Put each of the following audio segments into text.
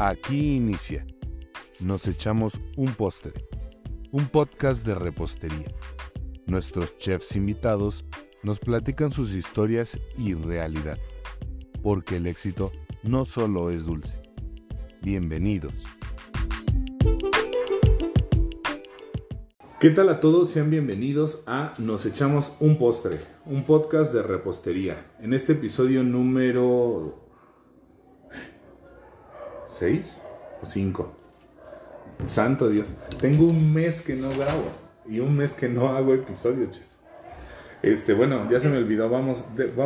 Aquí inicia. Nos echamos un postre. Un podcast de repostería. Nuestros chefs invitados nos platican sus historias y realidad. Porque el éxito no solo es dulce. Bienvenidos. ¿Qué tal a todos? Sean bienvenidos a Nos echamos un postre, un podcast de repostería. En este episodio número 6 o 5. Santo Dios, tengo un mes que no grabo y un mes que no hago episodio, chef. Este, bueno, ya se me olvidó, vamos,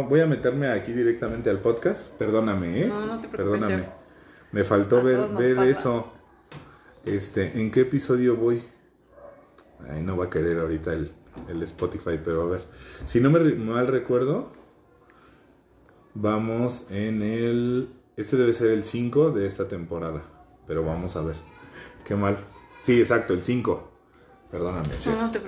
voy a meterme aquí directamente al podcast. Perdóname, ¿eh? No, no te preocupes. Perdóname. Me faltó ver, ver eso. Este, ¿en qué episodio voy? Ay, no va a querer ahorita el, el Spotify, pero a ver. Si no me mal recuerdo, vamos en el este debe ser el 5 de esta temporada. Pero vamos a ver. Qué mal. Sí, exacto, el 5. Perdóname,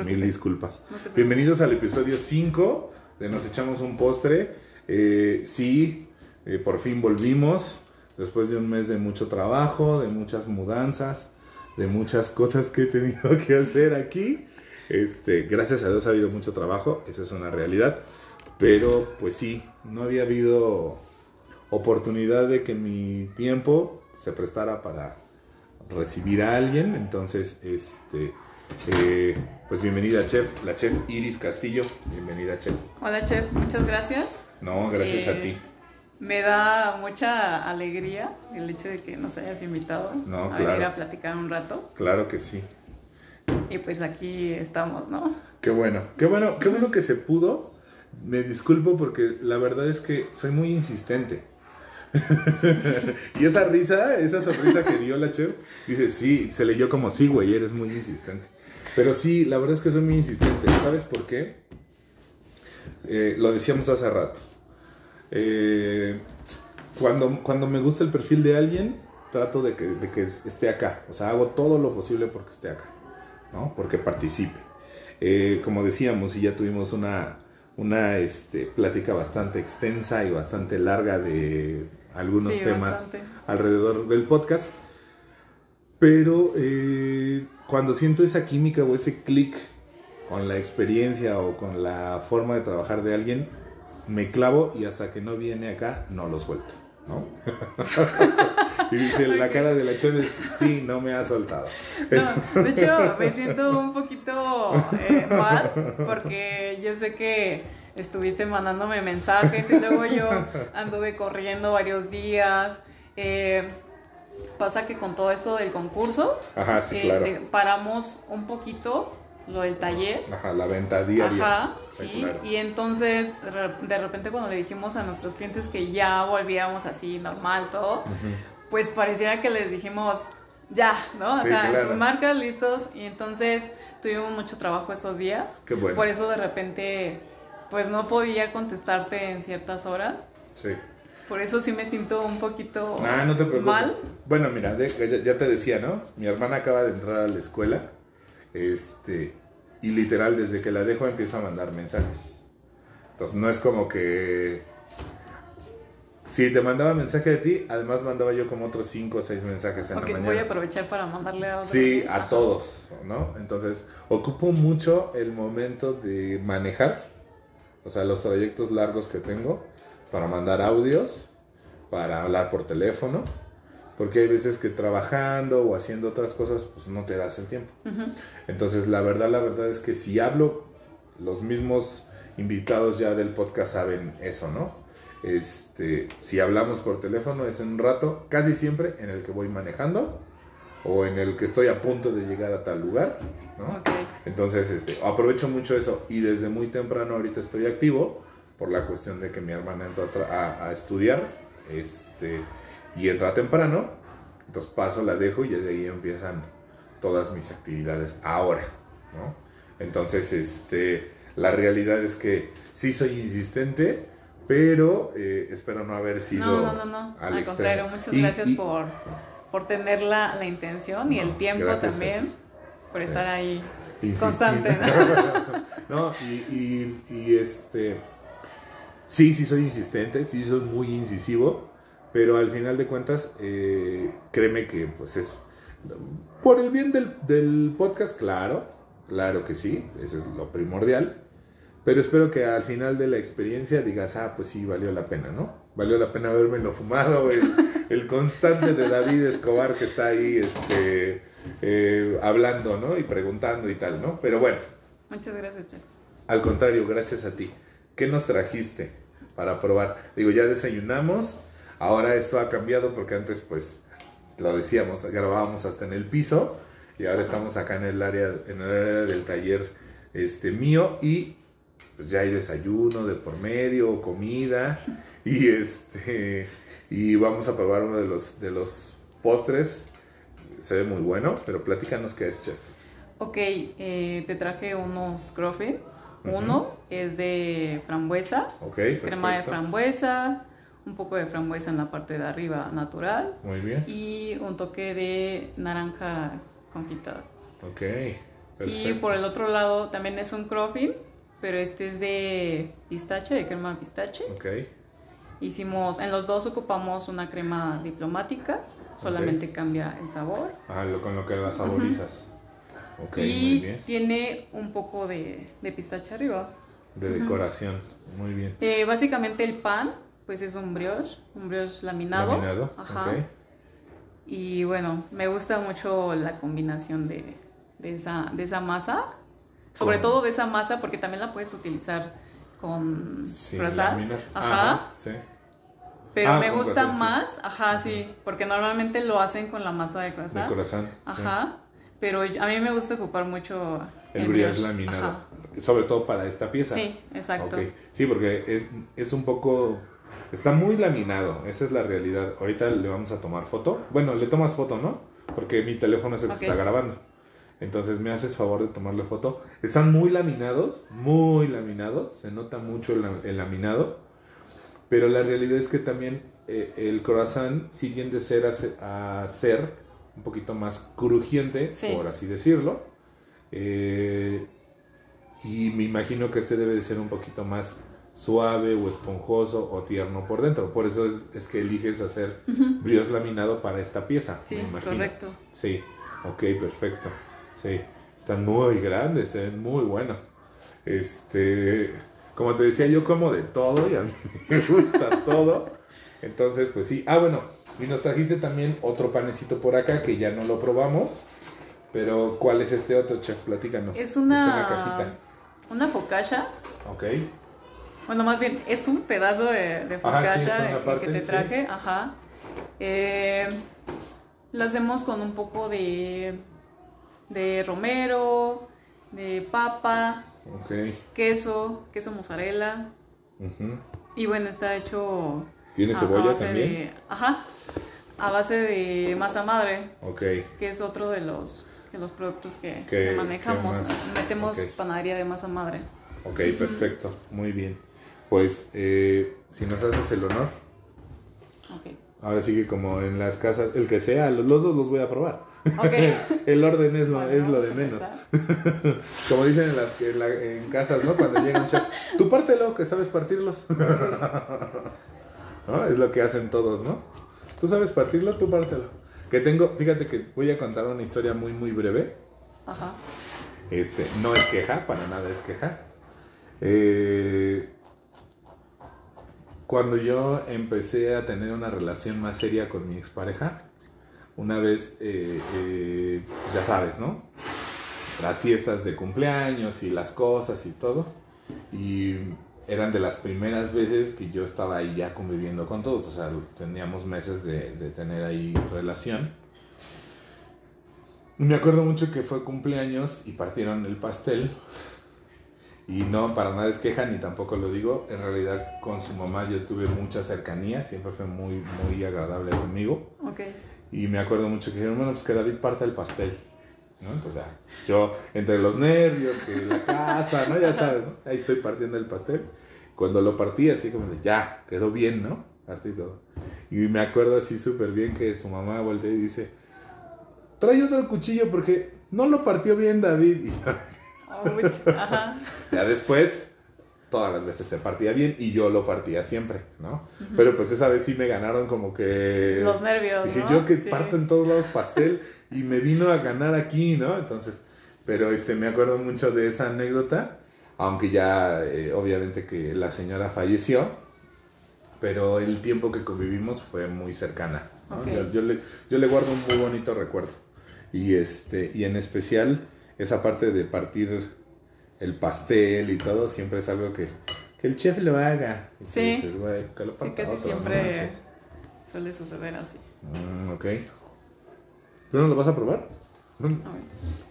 Mil disculpas. Bienvenidos al episodio 5 de Nos echamos un postre. Eh, sí, eh, por fin volvimos. Después de un mes de mucho trabajo, de muchas mudanzas, de muchas cosas que he tenido que hacer aquí. Este, gracias a Dios ha habido mucho trabajo, esa es una realidad. Pero pues sí, no había habido oportunidad de que mi tiempo se prestara para recibir a alguien. Entonces, este, eh, pues bienvenida, chef, la chef Iris Castillo. Bienvenida, chef. Hola, chef, muchas gracias. No, gracias a eh, ti. Me da mucha alegría el hecho de que nos hayas invitado a venir a platicar un rato. Claro que sí. Y pues aquí estamos, ¿no? Qué bueno, qué bueno, qué bueno que se pudo. Me disculpo porque la verdad es que soy muy insistente. y esa risa, esa sonrisa que dio la chef, dice, sí, se leyó como, sí, güey, eres muy insistente. Pero sí, la verdad es que soy muy insistente. ¿Sabes por qué? Eh, lo decíamos hace rato. Eh, cuando, cuando me gusta el perfil de alguien, trato de que, de que, esté acá. O sea, hago todo lo posible porque esté acá, ¿no? Porque participe. Eh, como decíamos, y ya tuvimos una, una este, plática bastante extensa y bastante larga de algunos temas alrededor del podcast. Pero eh, cuando siento esa química o ese clic con la experiencia o con la forma de trabajar de alguien, me clavo y hasta que no viene acá no lo suelto, ¿no? y dice, la cara de la Cheve sí, no me ha soltado. de hecho, me siento un poquito eh, mal porque yo sé que estuviste mandándome mensajes y luego yo anduve corriendo varios días. Eh, pasa que con todo esto del concurso, eh, paramos un poquito lo del taller. Ajá, la venta diaria. Ajá, sí. Y entonces, de repente, cuando le dijimos a nuestros clientes que ya volvíamos así normal todo, pues pareciera que les dijimos ya, ¿no? O sea, sus marcas listos. Y entonces tuvimos mucho trabajo esos días. Qué bueno. Por eso de repente pues no podía contestarte en ciertas horas. Sí. Por eso sí me siento un poquito ah, no te mal. Bueno, mira, ya, te decía, ¿no? Mi hermana acaba de entrar a la escuela. Este, y literal, desde que la dejo empieza a mandar mensajes. Entonces no es como que. Si te mandaba mensaje de ti, además mandaba yo como otros 5 o 6 mensajes en la mañana. voy a aprovechar para mandarle a Sí, a todos, ¿no? Entonces, ocupo mucho el momento de manejar o sea, los trayectos largos que tengo para mandar audios, para hablar por teléfono, porque hay veces que trabajando o haciendo otras cosas, pues no te das el tiempo. Entonces, la verdad, la verdad es que si hablo, los mismos invitados ya del podcast saben eso, ¿no? Este, si hablamos por teléfono es en un rato, casi siempre en el que voy manejando o en el que estoy a punto de llegar a tal lugar, ¿no? Entonces, este, aprovecho mucho eso y desde muy temprano ahorita estoy activo por la cuestión de que mi hermana entró a, estudiar este, y entra temprano, entonces paso, la dejo y desde ahí empiezan todas mis actividades ahora, ¿no? Entonces, este, la realidad es que sí soy insistente, pero eh, espero no haber sido... No, no, no, no. al, contrario, muchas gracias por por tener la, la intención y el tiempo también, por estar ahí constante. ¿no? y, y, este, sí, sí soy insistente, sí soy muy incisivo, Pero al final de cuentas, eh, créeme que pues es por el bien del, del podcast, claro, claro que sí, eso es lo primordial. Pero espero que al final de la experiencia digas, ah, pues sí, valió la pena, ¿no? Valió la pena haberme lo fumado, el, el constante de David Escobar que está ahí este, eh, hablando, ¿no? Y preguntando y tal, ¿no? Pero bueno. Muchas gracias, chef. Al contrario, gracias a ti. ¿Qué nos trajiste para probar? Digo, ya desayunamos, ahora esto ha cambiado porque antes, pues, lo decíamos, grabábamos hasta en el piso y ahora estamos acá en el área, en el área del taller este, mío y pues ya hay desayuno de por medio, comida y este y vamos a probar uno de los de los postres. Se ve muy bueno, pero platícanos qué es, chef. Ok, eh, te traje unos croffin. Uno es de frambuesa, Ok, crema de frambuesa, un poco de frambuesa en la parte de arriba natural Muy bien. y un toque de naranja confitada. Ok, Y perfecto. por el otro lado también es un croffin, pero este es de pistache, de crema de pistache. Ok, Hicimos, en los dos ocupamos una crema diplomática, solamente cambia el sabor. ah, lo, con lo que la saborizas. Ok, muy y bien. tiene un poco de, de pistache arriba. De decoración, muy bien. Eh, básicamente el pan, pues es un brioche, un brioche laminado. Laminado, Ajá. Y bueno, me gusta mucho la combinación de, de esa, de esa masa. Sobre todo de esa masa, porque también la puedes utilizar con Sí, croissant. laminar. Ajá. sí. Pero Ah, me gusta croissant, sí. más, ajá, sí, porque normalmente lo hacen con la masa de De croissant. corazón. sí. Ajá. Pero a mí me gusta ocupar mucho El brioche laminado. Ajá. Sobre todo para esta pieza. Sí, exacto. Sí, porque es, es un poco... Está muy laminado, esa es la realidad. Ahorita le vamos a tomar foto. Bueno, le tomas foto, ¿no? Porque mi teléfono es el que está grabando. Entonces me haces favor de tomarle foto. Están muy laminados, muy laminados. Se nota mucho el, lam- el laminado. Pero la realidad es que también eh, el croissant sí tiende a ser, a ser, a ser un poquito más crujiente, Sí. por así decirlo. Eh, y me imagino que este debe de ser un poquito más suave o esponjoso o tierno por dentro. Por eso es, es que eliges hacer brioche laminado para esta pieza. Sí, me imagino. correcto. Sí, ok, perfecto. Sí, están muy grandes, se ven muy buenos. Este, como te decía, yo como de todo y a mí me gusta todo. Entonces, pues sí. Ah, bueno, y nos trajiste también otro panecito por acá que ya no lo probamos. Pero, ¿cuál es este otro, chef? Platícanos. Es Está en la una, cajita. una focaccia. Ok, Bueno, más bien, es un pedazo de, de sí, una el- que te sí. traje. Ajá. Eh, lo hacemos con un poco de, de romero, de papa, ok. queso, queso mozzarella. Y bueno, está hecho ¿Tiene a- a cebolla base también? de- ajá, a base de masa madre, Ok, que es otro de los, de los productos que, Que- manejamos. que Metemos panadería de masa madre. ok, perfecto. Muy bien. Pues, eh, si nos haces el honor. Ok. Ahora sí que como en las casas, el que sea, los, los dos los voy a probar. El orden es lo, Bueno, es lo de menos. como dicen en, las, en, la- en casas, ¿no? Cuando llega un chef, tú pártelo, que sabes partirlos. ¿No? Es lo que hacen todos, ¿no? Tú sabes partirlo, tú pártelo. Que tengo, fíjate que voy a contar una historia muy, muy breve. Ajá. Este, no es queja, para nada es queja. Eh, cuando yo empecé a tener una relación más seria con mi expareja, una vez, eh, eh, ya sabes, ¿no? Las fiestas de cumpleaños y las cosas y todo. Y eran de las primeras veces que yo estaba ahí ya conviviendo con todos. O sea, teníamos meses de, tener ahí relación. Me acuerdo mucho que fue cumpleaños y partieron el pastel. Y no, para nada es queja ni tampoco lo digo. En realidad con su mamá yo tuve mucha cercanía, siempre fue muy, muy agradable conmigo. Y me acuerdo mucho que dijeron, bueno, pues que David parta el pastel. ¿no? Entonces ya, yo entre los nervios, que la casa, ¿no? Ya sabes, ¿no? Ahí estoy partiendo el pastel. Cuando lo partí, así como de, ya, quedó bien, ¿no? Partí todo. Y me acuerdo así súper bien que su mamá voltea y dice, trae otro cuchillo porque no lo partió bien David. Y Ouch. Ajá. ya después, todas las veces se partía bien y yo lo partía siempre, ¿no? Pero pues esa vez sí me ganaron como que... Los nervios, Dije, ¿no? yo que Sí. parto en todos lados pastel y me vino a ganar aquí, ¿no? Entonces, pero este, me acuerdo mucho de esa anécdota, aunque ya eh, obviamente que la señora falleció, pero el tiempo que convivimos fue muy cercana. ¿no? Ok. Yo, yo le, yo le guardo un muy bonito recuerdo. Y, este, y en especial esa parte de partir el pastel y todo, siempre es algo que, que el chef lo haga. Y Sí. dices, "Güey, que lo Sí, casi otro, siempre manches". suele suceder así. Mm, ok. ¿Tú no lo vas a probar?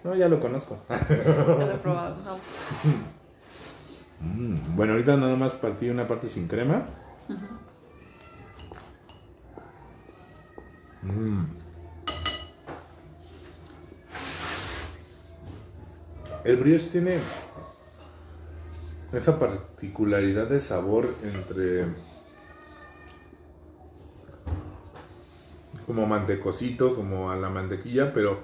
No, ya lo conozco. ya lo he probado. No. Mm, bueno, ahorita nada más partí una parte sin crema. Mm. El brioche tiene esa particularidad de sabor entre como mantecosito, como a la mantequilla, pero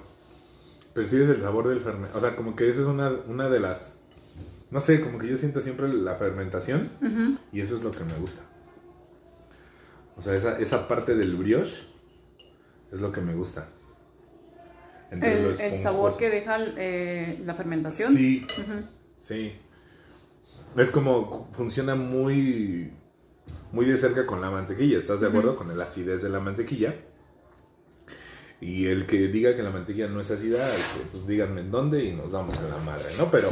percibes el sabor del fermento. O sea, como que esa es una, una de las... No sé, como que yo siento siempre la fermentación y eso es lo que me gusta. O sea, esa, esa parte del brioche es lo que me gusta. Entre El, el sabor que deja eh, la fermentación. Sí, sí. Es como funciona muy muy de cerca con la mantequilla, ¿estás de acuerdo? Con la acidez de la mantequilla. Y el que diga que la mantequilla no es ácida, este, pues díganme en dónde y nos damos a la madre, ¿no? Pero,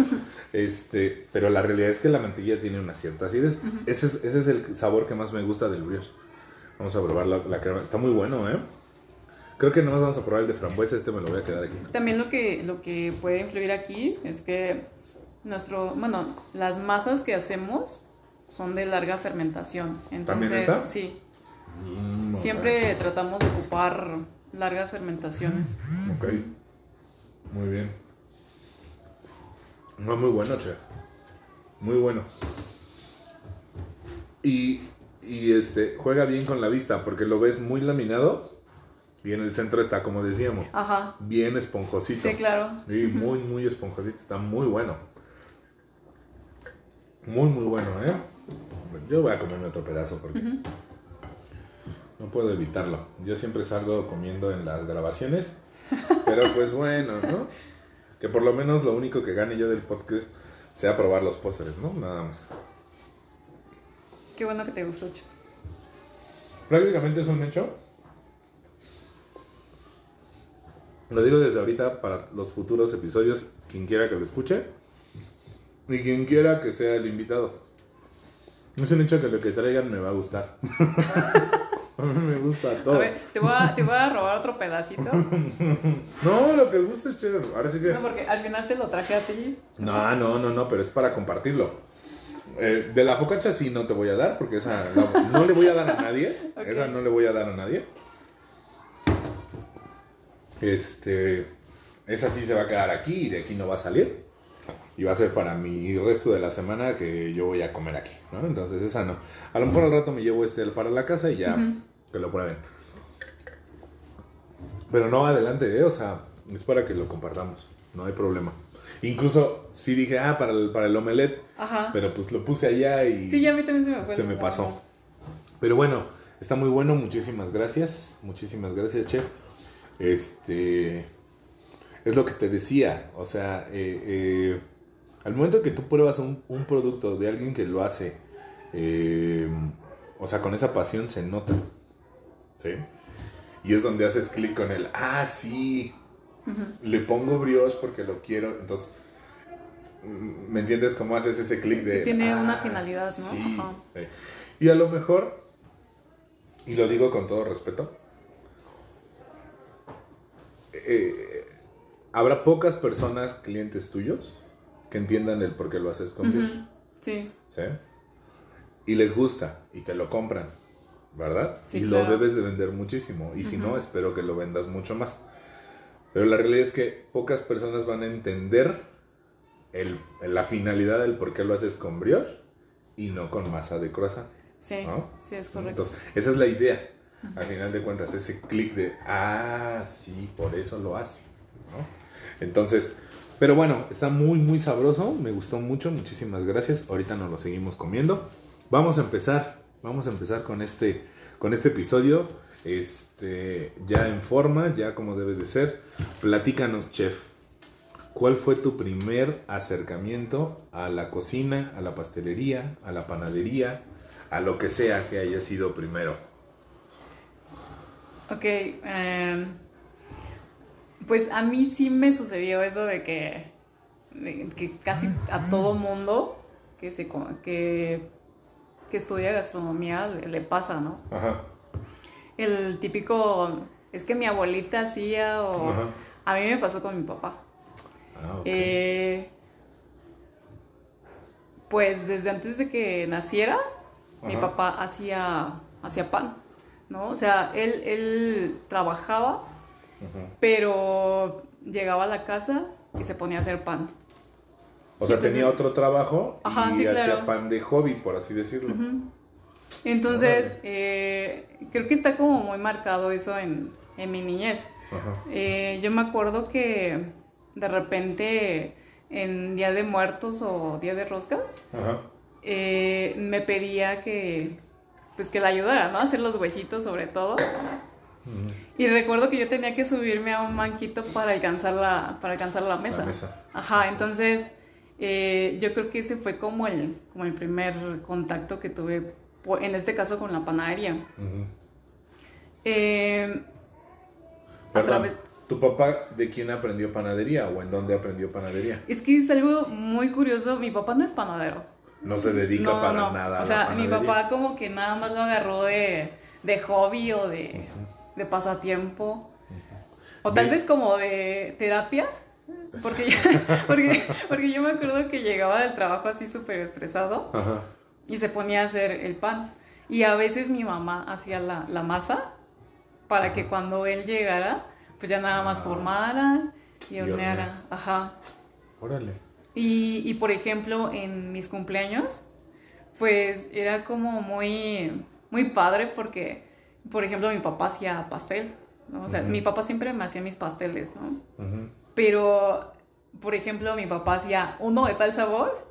este, pero la realidad es que la mantequilla tiene una cierta acidez. ese, es, ese es el sabor que más me gusta del brioche. Vamos a probar la, la crema. Está muy bueno, ¿eh? Creo que nomás vamos a probar el de frambuesa, este me lo voy a quedar aquí. También lo que, lo que puede influir aquí es que nuestro, bueno, las masas que hacemos son de larga fermentación. ¿También Entonces, esta? sí, Mm, siempre tratamos de ocupar largas fermentaciones. Ok. Muy bien. No, muy bueno, che. Muy bueno. Y, y este, juega bien con la vista porque lo ves muy laminado y en el centro está, como decíamos, Ajá, bien esponjosito. sí, claro. Sí, muy, muy esponjosito. Está muy bueno. Muy, muy bueno, ¿eh? Yo voy a comerme otro pedazo porque no puedo evitarlo. Yo siempre salgo comiendo en las grabaciones. Pero pues bueno, ¿no? Que por lo menos lo único que gane yo del podcast sea probar los postres, ¿no? Nada más. Qué bueno que te gustó, Cho. Prácticamente es un hecho. Lo digo desde ahorita para los futuros episodios, quien quiera que lo escuche y quien quiera que sea el invitado. Es un hecho que lo que traigan me va a gustar. a mí me gusta todo. A ver, te voy a, te voy a robar otro pedacito. No, lo que guste, che. Ahora sí que. No, porque al final te lo traje a ti. No, no, no, no, pero es para compartirlo. Eh, de la focacha sí no te voy a dar, porque esa no, no le voy a dar a nadie. Ok. Esa no le voy a dar a nadie. Este, esa sí se va a quedar aquí y de aquí no va a salir. Y va a ser para mi resto de la semana que yo voy a comer aquí, ¿no? Entonces esa no. A lo mejor al rato me llevo este para la casa y ya que lo prueben. Pero no adelante, ¿eh? O sea, es para que lo compartamos. No hay problema. Incluso sí dije, ah, para el, para el omelette, Ajá. pero pues lo puse allá y Sí, ya a mí también se me fue. se me pasó. Pero bueno, está muy bueno. Muchísimas gracias. Muchísimas gracias, chef. Este. Es lo que te decía. O sea, eh, eh, al momento que tú pruebas un, un producto de alguien que lo hace, eh, o sea, con esa pasión se nota. ¿Sí? Y es donde haces clic con el, ah, sí, le pongo brioche porque lo quiero. Entonces, ¿me entiendes cómo haces ese clic de... Tiene una "Ah, finalidad, ¿no? Sí. Ajá. Sí. Y a lo mejor, y lo digo con todo respeto, eh, habrá pocas personas, clientes tuyos, que entiendan el por qué lo haces con. Ujú. Sí, ¿sí? Y les gusta y te lo compran, ¿verdad? Sí, y claro. lo debes de vender muchísimo. Y si no, espero que lo vendas mucho más. Pero la realidad es que pocas personas van a entender el, la finalidad del por qué lo haces con brioche y no con masa de croissant. sí, ¿no? sí, es correcto. Entonces, esa es la idea. Al final de cuentas, ese clic de, ah, sí, por eso lo hace. ¿no? Entonces, Pero bueno, está muy, muy sabroso. Me gustó mucho. Muchísimas gracias. Ahorita nos lo seguimos comiendo. Vamos a empezar. Vamos a empezar con este, con este episodio. Este, ya en forma, ya como debe de ser. Platícanos, chef. ¿Cuál fue tu primer acercamiento a la cocina, a la pastelería, a la panadería, a lo que sea que haya sido primero? Ok, em, pues a mí sí me sucedió eso de que, de que casi a todo mundo que, se, que, que estudia gastronomía le, le pasa, ¿no? Ajá. El típico, es que mi abuelita hacía o... Ajá. A mí me pasó con mi papá. Ah, ok. Eh, pues desde antes de que naciera, mi papá hacía, hacía pan, ¿no? O sea, él, él trabajaba, pero llegaba a la casa y se ponía a hacer pan. O sea, Entonces- tenía otro trabajo Ajá, y sí, hacía claro. pan de hobby, por así decirlo. Entonces, eh, creo que está como muy marcado eso en, en mi niñez. Eh, yo me acuerdo que de repente en Día de Muertos o Día de Roscas, eh, me pedía que pues que la ayudara, ¿no? A hacer los huesitos sobre todo. Y recuerdo que yo tenía que subirme a un banquito para alcanzar la, para alcanzar la mesa. La mesa. Ajá, entonces eh, yo creo que ese fue como el, como el primer contacto que tuve, en este caso con la panadería. Eh, a Perdón, ¿tu papá de quién aprendió panadería o en dónde aprendió panadería? es que es algo muy curioso, mi papá no es panadero. No se dedica No, para no. nada a O la sea, mi panadería. papá como que nada más lo agarró de, de hobby o de, de pasatiempo. O tal De- vez como de terapia. Porque, porque, porque yo me acuerdo que llegaba del trabajo así súper estresado Ajá. y se ponía a hacer el pan. Y a veces mi mamá hacía la, la masa para que cuando él llegara, pues ya nada más Ah. formara y horneara. hornear. Ajá. Órale. Y, y, por ejemplo, en mis cumpleaños, pues era como muy, muy padre porque, por ejemplo, mi papá hacía pastel, ¿no? O sea, mi papá siempre me hacía mis pasteles, ¿no? Pero, por ejemplo, mi papá hacía uno de tal sabor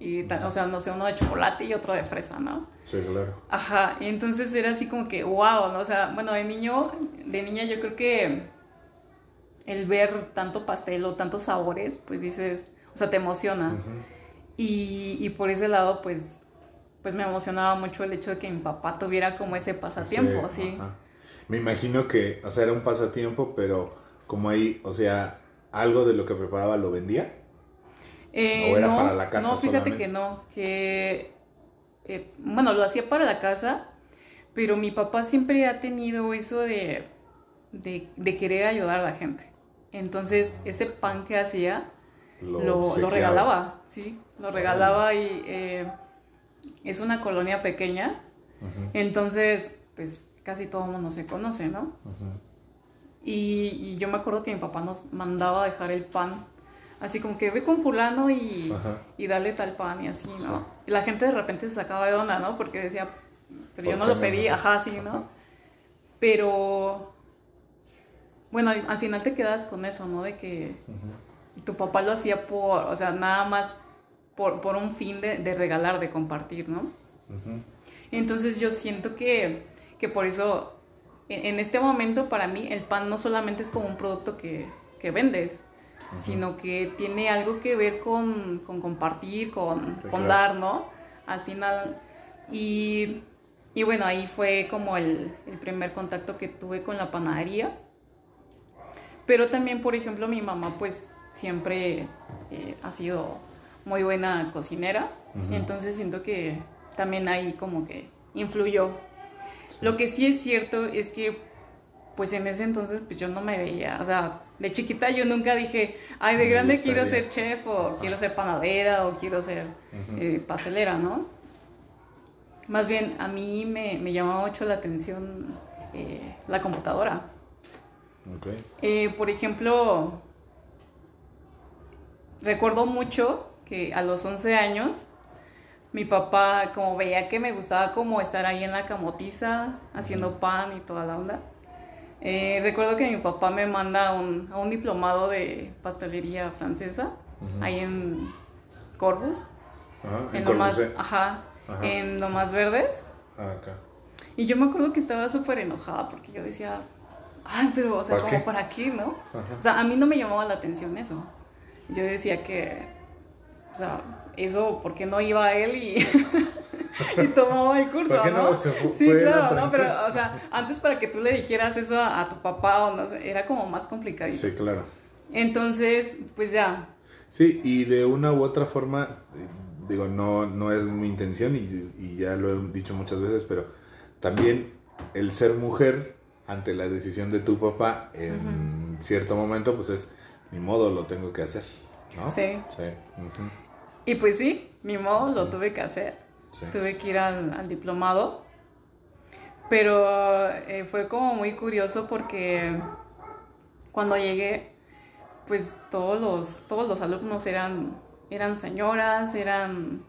y, tal- o sea, no sé, uno de chocolate y otro de fresa, ¿no? Sí, claro. Ajá, y entonces era así como que, wow, ¿no? O sea, bueno, de niño, de niña yo creo que el ver tanto pastel o tantos sabores, pues dices, o sea, te emociona. Y, y por ese lado, pues, pues me emocionaba mucho el hecho de que mi papá tuviera como ese pasatiempo, sí. Me imagino que, o sea, era un pasatiempo, pero como ahí, o sea, algo de lo que preparaba lo vendía. Eh, ¿O era no, para la casa no, fíjate solamente? que no, que, eh, bueno, lo hacía para la casa, pero mi papá siempre ha tenido eso de, de, de querer ayudar a la gente. Entonces, ese pan que hacía, lo, regalaba, sí, lo regalaba y eh, es una colonia pequeña, entonces, pues casi todo el mundo se conoce, ¿no? Y, y yo me acuerdo que mi papá nos mandaba a dejar el pan, así como que ve con fulano y, y dale tal pan y así, ¿no? Sí. Y la gente de repente se sacaba de onda, ¿no? Porque decía, pero yo ¿Por no lo pedí, ajá, sí, ¿no? Pero, bueno, al al final te quedas con eso, ¿no? De que. Tu papá lo hacía por, o sea, nada más por, por un fin de, de regalar, de compartir, ¿no? Entonces yo siento que, que por eso, en, en este momento para mí el pan no solamente es como un producto que, que vendes, sino que tiene algo que ver con, con compartir, con, Sí, con claro. dar, ¿no? Al final. Y, y bueno, ahí fue como el, el primer contacto que tuve con la panadería. Pero también, por ejemplo, mi mamá pues siempre eh, ha sido muy buena cocinera. Entonces siento que también ahí como que influyó. Lo que sí es cierto es que pues en ese entonces pues yo no me veía, o sea, de chiquita yo nunca dije, ay, de Me grande quiero gustaría". ser chef o quiero ser panadera o quiero ser eh, pastelera, ¿no? Más bien a mí me, me llamaba mucho la atención eh, la computadora. Eh, por ejemplo, recuerdo mucho que a los 11 años mi papá como veía que me gustaba como estar ahí en la camotiza haciendo pan y toda la onda, Eh, recuerdo que mi papá me manda a un, a un diplomado de pastelería francesa, ahí en Corbus, Ajá, en en lo más, Corbusier. ajá, Ajá. en lo más verdes. Ah, acá. Y yo me acuerdo que estaba súper enojada porque yo decía, ay, pero, o sea, ¿Para como qué? para qué, ¿no? Ajá. O sea, a mí no me llamaba la atención eso. Yo decía que, o sea, eso, ¿por qué no iba a él y, y tomaba el curso, ¿Por qué no no? se fu- sí, fue claro, no, pero, o sea, antes para que tú le dijeras eso a, a tu papá o no sé, era como más complicado. Sí, claro. Entonces, pues ya, Sí, y de una u otra forma, eh, digo, no, no es mi intención y, y ya lo he dicho muchas veces, pero también el ser mujer ante la decisión de tu papá en cierto momento, pues es, ni modo, lo tengo que hacer, ¿no? Sí. Sí. y pues sí, ni modo, lo tuve que hacer. sí. tuve que ir al, al diplomado. Pero eh, fue como muy curioso porque cuando llegué, pues todos los, todos los alumnos eran, eran señoras, eran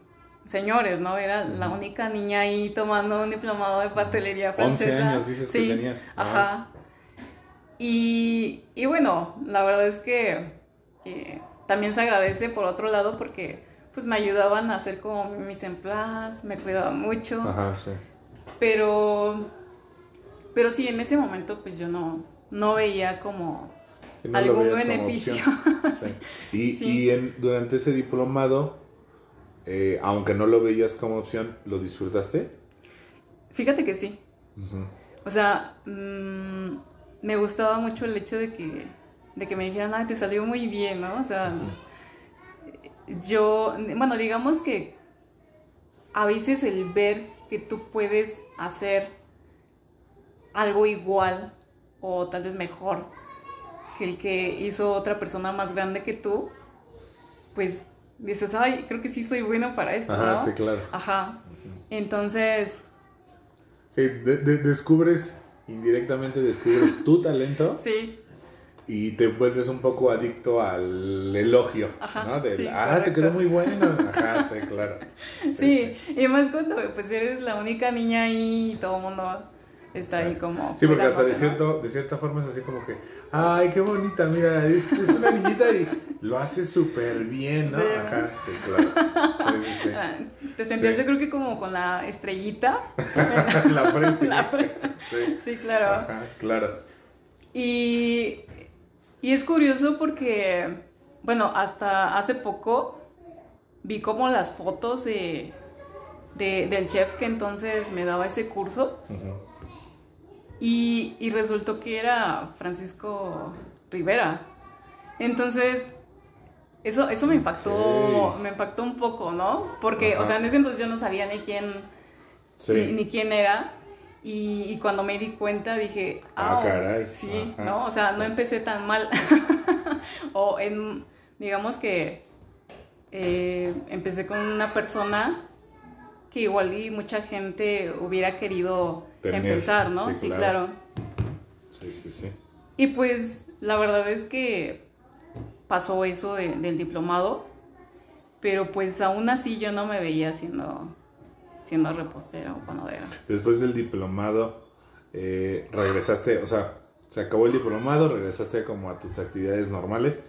señores, ¿no? Era la única niña ahí tomando un diplomado de pastelería 11 francesa. años dices que Sí, tenías. Ah. Ajá. Y, y bueno, la verdad es que eh, también se agradece por otro lado porque pues me ayudaban a hacer como mis emplas, me cuidaban mucho, Ajá, sí. pero pero sí, en ese momento pues yo no, no veía como no algún como beneficio. Sí. Y, Sí. y en, durante ese diplomado, eh, aunque no lo veías como opción, ¿lo disfrutaste? Fíjate que sí. O sea, mm, me gustaba mucho el hecho de que, de que me dijeran, ah, te salió muy bien, ¿no? O sea, yo, bueno, digamos que a veces el ver que tú puedes hacer algo igual o tal vez mejor que el que hizo otra persona más grande que tú, pues dices, ay, creo que sí soy bueno para esto, Ajá, ¿no? sí, claro. Ajá. Entonces, Sí, de- de- descubres, indirectamente descubres tu talento sí, y te vuelves un poco adicto al elogio, Ajá, ¿no? Del, sí, ah, te quedó muy bueno. Ajá, sí, claro. Sí, y más cuando pues eres la única niña ahí y todo el mundo está ahí como... Sí, porque hasta de, cierto, de cierta forma es así como que, ay, qué bonita, mira, es, es una niñita y lo hace súper bien, ¿no? Sí. Ajá, sí, claro. Sí, sí, Ah, Te sentías yo creo que como con la estrellita. La frente. La frente. Sí. Sí, claro. Ajá, claro. Y, y es curioso porque, bueno, hasta hace poco vi como las fotos de, de- del chef que entonces me daba ese curso Ujú. Y, y resultó que era Francisco Rivera. Entonces, eso, eso me impactó, me impactó un poco, ¿no? Porque, Ajá. o sea, en ese entonces yo no sabía ni quién, Sí. ni, ni quién era. Y, y cuando me di cuenta dije, Ah, ah, caray. sí, Ajá. ¿no? O sea, no empecé tan mal. o en, digamos que eh, empecé con una persona que igual y mucha gente hubiera querido Tener, empezar, ¿no? sí, Sí, claro. Sí, sí, sí. Y pues la verdad es que pasó eso de- del diplomado, pero pues aún así yo no me veía siendo, siendo repostera o panadera. Después del diplomado, eh, regresaste, o sea, se acabó el diplomado, regresaste como a tus actividades normales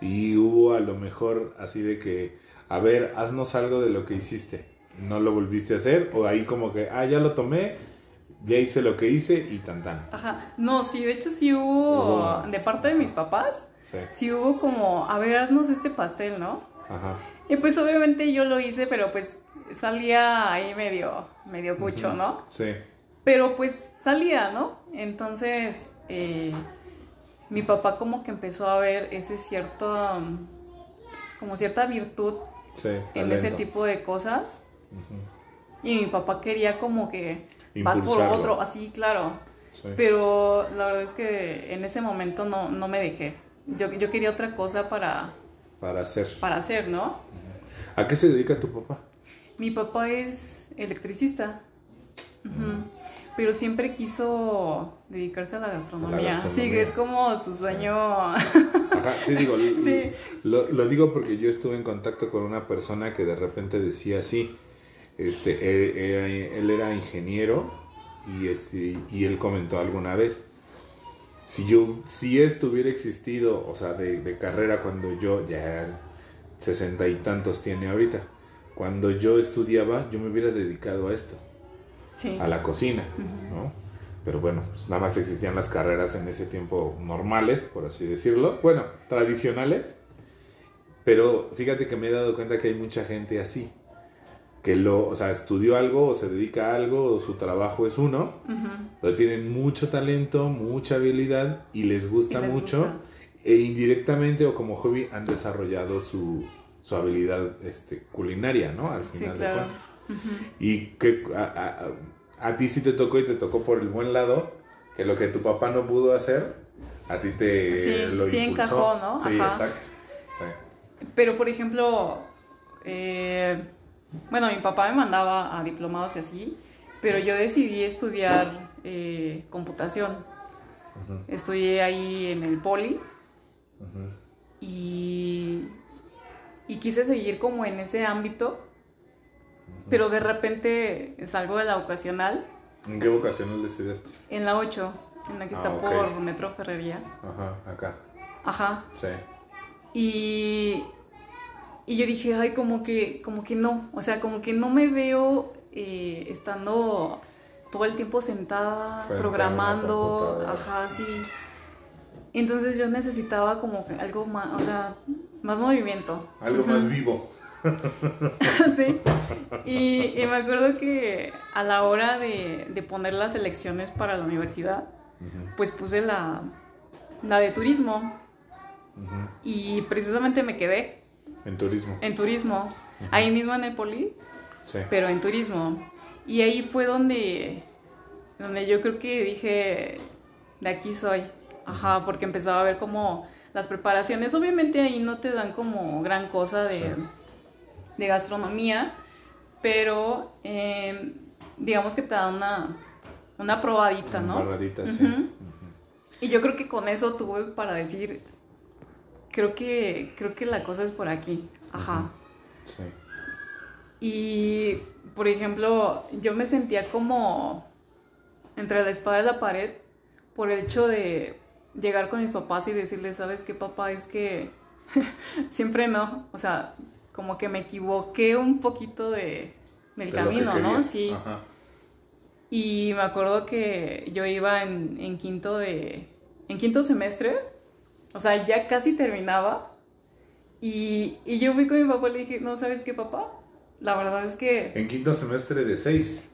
y hubo a lo mejor así de que, a ver, haznos algo de lo que hiciste. ¿No lo volviste a hacer? O ahí como que, ah, ya lo tomé, ya hice lo que hice y tan tan. Ajá, no, sí, de hecho sí hubo, de parte de mis papás, Sí. sí hubo como, a ver, haznos este pastel, ¿no? Ajá. Y pues obviamente yo lo hice, pero pues salía ahí medio, medio cucho. ¿no? Sí. Pero pues salía, ¿no? Entonces, eh, mi papá como que empezó a ver ese cierto, como cierta virtud Sí. en ese tipo de cosas. Ujú. Y mi papá quería como que vas por otro, así, claro. Sí. Pero la verdad es que en ese momento no, no me dejé. Yo, yo quería otra cosa para, Para hacer. para hacer, ¿no? ¿A qué se dedica tu papá? Mi papá es electricista. Pero siempre quiso dedicarse a la gastronomía. Sí, gastronomía. que es como su sueño. Ajá, sí, digo, Sí. Lo, lo digo porque yo estuve en contacto con una persona que de repente decía así, este, él, era- él era ingeniero y, este, y él comentó alguna vez si yo, si esto hubiera existido, o sea, de, de carrera cuando yo ya sesenta y tantos tiene ahorita, cuando yo estudiaba, yo me hubiera dedicado a esto, Sí. a la cocina. ¿no? Pero bueno, pues nada más existían las carreras en ese tiempo normales, por así decirlo. Bueno, tradicionales. Pero fíjate que me he dado cuenta que hay mucha gente así. Que lo, o sea, estudió algo o se dedica a algo o su trabajo es uno, Ujú. pero tienen mucho talento, mucha habilidad y les gusta Y les mucho. gusta. E indirectamente o como hobby han desarrollado su, su habilidad este, culinaria, ¿no? Al Sí, final de cuentas. Y que a, a- a ti sí te tocó y te tocó por el buen lado, que lo que tu papá no pudo hacer, a ti te Sí, lo sí impulsó. encajó, ¿no? Sí, Ajá. exacto. Sí. Pero, por ejemplo, eh, bueno, mi papá me mandaba a diplomados y así, pero yo decidí estudiar eh, computación. Estudié ahí en el poli ujú. y, y quise seguir como en ese ámbito, pero de repente salgo de la vocacional ¿En qué vocacional le estudiaste? en la 8, en la que está Ah, por Metro Ferrería. Ajá, acá. Ajá. Sí. Y, y yo dije, ay, como que, como que no, o sea, como que no me veo eh, estando todo el tiempo sentada, Frente programando, ajá, sí. Entonces yo necesitaba como que algo más, o sea, más movimiento. Algo más vivo. sí. Y, y me acuerdo que a la hora de, de poner las elecciones para la universidad, pues puse la, la de turismo y precisamente me quedé En turismo. en turismo, ahí mismo en el poli, Sí. pero en turismo. Y ahí fue donde, donde yo creo que dije, de aquí soy. Ajá, porque empezaba a ver como las preparaciones. Obviamente ahí no te dan como gran cosa de, Sí. de gastronomía, pero eh, digamos que te da una, una probadita, ¿no? Barradita, sí. Y yo creo que con eso tuve para decir, creo que, creo que la cosa es por aquí. Ajá. Sí. Y, por ejemplo, yo me sentía como entre la espada y la pared por el hecho de llegar con mis papás y decirles, ¿sabes qué, papá? Es que siempre no. O sea, como que me equivoqué un poquito de, del De camino, ¿no? Sí. Ajá. Y me acuerdo que yo iba en, en quinto de. En quinto semestre. O sea, ya casi terminaba. Y, y yo fui con mi papá y le dije, no, ¿sabes qué, papá? La verdad es que En quinto semestre de seis.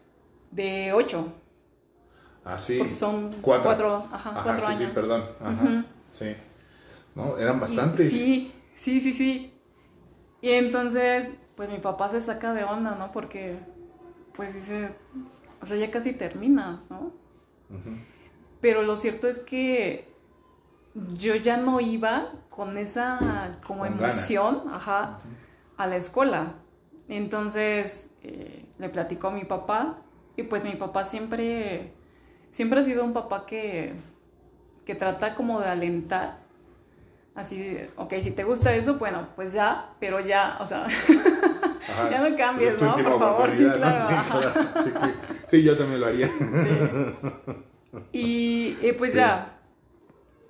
de ocho. Ah, sí. Porque son Cuatro. cuatro, ajá, Ajá, cuatro sí, años. sí, perdón. Ajá. Sí. No, eran bastantes. Sí, sí, sí, sí. Y entonces, pues mi papá se saca de onda, ¿no? Porque, pues dice, o sea, ya casi terminas, ¿no? Ujú. Pero lo cierto es que yo ya no iba con esa como Con emoción, ajá, a la escuela. Entonces eh, le platicó a mi papá y pues mi papá siempre, siempre ha sido un papá que, que trata como de alentar. Así, ok, si te gusta eso, bueno, pues ya, pero ya, o sea, Ajá. ya no cambies, ¿no? Por favor, sí, claro. Sí, claro. Sí, que- sí, yo también lo haría. Sí. Y, y pues ya,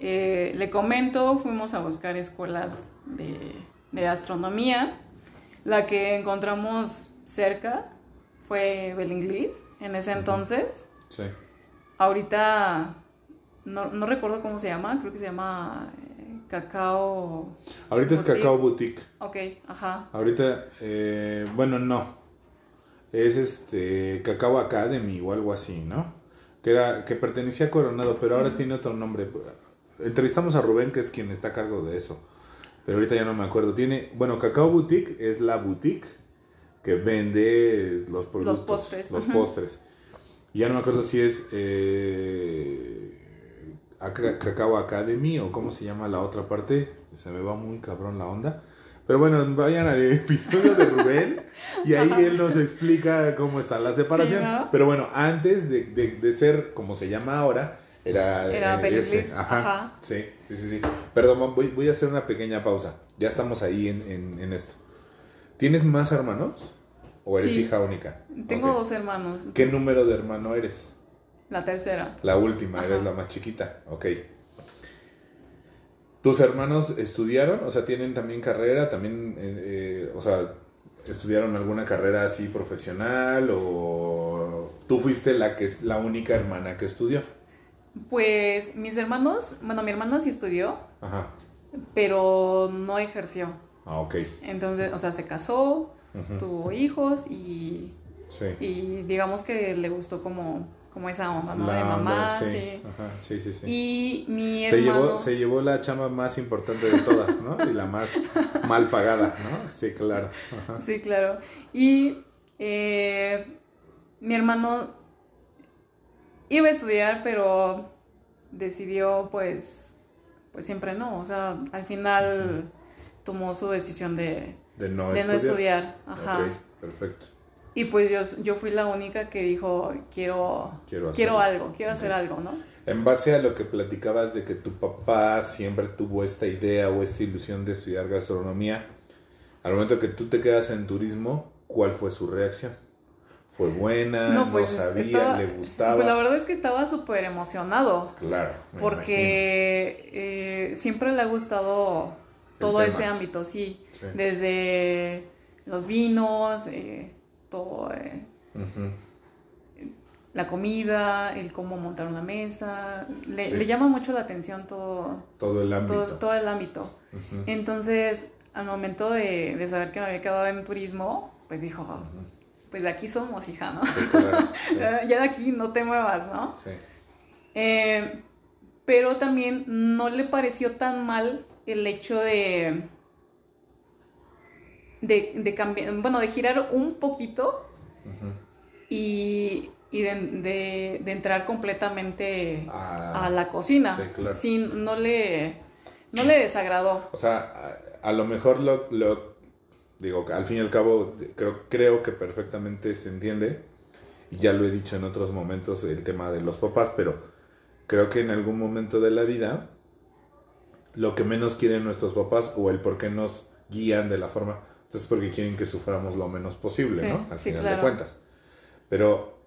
eh, le comento, fuimos a buscar escuelas de, de astronomía. La que encontramos cerca fue Belinglis en ese entonces. Sí. Ahorita no, no recuerdo cómo se llama, creo que se llama eh, Cacao. Ahorita es. Cacao Boutique. Ok, ajá. Ahorita, eh, bueno, no. Es este Cacao Academy o algo así, ¿no? Que era que pertenecía a Coronado, pero ahora tiene otro nombre. Entrevistamos a Rubén, que es quien está a cargo de eso. Pero ahorita ya no me acuerdo. Tiene, bueno, Cacao Boutique es la boutique que vende los productos, postres, los ujú. postres. Y ya no me acuerdo si es eh, Aca- Cacao Academy o cómo se llama la otra parte. Se me va muy cabrón la onda. Pero bueno, vayan al episodio de Rubén y ahí él nos explica cómo está la separación. Sí, ¿no? Pero bueno, antes de, de- de ser como se llama ahora, era, Era eh, Ajá. ajá. Sí, sí, sí, sí. Perdón, voy, voy a hacer una pequeña pausa. Ya estamos ahí en, en- en esto. ¿Tienes más hermanos? ¿O eres Sí. hija única? Tengo dos hermanos. ¿Qué número de hermano eres? La tercera. La última, eres la más chiquita. Ok. ¿Tus hermanos estudiaron? O sea, ¿tienen también carrera? ¿También, eh, eh, o sea, estudiaron alguna carrera así profesional? ¿O tú fuiste la, que es la única hermana que estudió? Pues mis hermanos, bueno, mi hermana sí estudió, Ajá. pero no ejerció. Ah, ok. Entonces, o sea, se casó, tuvo hijos y, Sí. y digamos que le gustó como, como esa onda, ¿no? La de onda, mamá, sí. sí. Ajá, sí, sí, sí. Y mi Se hermano... llevó, se llevó la chamba más importante de todas, ¿no? Y la más mal pagada, ¿no? Sí, claro. Ajá. Sí, claro. Y eh, mi hermano iba a estudiar, pero decidió, pues, pues siempre no. O sea, al final tomó su decisión de, De no de estudiar. no estudiar. Ajá. Perfecto. Y pues yo, yo fui la única que dijo, quiero, Quiero quiero algo, quiero hacer algo, ¿no? En base a lo que platicabas de que tu papá siempre tuvo esta idea o esta ilusión de estudiar gastronomía, al momento que tú te quedas en turismo, ¿cuál fue su reacción? ¿Fue buena? ¿No, pues sabía? estaba- ¿Le gustaba? Pues la verdad es que estaba súper emocionado. Claro. Porque eh, siempre le ha gustado todo ese ámbito, sí. Sí. Desde los vinos, eh, todo, eh, la comida, el cómo montar una mesa. Le, Sí. le llama mucho la atención todo, Todo el ámbito. todo, todo el ámbito. Entonces, al momento de, de saber que me había quedado en turismo, pues dijo. Pues de aquí somos, hija, ¿no? Sí, claro. Sí, ya de aquí no te muevas, ¿no? sí. Eh, pero también no le pareció tan mal el hecho de, de, de cambiar, bueno, de girar un poquito y, y de, de- de entrar completamente Ah, a la cocina. sí, claro. Sí, no le, no le desagradó. O sea, a, a lo mejor lo, lo- digo, al fin y al cabo, creo, creo que perfectamente se entiende, y ya lo he dicho en otros momentos, el tema de los papás, pero creo que en algún momento de la vida, lo que menos quieren nuestros papás o el por qué nos guían de la forma, pues es porque quieren que suframos lo menos posible, Sí, ¿no? Al sí, final de claro. cuentas. Pero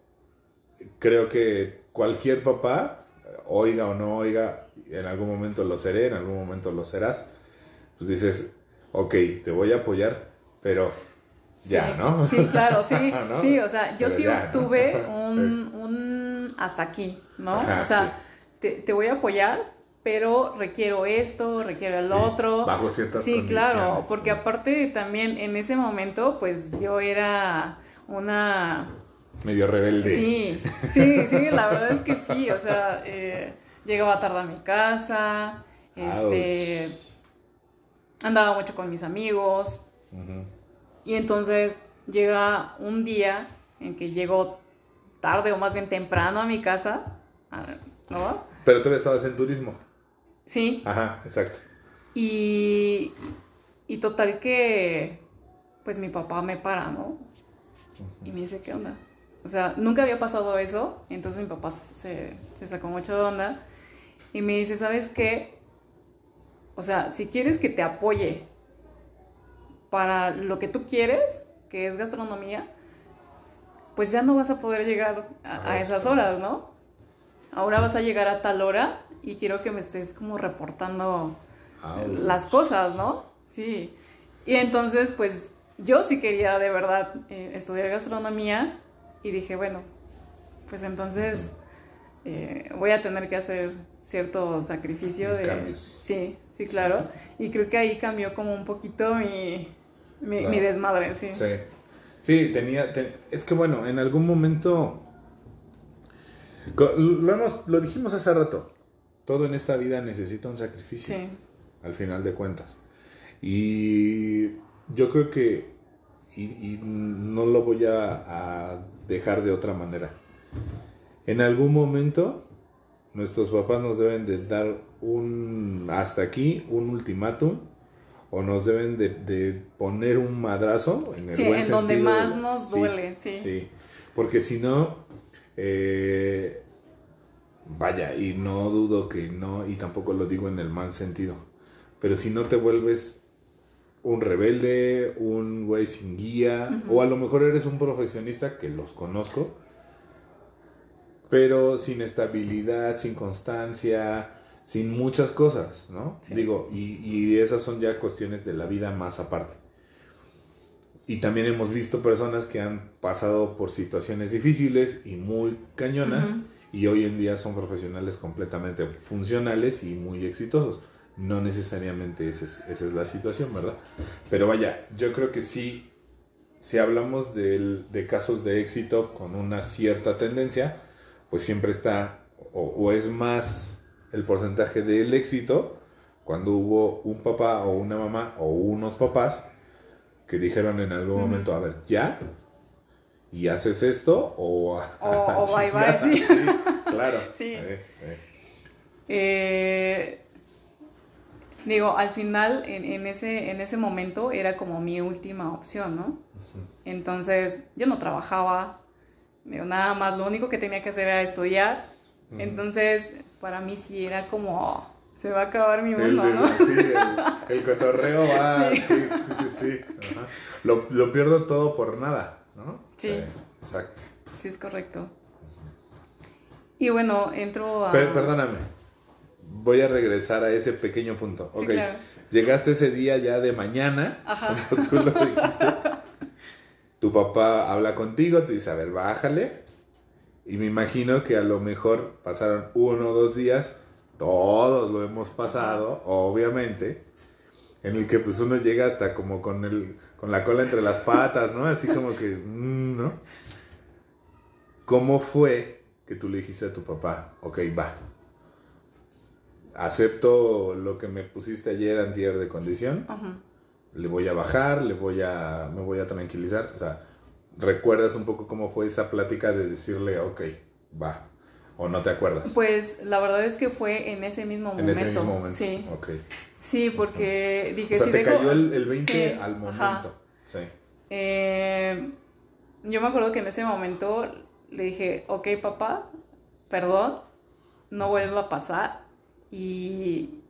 creo que cualquier papá, oiga o no oiga, en algún momento lo seré, en algún momento lo serás, pues dices, ok, te voy a apoyar, pero ya, Sí, ¿no? Sí, claro, sí. ¿No? Sí, o sea, yo Pero sí ya, ¿no? tuve un, un hasta aquí, ¿no? Ajá, o sea, sí. te, te voy a apoyar, pero requiero esto, requiero el Sí, otro. Bajo ciertas Sí, claro, porque aparte también en ese momento, pues yo era una... Medio rebelde. Sí, sí, sí, la verdad es que sí, o sea, eh, llegaba tarde a mi casa, este, andaba mucho con mis amigos, Y entonces llega un día en que llego tarde o más bien temprano a mi casa, ¿no? Pero tú estabas en turismo. Sí, Ajá, exacto. y, y total que, pues mi papá me para, ¿no? Y me dice, ¿qué onda? O sea, nunca había pasado eso, entonces mi papá se, se sacó mucho de onda y me dice, ¿sabes qué? O sea, si quieres que te apoye para lo que tú quieres, que es gastronomía, pues ya no vas a poder llegar a, a esas horas, ¿no? Ahora vas a llegar a tal hora y quiero que me estés como reportando Ouch. las cosas, ¿no? Sí. Y entonces, pues yo sí quería de verdad eh, estudiar gastronomía y dije, bueno, pues entonces eh, voy a tener que hacer cierto sacrificio de... Cambios. Sí, sí, claro. Y creo que ahí cambió como un poquito mi, mi, Claro. mi desmadre, sí. Sí. Sí, tenía. te- es que bueno, en algún momento. Lo, hemos, lo dijimos hace rato. Todo en esta vida necesita un sacrificio. Sí, Al final de cuentas. Y yo creo que. Y, y no lo voy a, a dejar de otra manera. En algún momento. Nuestros papás nos deben de dar un hasta aquí, un ultimátum, o nos deben de, de poner un madrazo en el Sí, buen en donde sentido más de- nos duele, sí. Sí, porque si no, eh, vaya, y no dudo que no, y tampoco lo digo en el mal sentido, pero si no te vuelves un rebelde, un güey sin guía, o a lo mejor eres un profesionista, que los conozco, pero sin estabilidad, sin constancia, sin muchas cosas, ¿no? Digo, y, y esas son ya cuestiones de la vida más aparte. Y también hemos visto personas que han pasado por situaciones difíciles y muy cañonas y hoy en día son profesionales completamente funcionales y muy exitosos. No necesariamente esa es, esa es la situación, ¿verdad? Pero vaya, yo creo que sí, si hablamos de, de casos de éxito con una cierta tendencia, pues siempre está o, o es más el porcentaje del éxito cuando hubo un papá o una mamá o unos papás que dijeron en algún momento, a ver, ya, y haces esto o... O, o bye bye, sí. claro. Sí. Eh, eh. Eh, digo, al final, en, en, ese, en ese momento era como mi última opción, ¿no? Entonces, yo no trabajaba, digo, nada más, lo único que tenía que hacer era estudiar. Entonces, para mí sí era como, se va a acabar mi mundo, el, ¿no? Sí, el, el, cotorreo va, sí, sí, sí, sí. Ajá. Lo, lo, pierdo todo por nada, ¿no? Sí. Eh, exacto. Sí, es correcto. Y bueno, entro a... Per perdóname, voy a regresar a ese pequeño punto. Sí, ok, claro. llegaste ese día ya de mañana, Ajá. como tú lo dijiste. tu papá habla contigo, te dice, a ver, bájale. Y me imagino que a lo mejor pasaron uno o dos días todos lo hemos pasado, obviamente, en el que pues uno llega hasta como con el con la cola entre las patas, ¿no? Así como que, mm, ¿no? ¿Cómo fue que tú le dijiste a tu papá, ok, va, acepto lo que me pusiste ayer antier de condición, le voy a bajar, le voy a, me voy a tranquilizar, o sea, ¿recuerdas un poco cómo fue esa plática de decirle, ok, va, ¿O no te acuerdas? Pues la verdad es que fue en ese mismo momento. En ese mismo momento. Sí. Ok. Sí, porque dije, o sea, si te dejo... cayó el, el 20 Sí, al momento. ajá. Sí. Eh, yo me acuerdo que en ese momento le dije, ok papá, perdón, no vuelva a pasar y,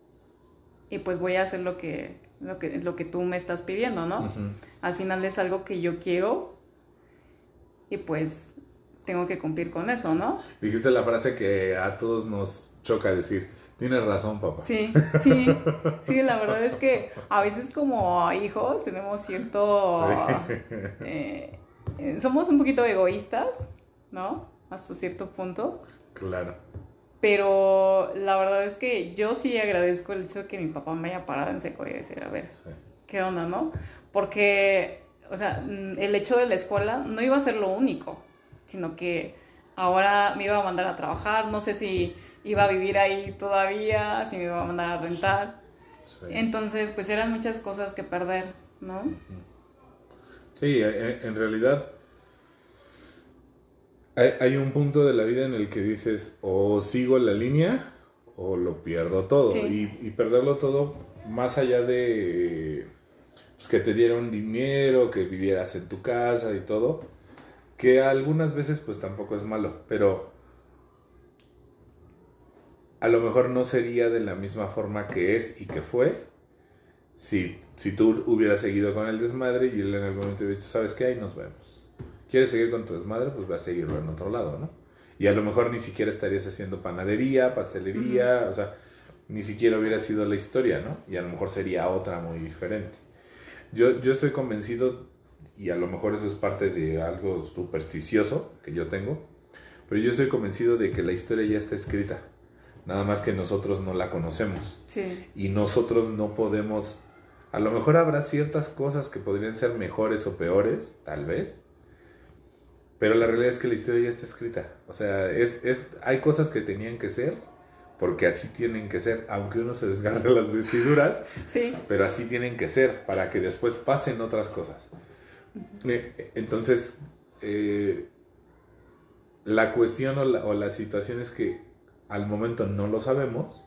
y pues voy a hacer lo que, lo que, lo que tú me estás pidiendo, ¿no? Al final es algo que yo quiero y pues tengo que cumplir con eso, ¿no? Dijiste la frase que a todos nos choca decir. Tienes razón, papá. Sí, sí, sí, la verdad es que a veces como hijos tenemos cierto... Sí. eh, eh, somos un poquito egoístas, ¿no? Hasta cierto punto. Claro. Pero la verdad es que yo sí agradezco el hecho de que mi papá me haya parado en seco y decir, a ver, Sí. ¿qué onda, no? Porque, o sea, mm, el hecho de la escuela no iba a ser lo único, sino que ahora me iba a mandar a trabajar, no sé si iba a vivir ahí todavía, si me iba a mandar a rentar. Sí. Entonces, pues eran muchas cosas que perder, ¿no? Sí, en, en realidad hay, hay un punto de la vida en el que dices o sigo la línea o lo pierdo todo. Sí. Y, y perderlo todo más allá de pues, que te dieron dinero, que vivieras en tu casa y todo, que algunas veces pues tampoco es malo, pero a lo mejor no sería de la misma forma que es y que fue si, si tú hubieras seguido con el desmadre y él en algún momento hubiera dicho, ¿sabes qué? Ahí nos vemos. ¿Quieres seguir con tu desmadre? Pues va a seguirlo en otro lado, ¿no? Y a lo mejor ni siquiera estarías haciendo panadería, pastelería, o sea, ni siquiera hubiera sido la historia, ¿no? Y a lo mejor sería otra muy diferente. Yo, yo estoy convencido, y a lo mejor eso es parte de algo supersticioso que yo tengo, pero yo estoy convencido de que la historia ya está escrita, nada más que nosotros no la conocemos. Sí, y nosotros no podemos, a lo mejor habrá ciertas cosas que podrían ser mejores o peores, tal vez, pero la realidad es que la historia ya está escrita, o sea, es, es, hay cosas que tenían que ser, porque así tienen que ser, aunque uno se desgarre las vestiduras, sí, pero así tienen que ser, para que después pasen otras cosas. Eh, Entonces, eh, la cuestión o la, o la situación es que al momento no lo sabemos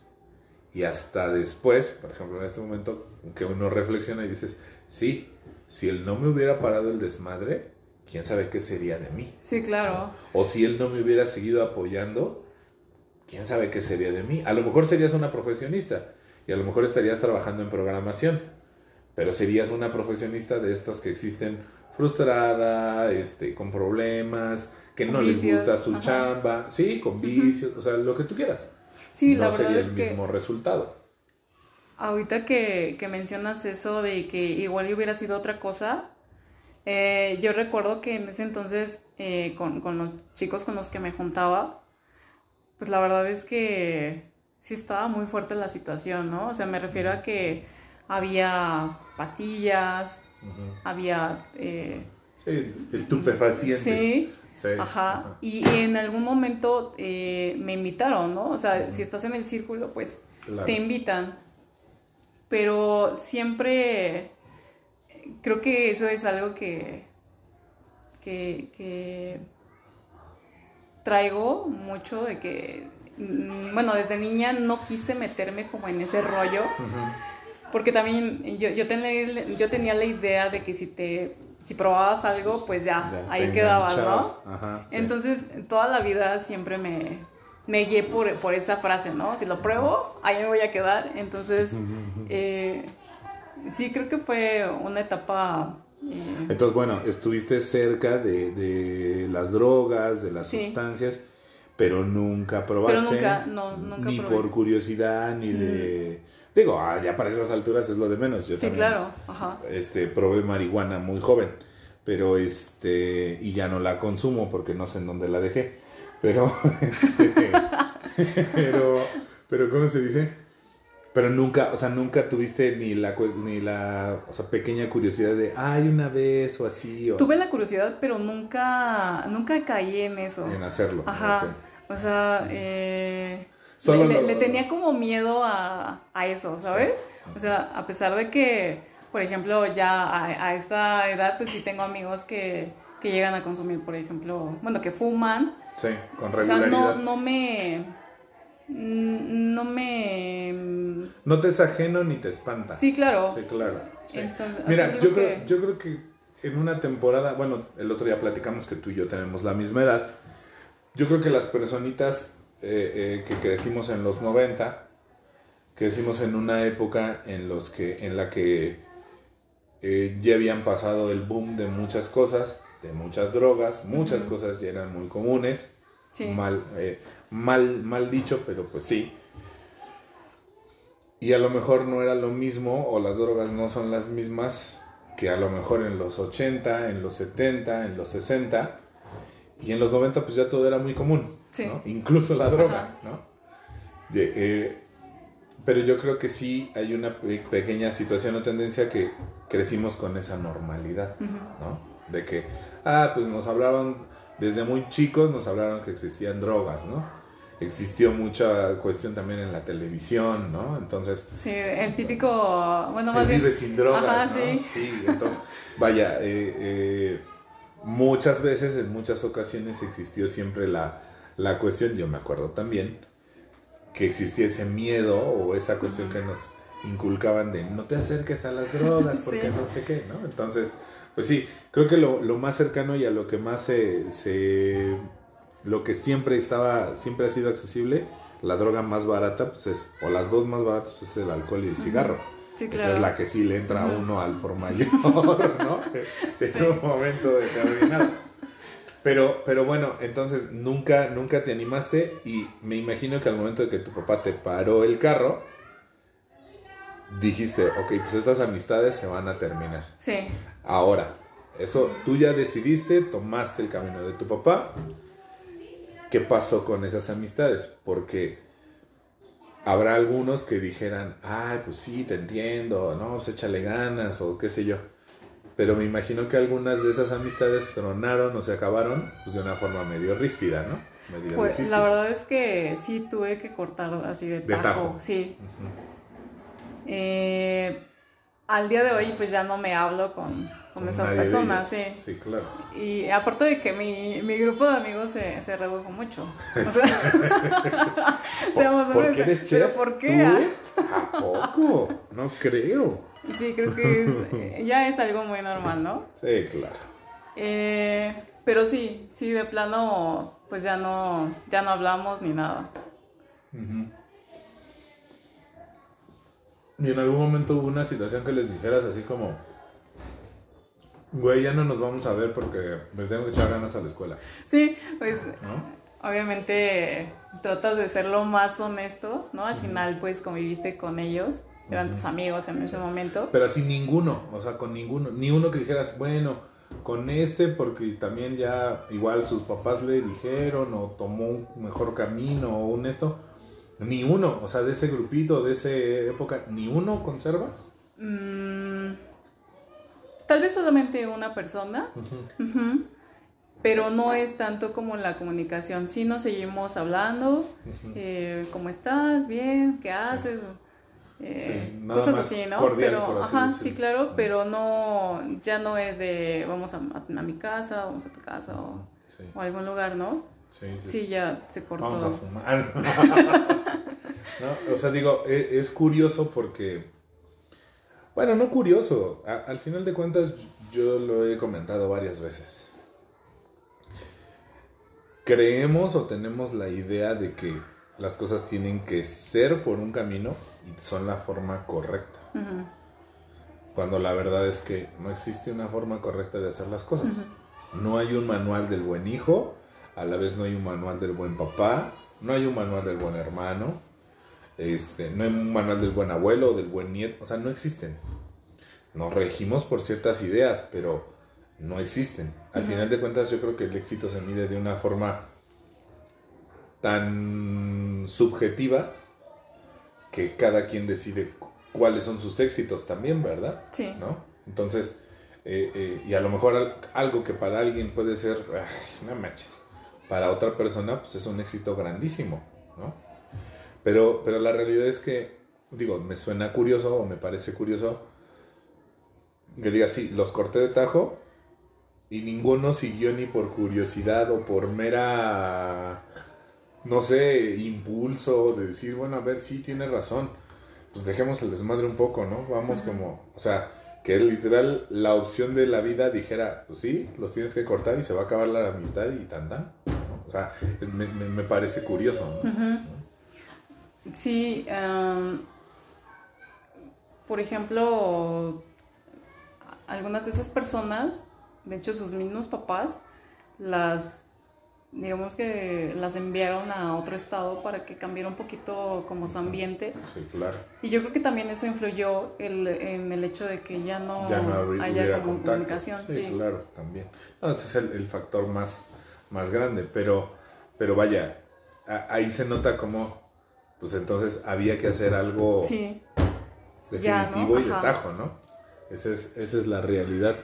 y hasta después, por ejemplo, en este momento que uno reflexiona y dices, sí, si él no me hubiera parado el desmadre, quién sabe qué sería de mí. sí, claro. O si él no me hubiera seguido apoyando, quién sabe qué sería de mí. A lo mejor serías una profesionista y a lo mejor estarías trabajando en programación, pero serías una profesionista de estas que existen frustrada, este, con problemas, que no Con les vicios, gusta su ajá. chamba, sí, con vicios, o sea, lo que tú quieras. Sí, no la verdad sería es el que mismo resultado. ahorita que, que mencionas eso de que igual hubiera sido otra cosa, eh, yo recuerdo que en ese entonces eh, con, con los chicos con los que me juntaba, pues la verdad es que sí estaba muy fuerte la situación, ¿no? O sea, me refiero a que había pastillas, había... eh, Sí, estupefacientes. sí, Sí, Ajá. Y, y en algún momento eh, me invitaron, ¿no? O sea, si estás en el círculo, pues Claro. te invitan. Pero siempre creo que eso es algo que, que, que traigo mucho de que, mm, bueno, desde niña no quise meterme como en ese rollo. Porque también yo, yo, tenía, yo tenía la idea de que si te si probabas algo, pues ya, Ya, ahí quedabas, ¿no? Ajá, sí. Entonces, toda la vida siempre me, me guié por, por esa frase, ¿no? Si lo pruebo, ahí me voy a quedar. Entonces, eh, sí, creo que fue una etapa... eh, Entonces, bueno, estuviste cerca de, de las drogas, de las Sí. sustancias, pero nunca probaste. Pero nunca, no, nunca Ni probé. por curiosidad, ni de... Digo, ah, ya para esas alturas es lo de menos. Yo sí, también, claro, ajá. Este, probé marihuana muy joven, pero este... Y ya no la consumo porque no sé en dónde la dejé. Pero, este, pero, pero, ¿cómo se dice? Pero nunca, o sea, nunca tuviste ni la, ni la, o sea, pequeña curiosidad de, ay, una vez o así, o Tuve la curiosidad, pero nunca, nunca caí en eso. en hacerlo. Ajá. O sea, eh, Solo le, le- lo- le tenía como miedo a, a eso, ¿sabes? O sea, a pesar de que, por ejemplo, ya a, a esta edad, pues sí tengo amigos que, que llegan a consumir, por ejemplo, bueno, que fuman. Sí, con O sea, regularidad. no, no, no me... mm, No te es ajeno ni te espanta. Sí, claro. Sí, claro. sí. Entonces, Mira, yo creo, que- yo creo que en una temporada, bueno, el otro día platicamos que tú y yo tenemos la misma edad. Yo creo que las personitas eh, eh, que crecimos en los 90, crecimos en una época en, los que, en la que eh, ya habían pasado el boom de muchas cosas, de muchas drogas, muchas cosas ya eran muy comunes, Sí. mal, mal, mal dicho, pero pues sí. Y a lo mejor no era lo mismo, o las drogas no son las mismas que a lo mejor en los 80, en los 70, en los 60. Y en los 90 pues ya todo era muy común, Sí. ¿no? Incluso la droga. ¿no? De, eh, pero yo creo que sí hay una pe- pequeña situación o tendencia que crecimos con esa normalidad. ¿no? De que, ah, pues nos hablaban, desde muy chicos nos hablaron que existían drogas, ¿no? Existió mucha cuestión también en la televisión, ¿no? Entonces, Sí, el típico... Bueno, más él bien... vive sin drogas, Ajá, ¿no? sí. entonces, vaya, eh, eh, muchas veces, en muchas ocasiones existió siempre la, la cuestión, yo me acuerdo también, que existía ese miedo o esa cuestión que nos inculcaban de no te acerques a las drogas porque Sí. no sé qué, ¿no? Entonces, pues sí, creo que lo, lo más cercano y a lo que más se, se- lo que siempre estaba, siempre ha sido accesible, la droga más barata, pues es, o las dos más baratas, pues es el alcohol y el cigarro. Sí, Esa claro. es la que sí le entra a uno al por mayor, ¿no? En Sí. un momento determinado. Pero, pero bueno, entonces nunca, nunca te animaste y me imagino que al momento de que tu papá te paró el carro, dijiste, ok, pues estas amistades se van a terminar. Sí. Ahora, eso tú ya decidiste, tomaste el camino de tu papá. ¿Qué pasó con esas amistades? Porque habrá algunos que dijeran, ay, pues sí, te entiendo, no, pues échale ganas o qué sé yo. Pero me imagino que algunas de esas amistades tronaron o se acabaron pues, de una forma medio ríspida, ¿no? Medio Pues difícil. la verdad es que sí tuve que cortar así de De tajo. Sí. Eh, al día de hoy pues ya no me hablo con, con esas personas, sí. Sí, claro. Y aparte de que mi, mi grupo de amigos se, se redujo mucho. O sea, ¿Por qué eres ¿Pero chef? por qué? ¿Tú? ¿A poco? No creo. Sí, creo que es- ya es algo muy normal, ¿no? Sí, claro. Eh, pero sí, sí, de plano, pues ya no, ya no hablamos ni nada. Ujú. ¿Y en algún momento hubo una situación que les dijeras así como, Güey, ya no nos vamos a ver porque me tengo que echar ganas a la escuela. Sí, pues ¿No? obviamente tratas de ser lo más honesto, ¿no? Al final pues conviviste con ellos, eran tus amigos en ese momento. Pero así ninguno, o sea, con ninguno. Ni uno que dijeras, bueno, con este porque también ya igual sus papás le dijeron o tomó un mejor camino o un esto. Ni uno, o sea, de ese grupito, de esa época, ni uno conservas. Mm, tal vez solamente una persona, pero no es tanto como la comunicación. Sí nos seguimos hablando, eh, ¿cómo estás? ¿Bien? ¿Qué haces? Eh, Sí, nada cosas más así, ¿no? cordial, pero, por así ajá, sí, claro, pero no, ya no es de vamos a, a mi casa, vamos a tu casa o, Sí, o a algún lugar, ¿no? Sí, sí. Sí, ya se cortó. Vamos a fumar. No, O sea, digo, e- es, curioso porque, bueno, no curioso, a- al final de cuentas yo lo he comentado varias veces. Creemos o tenemos la idea de que las cosas tienen que ser por un camino y son la forma correcta, cuando la verdad es que no existe una forma correcta de hacer las cosas. No hay un manual del buen hijo, a la vez no hay un manual del buen papá, no hay un manual del buen hermano, este, no hay un manual del buen abuelo o del buen nieto, o sea, no existen. Nos regimos por ciertas ideas, pero no existen. Al final de cuentas, yo creo que el éxito se mide de una forma tan subjetiva que cada quien decide cu- cuáles son sus éxitos también, ¿verdad? Sí. ¿no? Entonces, eh, eh, y a lo mejor al- algo que para alguien puede ser, "Ay, no manches, para otra persona pues es un éxito grandísimo, ¿no? Pero, pero la realidad es que, digo, me suena curioso o me parece curioso que diga, sí, los corté de tajo y ninguno siguió ni por curiosidad o por mera, no sé, impulso de decir, bueno, a ver, sí, tiene razón pues dejemos el desmadre un poco, ¿no? Vamos como, o sea, que literal la opción de la vida dijera, pues sí, los tienes que cortar y se va a acabar la amistad y tan tan. O sea, me, me- me parece curioso, ¿no? Sí, por ejemplo, algunas de esas personas, de hecho sus mismos papás, las, digamos que las enviaron a otro estado para que cambiara un poquito como su ambiente. Sí, claro. Y yo creo que también eso influyó el- en el hecho de que ya no, ya no haya como comunicación. Sí, Sí, claro, también. No, ese es el, el factor más, más grande, pero, pero vaya, a- ahí se nota como, pues entonces había que hacer algo Sí, Ya, ¿no? definitivo y de tajo, ¿no? Esa es, esa es la realidad.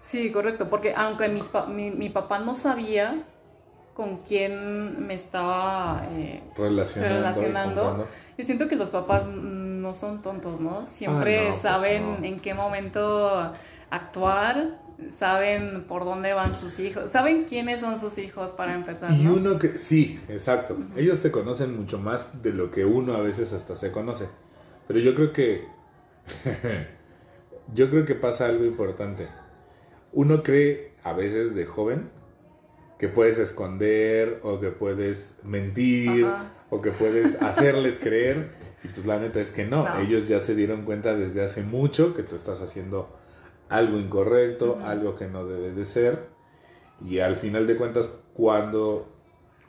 sí, correcto, porque aunque mis pa- mi, mi papá no sabía con quién me estaba... eh, Relacionando. Yo siento que los papás no son tontos, ¿no? Siempre Ah, no, pues saben no. en qué momento actuar, saben por dónde van sus hijos, saben quiénes son sus hijos para empezar, Y ¿no? uno que, sí, exacto. Ellos te conocen mucho más de lo que uno a veces hasta se conoce. Pero yo creo que, yo creo que pasa algo importante. Uno cree a veces de joven que puedes esconder o que puedes mentir o que puedes hacerles creer. Y pues la neta es que no. No. Ellos ya se dieron cuenta desde hace mucho que tú estás haciendo algo incorrecto, algo que no debe de ser. Y al final de cuentas, cuando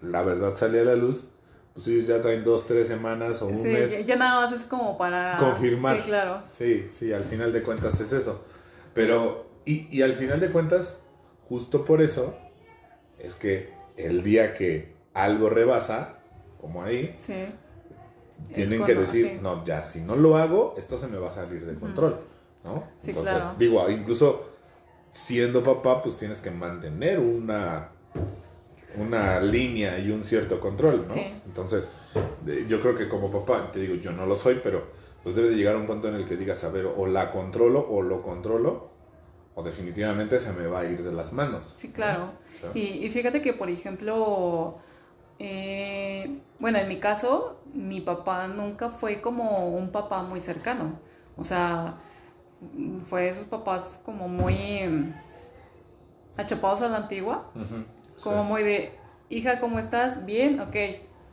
la verdad sale a la luz, pues ellos ya traen dos, tres semanas o un Sí, mes. ya- nada más es como para... Confirmar. Sí, claro. Sí, sí, al final de cuentas es eso. Pero, y, y al final de cuentas, justo por eso, es que el día que algo rebasa, como ahí, Sí. tienen que decir, sí. no, ya, si no lo hago, esto se me va a salir de control, ¿no? Sí, Entonces, claro. digo, incluso siendo papá, pues tienes que mantener una, una línea y un cierto control, ¿no? Sí. Entonces, yo creo que como papá, te digo, yo no lo soy, pero pues debe de llegar a un punto en el que digas, a ver, o la controlo o lo controlo, o definitivamente se me va a ir de las manos. Sí, claro. O sea, Y, y fíjate que, por ejemplo, eh, bueno, en mi caso, mi papá nunca fue como un papá muy cercano. O sea, fue de esos papás como muy mm, achapados a la antigua, como sí, muy de, hija, ¿cómo estás? Bien, ok.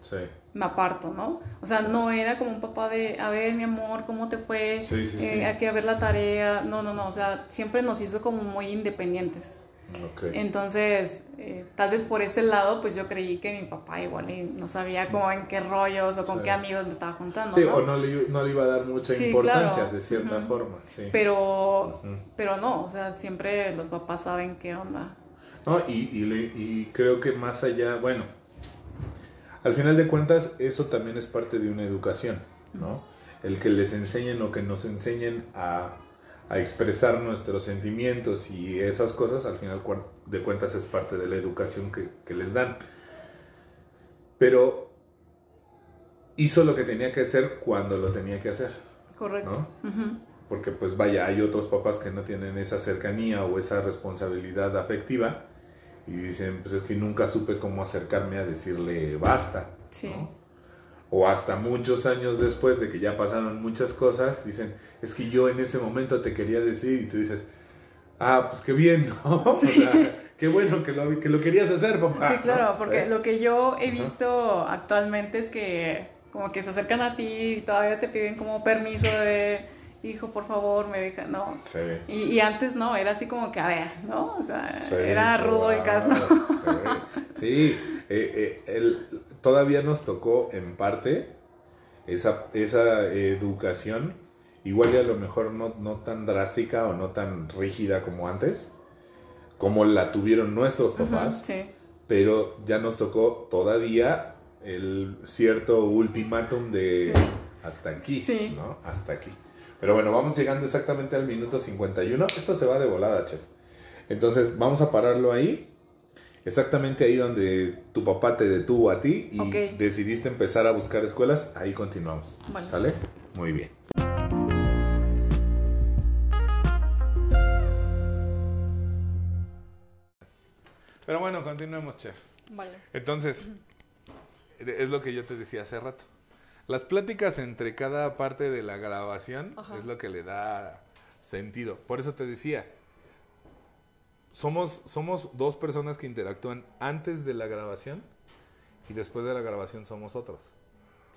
sí. me aparto, ¿no? O sea, no era como un papá de, a ver, mi amor, ¿cómo te fue? Sí, sí, Eh, sí. Aquí a ver la tarea. No, no, no, o sea, siempre nos hizo como muy independientes. Ok. Entonces, eh, tal vez por ese lado, pues yo creí que mi papá igual y no sabía como en qué rollos o con Sí. qué amigos me estaba juntando, Sí, ¿no? o no le, no le iba a dar mucha Sí, importancia claro. de cierta Ujú. forma. Sí. Pero, Ujú. pero no, o sea, siempre los papás saben qué onda. No, y, y y creo que más allá, bueno, al final de cuentas, eso también es parte de una educación, ¿no? El que les enseñen o que nos enseñen a, a expresar nuestros sentimientos y esas cosas, al final de cuentas es parte de la educación que, que les dan. Pero hizo lo que tenía que hacer cuando lo tenía que hacer. Correcto. Porque pues vaya, hay otros papás que no tienen esa cercanía o esa responsabilidad afectiva y dicen, pues es que nunca supe cómo acercarme a decirle basta. Sí. ¿no? O hasta muchos años después de que ya pasaron muchas cosas, dicen, es que yo en ese momento te quería decir y tú dices, ah, pues qué bien, ¿no? O sea, qué bueno que lo, que lo querías hacer, papá. Sí, claro, ¿no? porque ¿Eh? lo que yo he Ajá. visto actualmente es que como que se acercan a ti y todavía te piden como permiso de, hijo, por favor, me deja, no. Sí. Y, y antes no, era así como que, a ver, ¿no? O sea, Sí, era rudo el caso. Sí, eh, eh, el- todavía nos tocó en parte esa, esa educación, igual y a lo mejor no, no tan drástica o no tan rígida como antes, como la tuvieron nuestros papás, Sí, pero ya nos tocó todavía el cierto ultimátum de Sí. hasta aquí, Sí. ¿no? Hasta aquí. Pero bueno, vamos llegando exactamente al minuto 51. Esto se va de volada, chef. Entonces, vamos a pararlo ahí. Exactamente ahí donde tu papá te detuvo a ti y decidiste empezar a buscar escuelas, ahí continuamos. Vale. ¿Sale? Muy bien. Pero bueno, continuemos, chef. vale. Entonces, es lo que yo te decía hace rato. Las pláticas entre cada parte de la grabación Ajá. es lo que le da sentido. Por eso te decía, somos, somos dos personas que interactúan antes de la grabación y después de la grabación somos otros.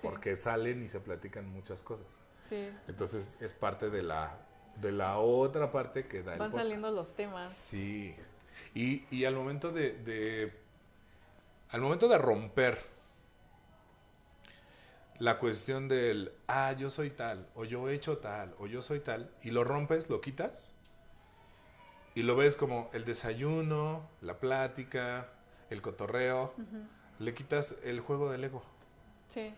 Sí. Porque salen y se platican muchas cosas. Sí, Entonces es parte de la, de la otra parte que da van saliendo los temas. Sí. Y, y al momento de, de- Al momento de romper la cuestión del. Ah, yo soy tal. O yo he hecho tal. O yo soy tal. Y lo rompes, lo quitas. Y lo ves como el desayuno, la plática, el cotorreo. Le quitas el juego del ego. Sí.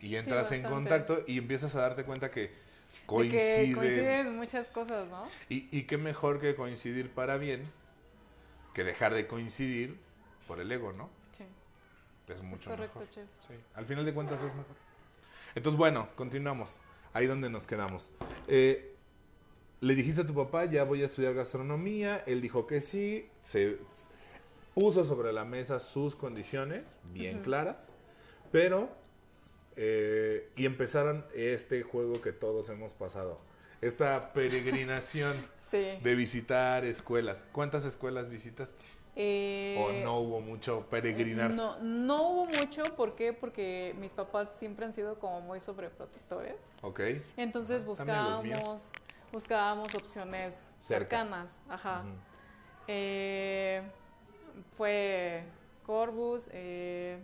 Y entras en bastante. contacto y empiezas a darte cuenta que De que coinciden. coinciden muchas cosas, ¿no? Y, y qué mejor que coincidir para bien que dejar de coincidir por el ego, ¿no? Sí. Es mucho correcto, mejor. chef. Sí, al final de cuentas es mejor. Entonces, bueno, continuamos. Ahí donde nos quedamos. Eh, le dijiste a tu papá, ya voy a estudiar gastronomía. Él dijo que sí. Se puso sobre la mesa sus condiciones, bien claras. Pero, eh, y empezaron este juego que todos hemos pasado. Esta peregrinación Sí. de visitar escuelas. ¿Cuántas escuelas visitaste? Eh, ¿O no hubo mucho peregrinar? No, no hubo mucho, ¿por qué? Porque mis papás siempre han sido como muy sobreprotectores. Ok. Entonces buscábamos, buscábamos opciones Cerca. cercanas. Ajá. Eh, fue Corbus, eh,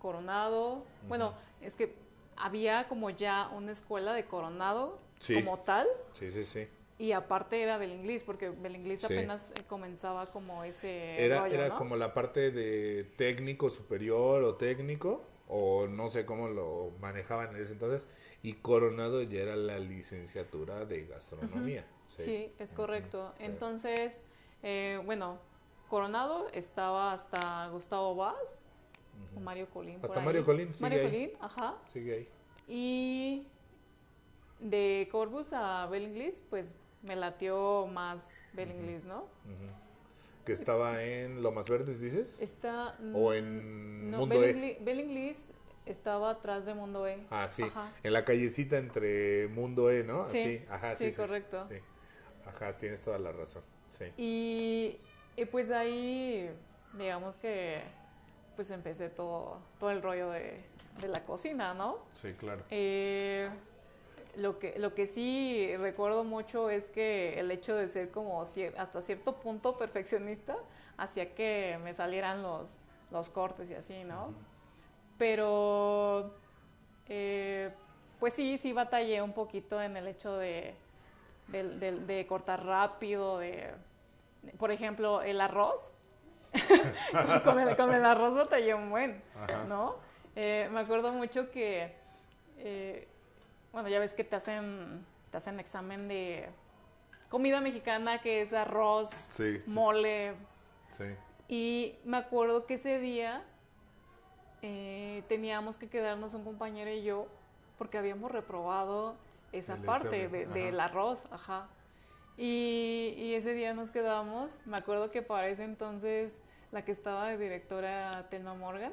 Coronado. Bueno, es que había como ya una escuela de Coronado Sí. como tal. Sí, sí, sí. Y aparte era Belinglís, porque Belinglís Sí. apenas eh, comenzaba como ese Era, rollo, era ¿no? como la parte de técnico superior o técnico, o no sé cómo lo manejaban en ese entonces, y Coronado ya era la licenciatura de gastronomía. Sí, es correcto. Entonces, eh, bueno, Coronado estaba hasta Gustavo Vaz o. Mario Colín. por Hasta ahí. Mario Colín, sigue Mario ahí. Colín, ajá. Sigue ahí. Y de Corbus a Belinglís, pues me latió más Belinglís, ¿no? Que estaba en Lomas Verdes, dices. Está. O en no, Mundo E. Belinglí- Belinglís estaba atrás de Mundo E. Ah, sí. Ajá. En la callecita entre Mundo E, ¿no? Sí, ajá, sí, correcto. sí. Ajá, tienes toda la razón. Sí. Y, y pues ahí, digamos que, pues empecé todo, todo el rollo de, de la cocina, ¿no? Sí, claro. Eh, lo, que, lo que sí recuerdo mucho es que el hecho de ser como cier- hasta cierto punto perfeccionista hacía que me salieran los, los cortes y así, ¿no? Pero, eh, pues sí, sí batallé un poquito en el hecho de, de, de- de cortar rápido, de, por ejemplo, el arroz. con, el, con el arroz batallé un buen, Ajá. ¿no? Eh, me acuerdo mucho que, eh, bueno, ya ves que te hacen, te hacen examen de comida mexicana, que es arroz, Sí, sí, mole, Sí. y me acuerdo que ese día eh, teníamos que quedarnos un compañero y yo porque habíamos reprobado esa El parte de- ajá. del arroz, ajá. Y, y ese día nos quedamos, me acuerdo que para ese entonces la que estaba de directora era Telma Morgan,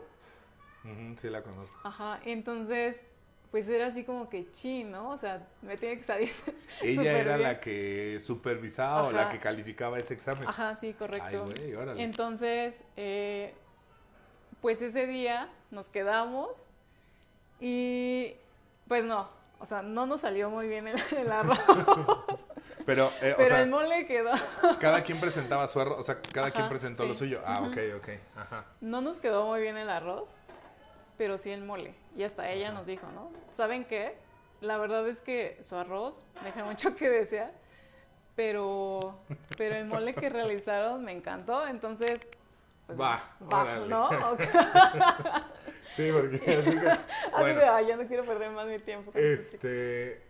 sí la conozco. ajá, entonces pues era así como que chi, ¿no? O sea, me tiene que salir Ella era bien. la que supervisaba o la Ajá. que calificaba ese examen. Ajá, sí, correcto. Ay, güey, órale. Entonces, eh, pues ese día nos quedamos y pues no, o sea, no nos salió muy bien el, el arroz, Pero, eh, o pero sea, el mole quedó. cada quien presentaba su arroz, o sea, cada Ajá, quien presentó lo suyo. Ah, ok, ok. Ajá. No nos quedó muy bien el arroz, pero sí el mole. Y hasta ella nos dijo, ¿no? ¿Saben qué? La verdad es que su arroz deja mucho que desear, pero, pero el mole que realizaron me encantó, entonces... pues, Va, va, órale. ¿no? Sí, porque así que, Así bueno, de, "Ay, ya no quiero perder más mi tiempo. con estos chicos". este,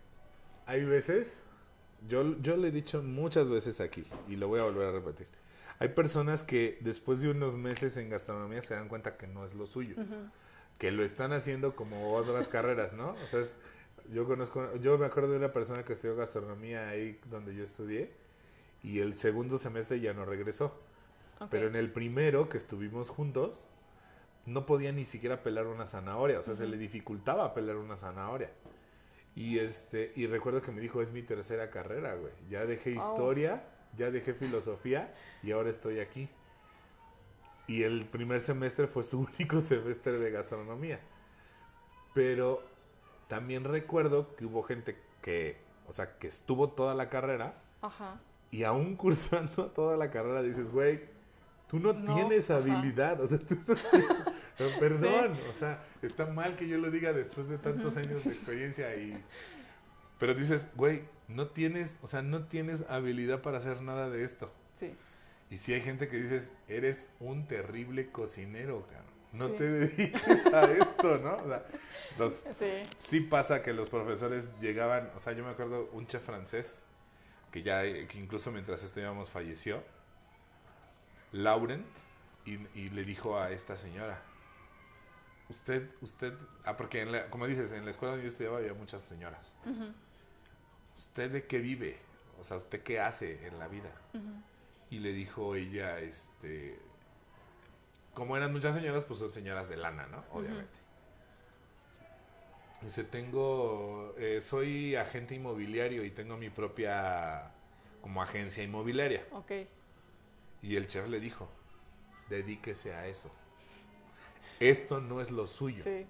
hay veces, yo, yo lo he dicho muchas veces aquí y lo voy a volver a repetir. Hay personas que después de unos meses en gastronomía se dan cuenta que no es lo suyo, que lo están haciendo como otras carreras, ¿no? O sea, es- yo conozco, yo me acuerdo de una persona que estudió gastronomía ahí donde yo estudié y el segundo semestre ya no regresó. Pero en el primero que estuvimos juntos, no podía ni siquiera pelar una zanahoria, o sea, se le dificultaba pelar una zanahoria. Y este, y recuerdo que me dijo, es mi tercera carrera, güey. Ya dejé Wow. historia, ya dejé filosofía y ahora estoy aquí. Y el primer semestre fue su único semestre de gastronomía. Pero también recuerdo que hubo gente que, o sea, que estuvo toda la carrera Ajá. y aún cursando toda la carrera dices, güey, tú no, No, tienes ajá. habilidad, o sea, tú no tienes- no, perdón, o sea, está mal que yo lo diga después de tantos años de experiencia y... Pero dices, güey, no tienes, o sea, no tienes habilidad para hacer nada de esto. Sí. Y si hay gente que dices, eres un terrible cocinero, cabrón. No Sí. te dediques a esto, ¿no? O sea, los- Sí. sí pasa que los profesores llegaban, o sea, yo me acuerdo un chef francés que ya, que incluso mientras estudiábamos falleció, Laurent, y, y le dijo a esta señora, usted, usted, ah, porque en la- como dices, en la escuela donde yo estudiaba había muchas señoras, ¿usted de qué vive? O sea, ¿usted qué hace en la vida? Y le dijo ella, este, como eran muchas señoras, pues son señoras de lana, ¿no? Obviamente. Dice, tengo, eh, soy agente inmobiliario y tengo mi propia, como agencia inmobiliaria. Ok. Y el chef le dijo, dedíquese a eso. Esto no es lo suyo. Sí.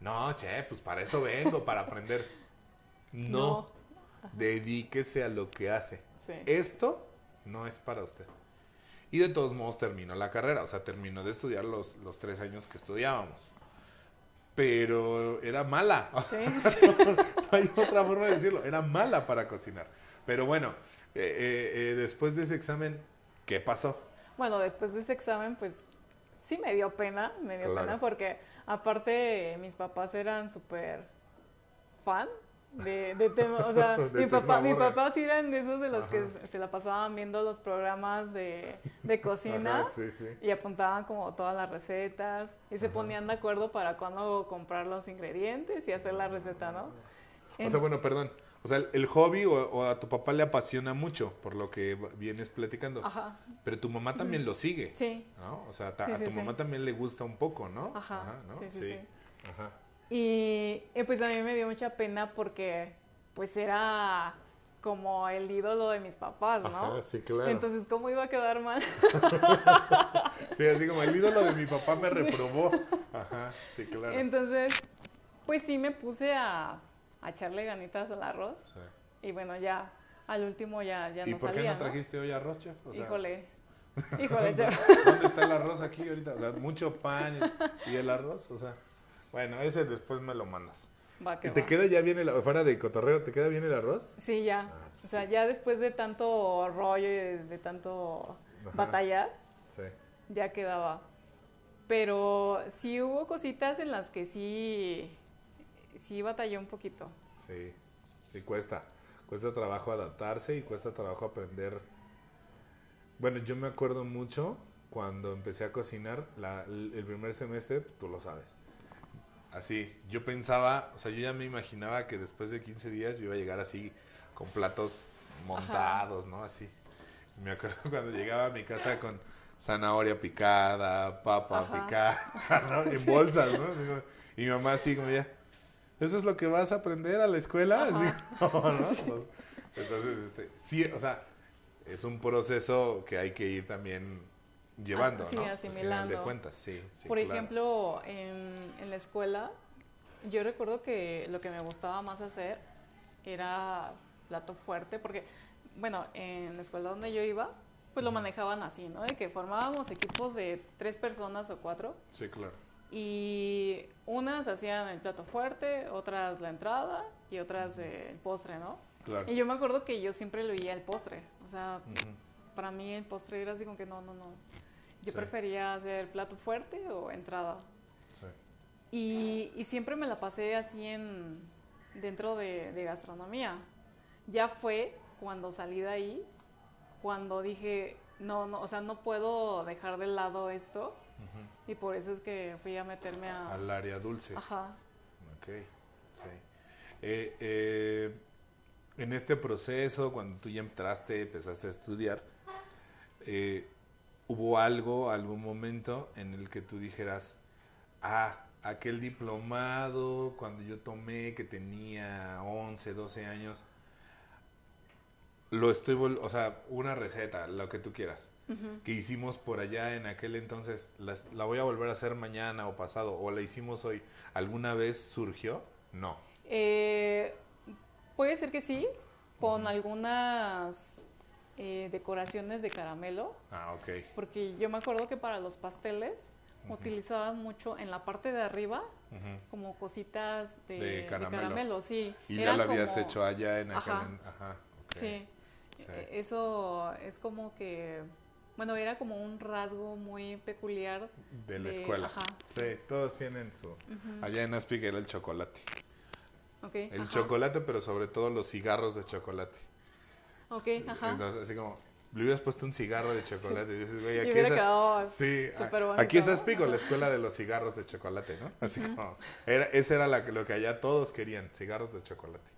No, chef, pues para eso vengo, para aprender. No, No. dedíquese a lo que hace. Sí. Esto no es para usted. Y de todos modos terminó la carrera, o sea, terminó de estudiar los, los tres años que estudiábamos. Pero era mala. Sí. no hay otra forma de decirlo. Era mala para cocinar. Pero bueno, eh, eh, eh, después de ese examen, ¿qué pasó? Bueno, después de ese examen, pues sí me dio pena, me dio Claro. pena porque aparte mis papás eran súper fan de, de tema, o sea, mi papá, mi papá sí eran de esos de los que Ajá. se- se la pasaban viendo los programas de, de cocina Ajá, sí, sí. y apuntaban como todas las recetas y se ponían de acuerdo para cuándo comprar los ingredientes y hacer la receta, ¿no? O sea, bueno, perdón. O sea, el, hobby o, o a tu papá le apasiona mucho, por lo que vienes platicando. Ajá, Pero tu mamá también lo sigue. sí. ¿no? O sea, ta- Sí, a tu mamá también le gusta un poco, ¿no? Ajá, ¿no? sí. Ajá. Y, y, pues a mí me dio mucha pena porque pues era como el ídolo de mis papás, ¿no? Ajá, sí, claro. Entonces, ¿cómo iba a quedar mal? Sí, así como el ídolo de mi papá me reprobó. Ajá, sí, claro. Entonces, pues sí me puse a, a echarle ganitas al arroz. Sí. Y bueno, ya al último ya, ya ¿Y no por salía, qué no ¿no? trajiste hoy arroz, chef? O sea, Híjole. Híjole, chef. ¿Dónde está el arroz aquí ahorita? O sea, mucho pan y, y el arroz, o sea. Bueno, ese después me lo mandas. Va, que ¿Y ¿Te va. queda ya bien el fuera de cotorreo, te queda bien el arroz? Sí, ya. Ah, pues o sea, sí. ya después de tanto rollo y de, de tanto Ajá. batallar, Sí. ya quedaba. Pero sí hubo cositas en las que sí, sí batallé un poquito. Sí, sí cuesta. Cuesta trabajo adaptarse y cuesta trabajo aprender. Bueno, yo me acuerdo mucho cuando empecé a cocinar la- el primer semestre, tú lo sabes. Así, yo pensaba, o sea, yo ya me imaginaba que después de 15 días yo iba a llegar así con platos montados, ¿no? Así. Me acuerdo cuando llegaba a mi casa con zanahoria picada, papa Ajá. picada, ¿no? En bolsas, ¿no? Y mi mamá así como ya, ¿eso es lo que vas a aprender a la escuela? Así, no, ¿no? Entonces, este, sí, o sea, es un proceso que hay que ir también llevando, Ah, sí, ¿no? Al asimilando. final de cuentas, sí. sí, Por claro. ejemplo, en, en la escuela, yo recuerdo que lo que me gustaba más hacer era plato fuerte, porque, bueno, en la escuela donde yo iba, pues lo manejaban así, ¿no? De que formábamos equipos de tres personas o cuatro, Sí, claro. Y unas hacían el plato fuerte, otras la entrada y otras eh, el postre, ¿no? Claro. Y yo me acuerdo que yo siempre lo oía el postre, o sea, Ujú. para mí el postre era así como que no, no, no. Yo Sí. prefería hacer plato fuerte o entrada. Sí. Y, y siempre me la pasé así en dentro de, de gastronomía. Ya fue cuando salí de ahí, cuando dije, no, no, o sea, no puedo dejar de lado esto. Y por eso es que fui a meterme a... Al área dulce. Ajá. Ok, sí. Eh, eh, en este proceso, cuando tú ya entraste, empezaste a estudiar, eh, ¿hubo algo, algún momento en el que tú dijeras, ah, aquel diplomado, cuando yo tomé, que tenía 11, 12 años, lo estoy, o sea, una receta, lo que tú quieras, Que hicimos por allá en aquel entonces, las- la voy a volver a hacer mañana o pasado, o la hicimos hoy, ¿alguna vez surgió? No. Eh, puede ser que sí, con algunas eh, decoraciones de caramelo. Ah, ok. Porque yo me acuerdo que para los pasteles utilizaban mucho en la parte de arriba como cositas de, De de caramelo. sí. Y ya lo habías como- hecho allá en aquel... Ajá. en- Ajá. Sí. E- Eso es como que, bueno, era como un rasgo muy peculiar. De la de- escuela. ajá, sí. todos tienen su... Ujú. Allá en Aspic era el chocolate. Ok, El ajá. chocolate, pero sobre todo los cigarros de chocolate. Ok, ajá. Entonces, así como, le hubieras puesto un cigarro de chocolate y dices, güey, y aquí es... quedado Sí, aquí es ¿no? Aspico, la escuela de los cigarros de chocolate, ¿no? Así como, era, ese era la- lo que allá todos querían, cigarros de chocolate.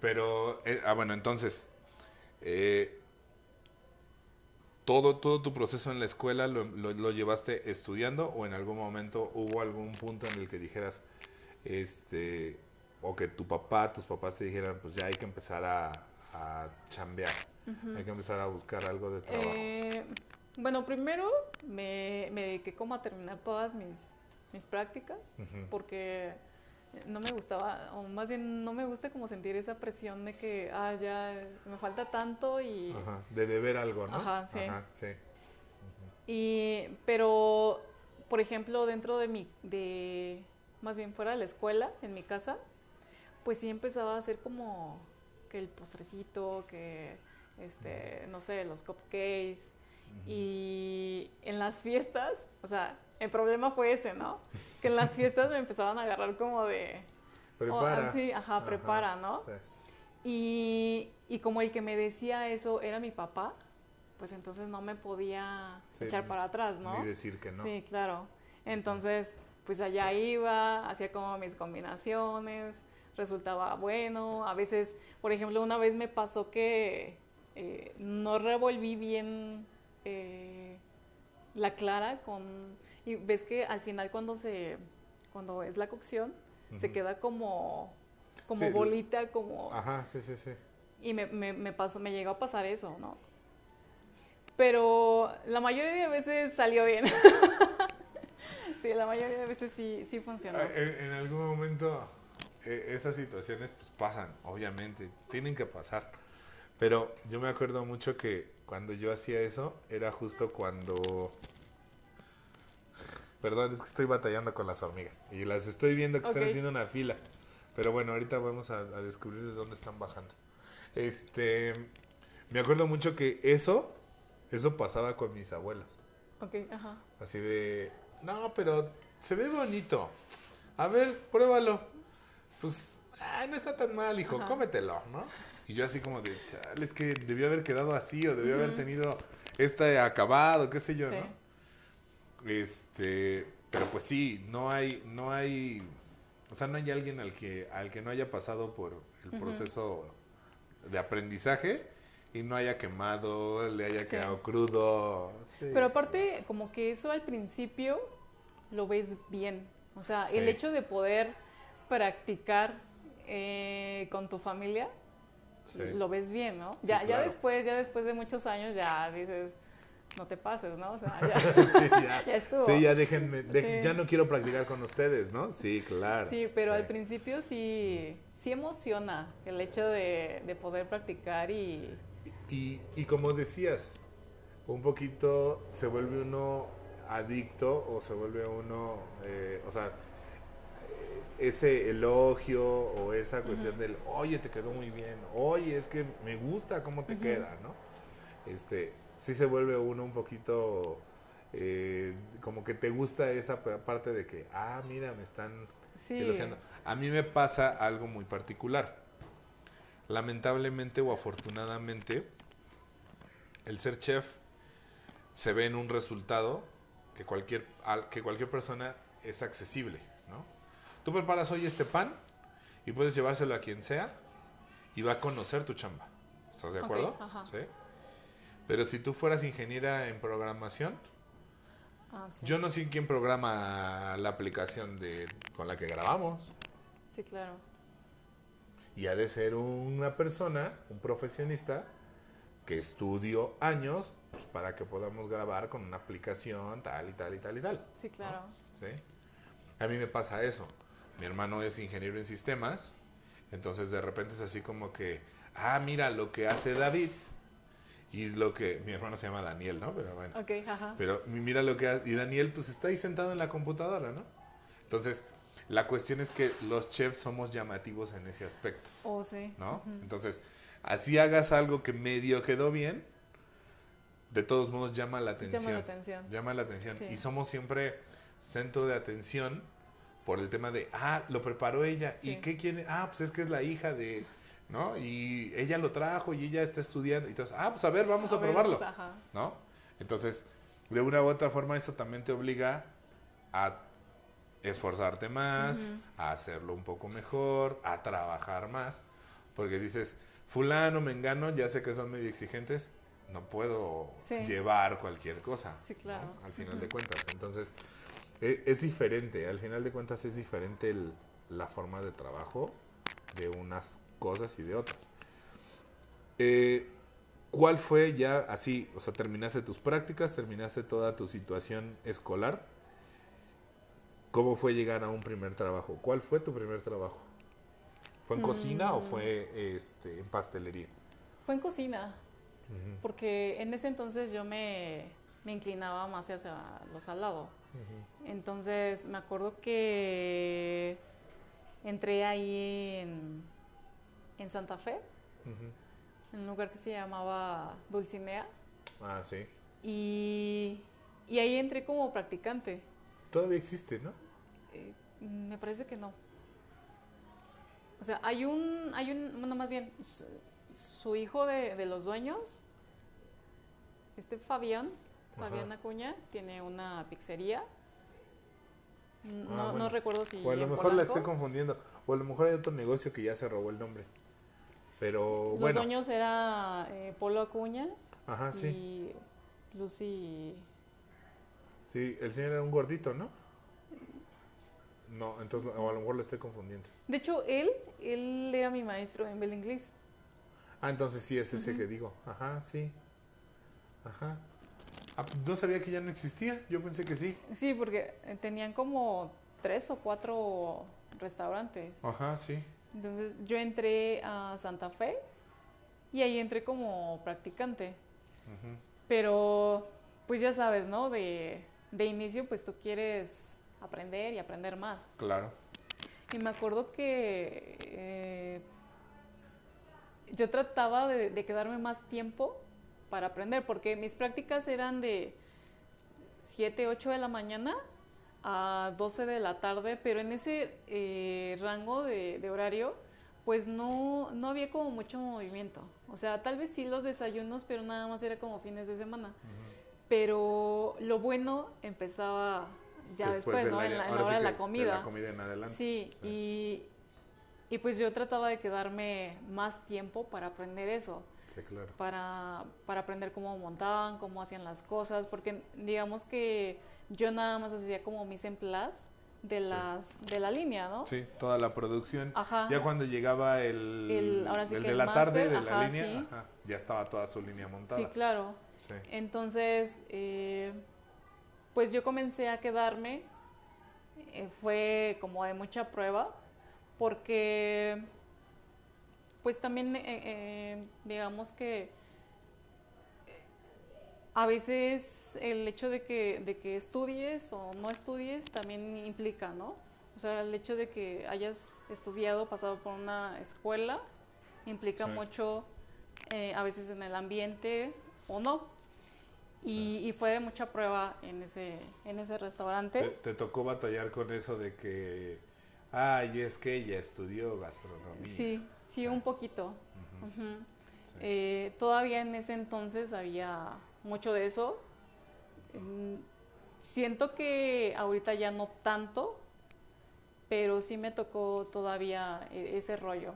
Pero, eh, ah, bueno, entonces, eh, todo, todo tu proceso en la escuela lo, lo- lo llevaste estudiando o en algún momento hubo algún punto en el que dijeras, este, o que tu papá, tus papás te dijeran, pues ya hay que empezar a, a chambear, hay que empezar a buscar algo de trabajo. Eh, bueno, primero me, me dediqué como a terminar todas mis, mis prácticas porque no me gustaba, o más bien no me gusta como sentir esa presión de que, ah, ya me falta tanto y... Ajá, de deber algo, ¿no? Ajá, sí. sí. Y, pero, por ejemplo, dentro de mi, de, más bien fuera de la escuela, en mi casa, pues sí empezaba a hacer como que el postrecito, que, este, no sé, los cupcakes. Y en las fiestas, o sea, el problema fue ese, ¿no? Que en las fiestas me empezaban a agarrar como de... Prepara. Oh, ajá, prepara, ¿no? sí. Y, y como el que me decía eso era mi papá, pues entonces no me podía Sí, echar para atrás, ¿no? Ni decir que no. Sí, claro. Entonces, pues allá iba, hacía como mis combinaciones, resultaba bueno. A veces, por ejemplo, una vez me pasó que eh, no revolví bien eh, la clara con... Y ves que al final cuando se... Cuando es la cocción, se Ujú. queda como... Como Sí, bolita, como... Ajá, sí, sí, sí. y me, me, me pasó, me llegó a pasar eso, ¿no? Pero la mayoría de veces salió bien. sí, la mayoría de veces sí, sí funcionó. Ah, En, en algún momento eh, esas situaciones pues pasan, obviamente, tienen que pasar. Pero yo me acuerdo mucho que cuando yo hacía eso era justo cuando... Perdón, es que estoy batallando con las hormigas y las estoy viendo que están Ok. haciendo una fila. Pero bueno, ahorita vamos a, a descubrir de dónde están bajando. Este, me acuerdo mucho que eso, eso pasaba con mis abuelos. Ok, ajá. Así de, no, pero se ve bonito. A ver, pruébalo. Pues, ah, no está tan mal, hijo, Ajá. cómetelo, ¿no? Y yo así como de, chale, es que debió haber quedado así o debió haber Ujú. tenido este acabado, qué sé yo, Sí. ¿no? Este, pero pues sí, no hay, no hay, o sea, no hay alguien al que, al que no haya pasado por el proceso de aprendizaje y no haya quemado, le haya Sí. quedado crudo. Sí. Pero aparte, como que eso al principio lo ves bien. O sea, el hecho de poder practicar eh, con tu familia, Sí. lo ves bien, ¿no? Sí, ya, ya después, ya después de muchos años, ya dices, no te pases, ¿no? O sea, ya, Sí, ya. ya estuvo. Sí, ya déjenme, de- Sí. ya no quiero practicar con ustedes, ¿no? Sí, claro. Sí, pero Sí. al principio sí, sí emociona el hecho de, de poder practicar y... Y, y como decías, un poquito se vuelve uno adicto o se vuelve uno, eh, o sea, eh, ese elogio o esa cuestión del, oye, te quedó muy bien, oye, es que me gusta cómo te queda, ¿no? Este, sí se vuelve uno un poquito, eh, como que te gusta esa pa- parte de que, ah, mira, me están Sí, elogiando. A mí me pasa algo muy particular. Lamentablemente o afortunadamente, el ser chef se ve en un resultado que cualquier, al- que cualquier persona es accesible, ¿no? Tú preparas hoy este pan y puedes llevárselo a quien sea y va a conocer tu chamba. ¿Estás de acuerdo? ajá. ¿Sí? Pero si tú fueras ingeniera en programación, Ah, sí. yo no sé quién programa la aplicación de, con la que grabamos. Sí, claro. Y ha de ser una persona, un profesionista, que estudió años pues, para que podamos grabar con una aplicación tal y tal y tal y tal. Sí, claro. ¿sí? A mí me pasa eso. Mi hermano es ingeniero en sistemas, entonces de repente es así como que, ah, mira lo que hace David. Y lo que, mi hermano se llama Daniel, ¿no? Pero bueno. Ok, ajá. Pero mi- mira lo que. Y Daniel, pues está ahí sentado en la computadora, ¿no? Entonces, la cuestión es que los chefs somos llamativos en ese aspecto, Oh, sí. ¿no? Entonces, así hagas algo que medio quedó bien, de todos modos llama la atención. Llama la atención. Llama la atención. Sí. Y somos siempre centro de atención por el tema de, ah, lo preparó ella. ¿Y qué quiere? Ah, pues es que es la hija de, ¿no? Y ella lo trajo y ella está estudiando. Y entonces, ah, pues a ver, vamos a, ver, probarlo. ajá. ¿no? Entonces, de una u otra forma, eso también te obliga a esforzarte más, a hacerlo un poco mejor, a trabajar más, porque dices, fulano, mengano, ya sé que son medio exigentes, no puedo Sí. llevar cualquier cosa, Sí, claro. ¿no? al final de cuentas. Entonces, e- es, diferente, al final de cuentas es diferente el- la forma de trabajo de unas cosas y de otras. Eh, ¿Cuál fue ya así? O sea, terminaste tus prácticas, terminaste toda tu situación escolar. ¿Cómo fue llegar a un primer trabajo? ¿Cuál fue tu primer trabajo? ¿Fue en cocina o Mm. fue este, en pastelería? Fue en cocina, porque en ese entonces yo me, me inclinaba más hacia lo salado. ujú. Entonces me acuerdo que entré ahí en, en Santa Fe, en un lugar que se llamaba Dulcinea, Ah, sí. y, y ahí entré como practicante. Todavía existe, ¿no? Eh, me parece que no. O sea, hay un, hay un, bueno, más bien, su, su hijo de, de los dueños, este Fabián, Ajá. Fabián Acuña, tiene una pizzería. No, Ah, no bueno. recuerdo si O a lo mejor la estoy confundiendo. O a lo mejor hay otro negocio que ya se robó el nombre. Pero Los bueno. dueños era eh, Polo Acuña Ajá, sí. y Lucy. Sí, el señor era un gordito, ¿no? No, entonces o a lo mejor lo estoy confundiendo. De hecho, él, él era mi maestro en Bel Inglés. Ah, entonces sí es ese que digo. Ajá, sí. Ajá. Ah, no sabía que ya no existía. Yo pensé que sí. Sí, porque eh, tenían como tres o cuatro restaurantes. Ajá, sí. Entonces yo entré a Santa Fe y ahí entré como practicante. Pero, pues ya sabes, ¿no? De, de inicio, pues tú quieres aprender y aprender más. Claro. Y me acuerdo que eh, yo trataba de, de quedarme más tiempo para aprender, porque mis prácticas eran de 7, 8 de la mañana a 12 de la tarde, pero en ese eh, rango de, de horario, pues no, no había como mucho movimiento. O sea, tal vez sí los desayunos, pero nada más era como fines de semana. Pero lo bueno empezaba ya después, ¿no? En la, en sí hora de la comida. la comida en adelante. Sí, Y, y pues yo trataba de quedarme más tiempo para aprender eso, Sí, claro. para, para aprender cómo montaban, cómo hacían las cosas, porque digamos que yo nada más hacía como mis emplas de las de la línea, ¿no? Sí, toda la producción. Ajá. Ya cuando llegaba el, El- ahora sí el que de el la tarde de la línea, sí. ajá, ya estaba toda su línea montada. Sí, claro. Sí. Entonces, eh, pues yo comencé a quedarme, eh, fue como de mucha prueba, porque pues también eh, eh, digamos que a veces el hecho de que, de que estudies o no estudies también implica, ¿no? O sea, el hecho de que hayas estudiado, pasado por una escuela, implica Sí. mucho eh, a veces en el ambiente o no. Y, y fue de mucha prueba en ese, en ese Te, restaurante. te tocó batallar con eso de que, ay, es que ella estudió gastronomía. Sí, sí, un poquito. Sí. Eh, todavía en ese entonces había mucho de eso. Mm, Siento que ahorita ya no tanto, pero sí me tocó todavía e- ese rollo.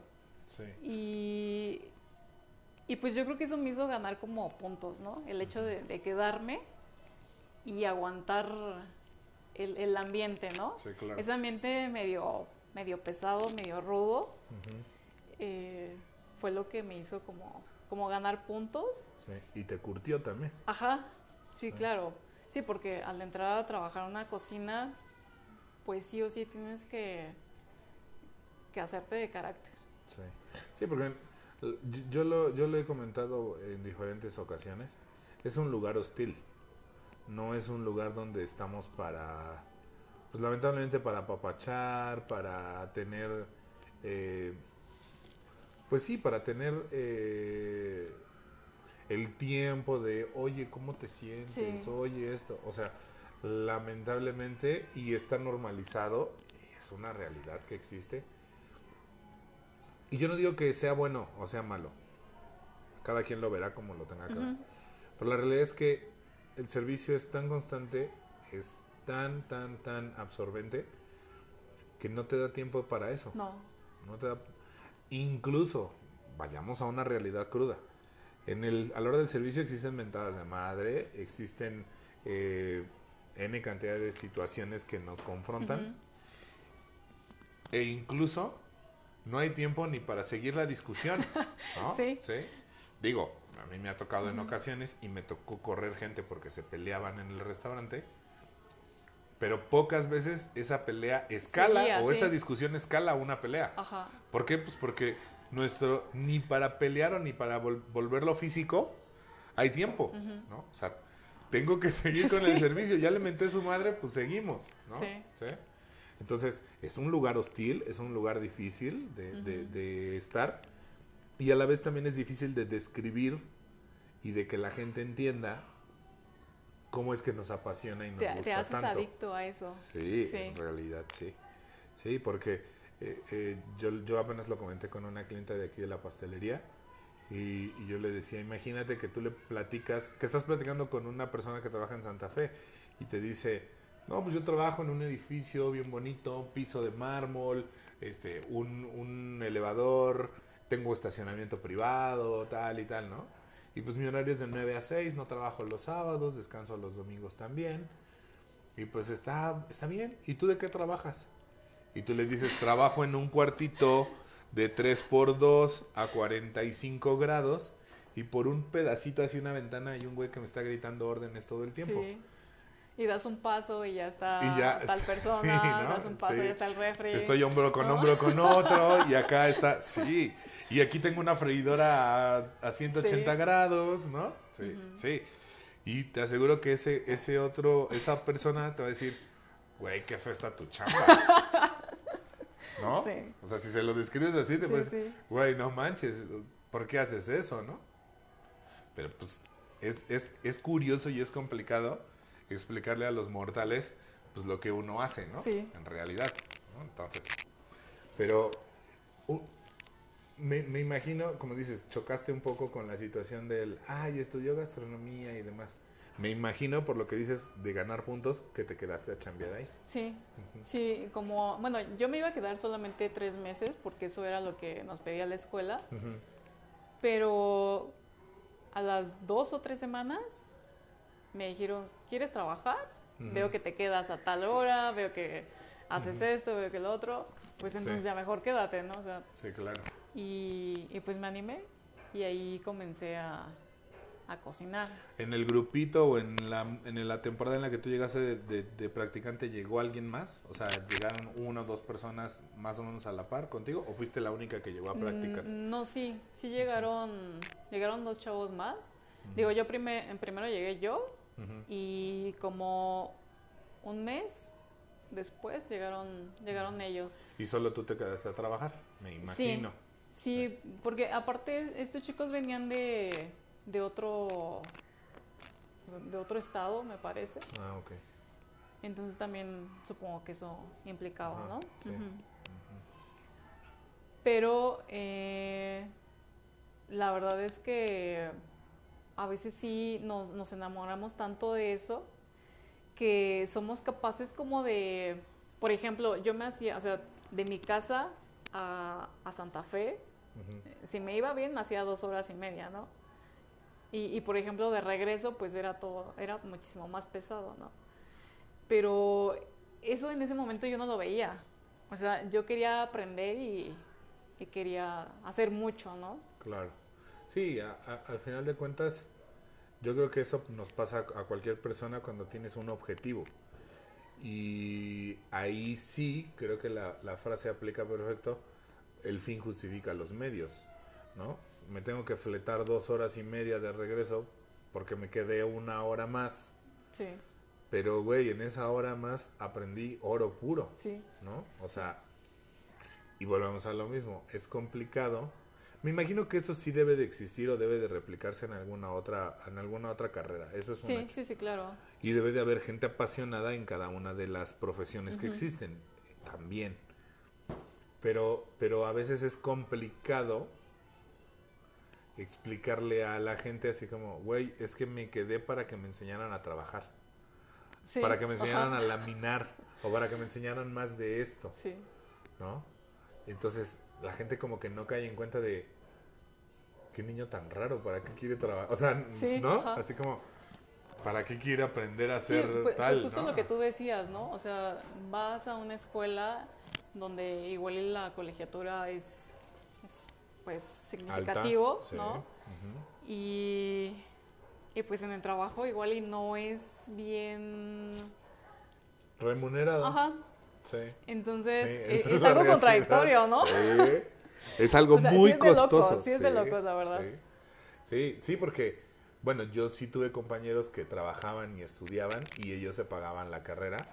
Sí. Y, y pues yo creo que eso me hizo ganar como puntos, ¿no? El hecho de, de quedarme y aguantar el, el ambiente, ¿no? Sí, claro. Ese ambiente medio, medio pesado, medio rudo, eh, fue lo que me hizo como, como ganar puntos. sí. Y te curtió también. Ajá, sí, claro. Sí, porque al entrar a trabajar en una cocina, pues sí o sí tienes que, que hacerte de carácter. Sí, sí porque yo- lo, yo lo he comentado en diferentes ocasiones. Es un lugar hostil. No es un lugar donde estamos para, pues lamentablemente para apapachar, para tener, eh, pues sí, para tener eh, el tiempo de, oye, ¿cómo te sientes? Sí. Oye, esto. O sea, lamentablemente, y está normalizado, es una realidad que existe. Y yo no digo que sea bueno o sea malo. Cada quien lo verá como lo tenga que ver. Pero la realidad es que el servicio es tan constante, es tan, tan, tan absorbente, que no te da tiempo para eso. No, No te da... Incluso, vayamos a una realidad cruda. En el, a la hora del servicio existen mentadas de madre, existen eh, N cantidad de situaciones que nos confrontan. Ujú. E incluso no hay tiempo ni para seguir la discusión. ¿no? Sí. Digo, a mí me ha tocado en ocasiones y me tocó correr gente porque se peleaban en el restaurante. Pero pocas veces esa pelea escala o sí. esa discusión escala a una pelea. ajá. ¿Por qué? Pues porque nuestro ni para pelear o ni para vol- volverlo físico hay tiempo, ¿no? O sea, tengo que seguir con el servicio, ya le menté a su madre, pues seguimos, ¿no? Sí. Entonces, es un lugar hostil, es un lugar difícil de, de- de estar y a la vez también es difícil de describir y de que la gente entienda cómo es que nos apasiona y nos Te, gusta te haces tanto. adicto a eso. Sí, Sí. en realidad sí. Sí, porque eh, eh, yo, apenas lo comenté con una clienta de aquí de la pastelería y, y yo le decía, imagínate que tú le platicas, que estás platicando con una persona que trabaja en Santa Fe y te dice, no, pues yo trabajo en un edificio bien bonito, piso de mármol, este, un, un elevador, tengo estacionamiento privado, tal y tal, ¿no? Y pues mi horario es de 9 a 6, no trabajo los sábados, descanso los domingos también. Y pues está, está bien. ¿Y tú de qué trabajas? Y tú le dices, trabajo en un cuartito de 3 por 2 a 45 grados y por un pedacito así una ventana hay un güey que me está gritando órdenes todo el tiempo. Sí. Y das un paso y ya está Y ya- tal persona, sí, ¿no? das un paso y ya está el refri. Estoy hombro con ¿no? hombro con otro y acá está, sí. Y aquí tengo una freidora a, a 180 Sí. grados, ¿no? Sí, sí. Y te aseguro que ese, ese otro, esa persona te va a decir, güey, qué fea está tu chamba. ¿No? Sí. O sea, si se lo describes así, te puedes, güey, no manches, ¿por qué haces eso, no? Pero pues es, es, es curioso y es complicado explicarle a los mortales pues lo que uno hace, ¿no? Sí. En realidad, ¿no? Entonces, pero u- me, me imagino, como dices, chocaste un poco con la situación del, ay, estudió gastronomía y demás. Me imagino, por lo que dices, de ganar puntos, que te quedaste a chambear ahí. Sí, sí, como, bueno, yo me iba a quedar solamente tres meses porque eso era lo que nos pedía la escuela, Ujú. pero a las dos o tres semanas me dijeron, ¿quieres trabajar? Ujú. Veo que te quedas a tal hora, veo que haces esto, veo que lo otro, pues entonces Sí. ya mejor quédate, ¿no? O sea, Sí, claro. y, y pues me animé y ahí comencé a, a cocinar. ¿En el grupito o en la, en la temporada en la que tú llegaste de, de- de practicante, llegó alguien más? O sea, ¿llegaron una o dos personas más o menos a la par contigo? ¿O fuiste la única que llegó a prácticas? Mm, No, sí, sí llegaron, llegaron dos chavos más. Digo, yo prime- en primero llegué yo y como un mes después llegaron, llegaron ellos. Y solo tú te quedaste a trabajar, me imagino. Sí, porque aparte estos chicos venían de, de otro de otro estado, me parece. Ah, ok. Entonces también supongo que eso implicaba, Ajá, ¿no? sí. Pero eh, la verdad es que a veces sí nos, nos enamoramos tanto de eso que somos capaces como de, por ejemplo, yo me hacía, o sea, de mi casa a, a Santa Fe, si me iba bien me hacía dos horas y media, ¿no? Y, por ejemplo de regreso pues era todo, era muchísimo más pesado, ¿no? Pero eso en ese momento yo no lo veía. O sea, yo quería aprender y, quería hacer mucho, ¿no? Claro. Sí, a- al final de cuentas, yo creo que eso nos pasa a cualquier persona cuando tienes un objetivo. Y ahí sí, creo que la frase aplica perfecto, el fin justifica los medios, ¿no? Me tengo que fletar dos horas y media de regreso porque me quedé una hora más, Sí, pero güey, en esa hora más aprendí oro puro. sí, ¿no? O sea, y volvemos a lo mismo, es complicado. Me imagino que eso sí debe de existir o debe de replicarse en alguna otra en alguna otra carrera, eso es un sí, hecho. sí, sí, claro. Y debe de haber gente apasionada en cada una de las profesiones que existen, también. Pero pero a veces es complicado explicarle a la gente así como, güey, es que me quedé para que me enseñaran a trabajar, Sí, para que me enseñaran ajá, a laminar o para que me enseñaran más de esto. Sí, ¿no? Entonces la gente como que no cae en cuenta de qué niño tan raro, ¿para qué quiere trabajar? O sea, Sí, ¿no? ajá. Así como, ¿para qué quiere aprender a hacer pues, pues tal? justo ¿no? lo que tú decías, ¿no? O sea, vas a una escuela donde igual la colegiatura es, es, pues Alta, significativo, sí, ¿no? Y, y pues en el trabajo igual y no es bien... Remunerado. Ajá. Sí. Entonces Sí, e- es, algo realidad. contradictorio, ¿no? Sí. Es algo O sea, sí muy es de locos, costoso. sí es de locos, la verdad. Sí. sí, sí, porque, bueno, yo sí tuve compañeros que trabajaban y estudiaban y ellos se pagaban la carrera.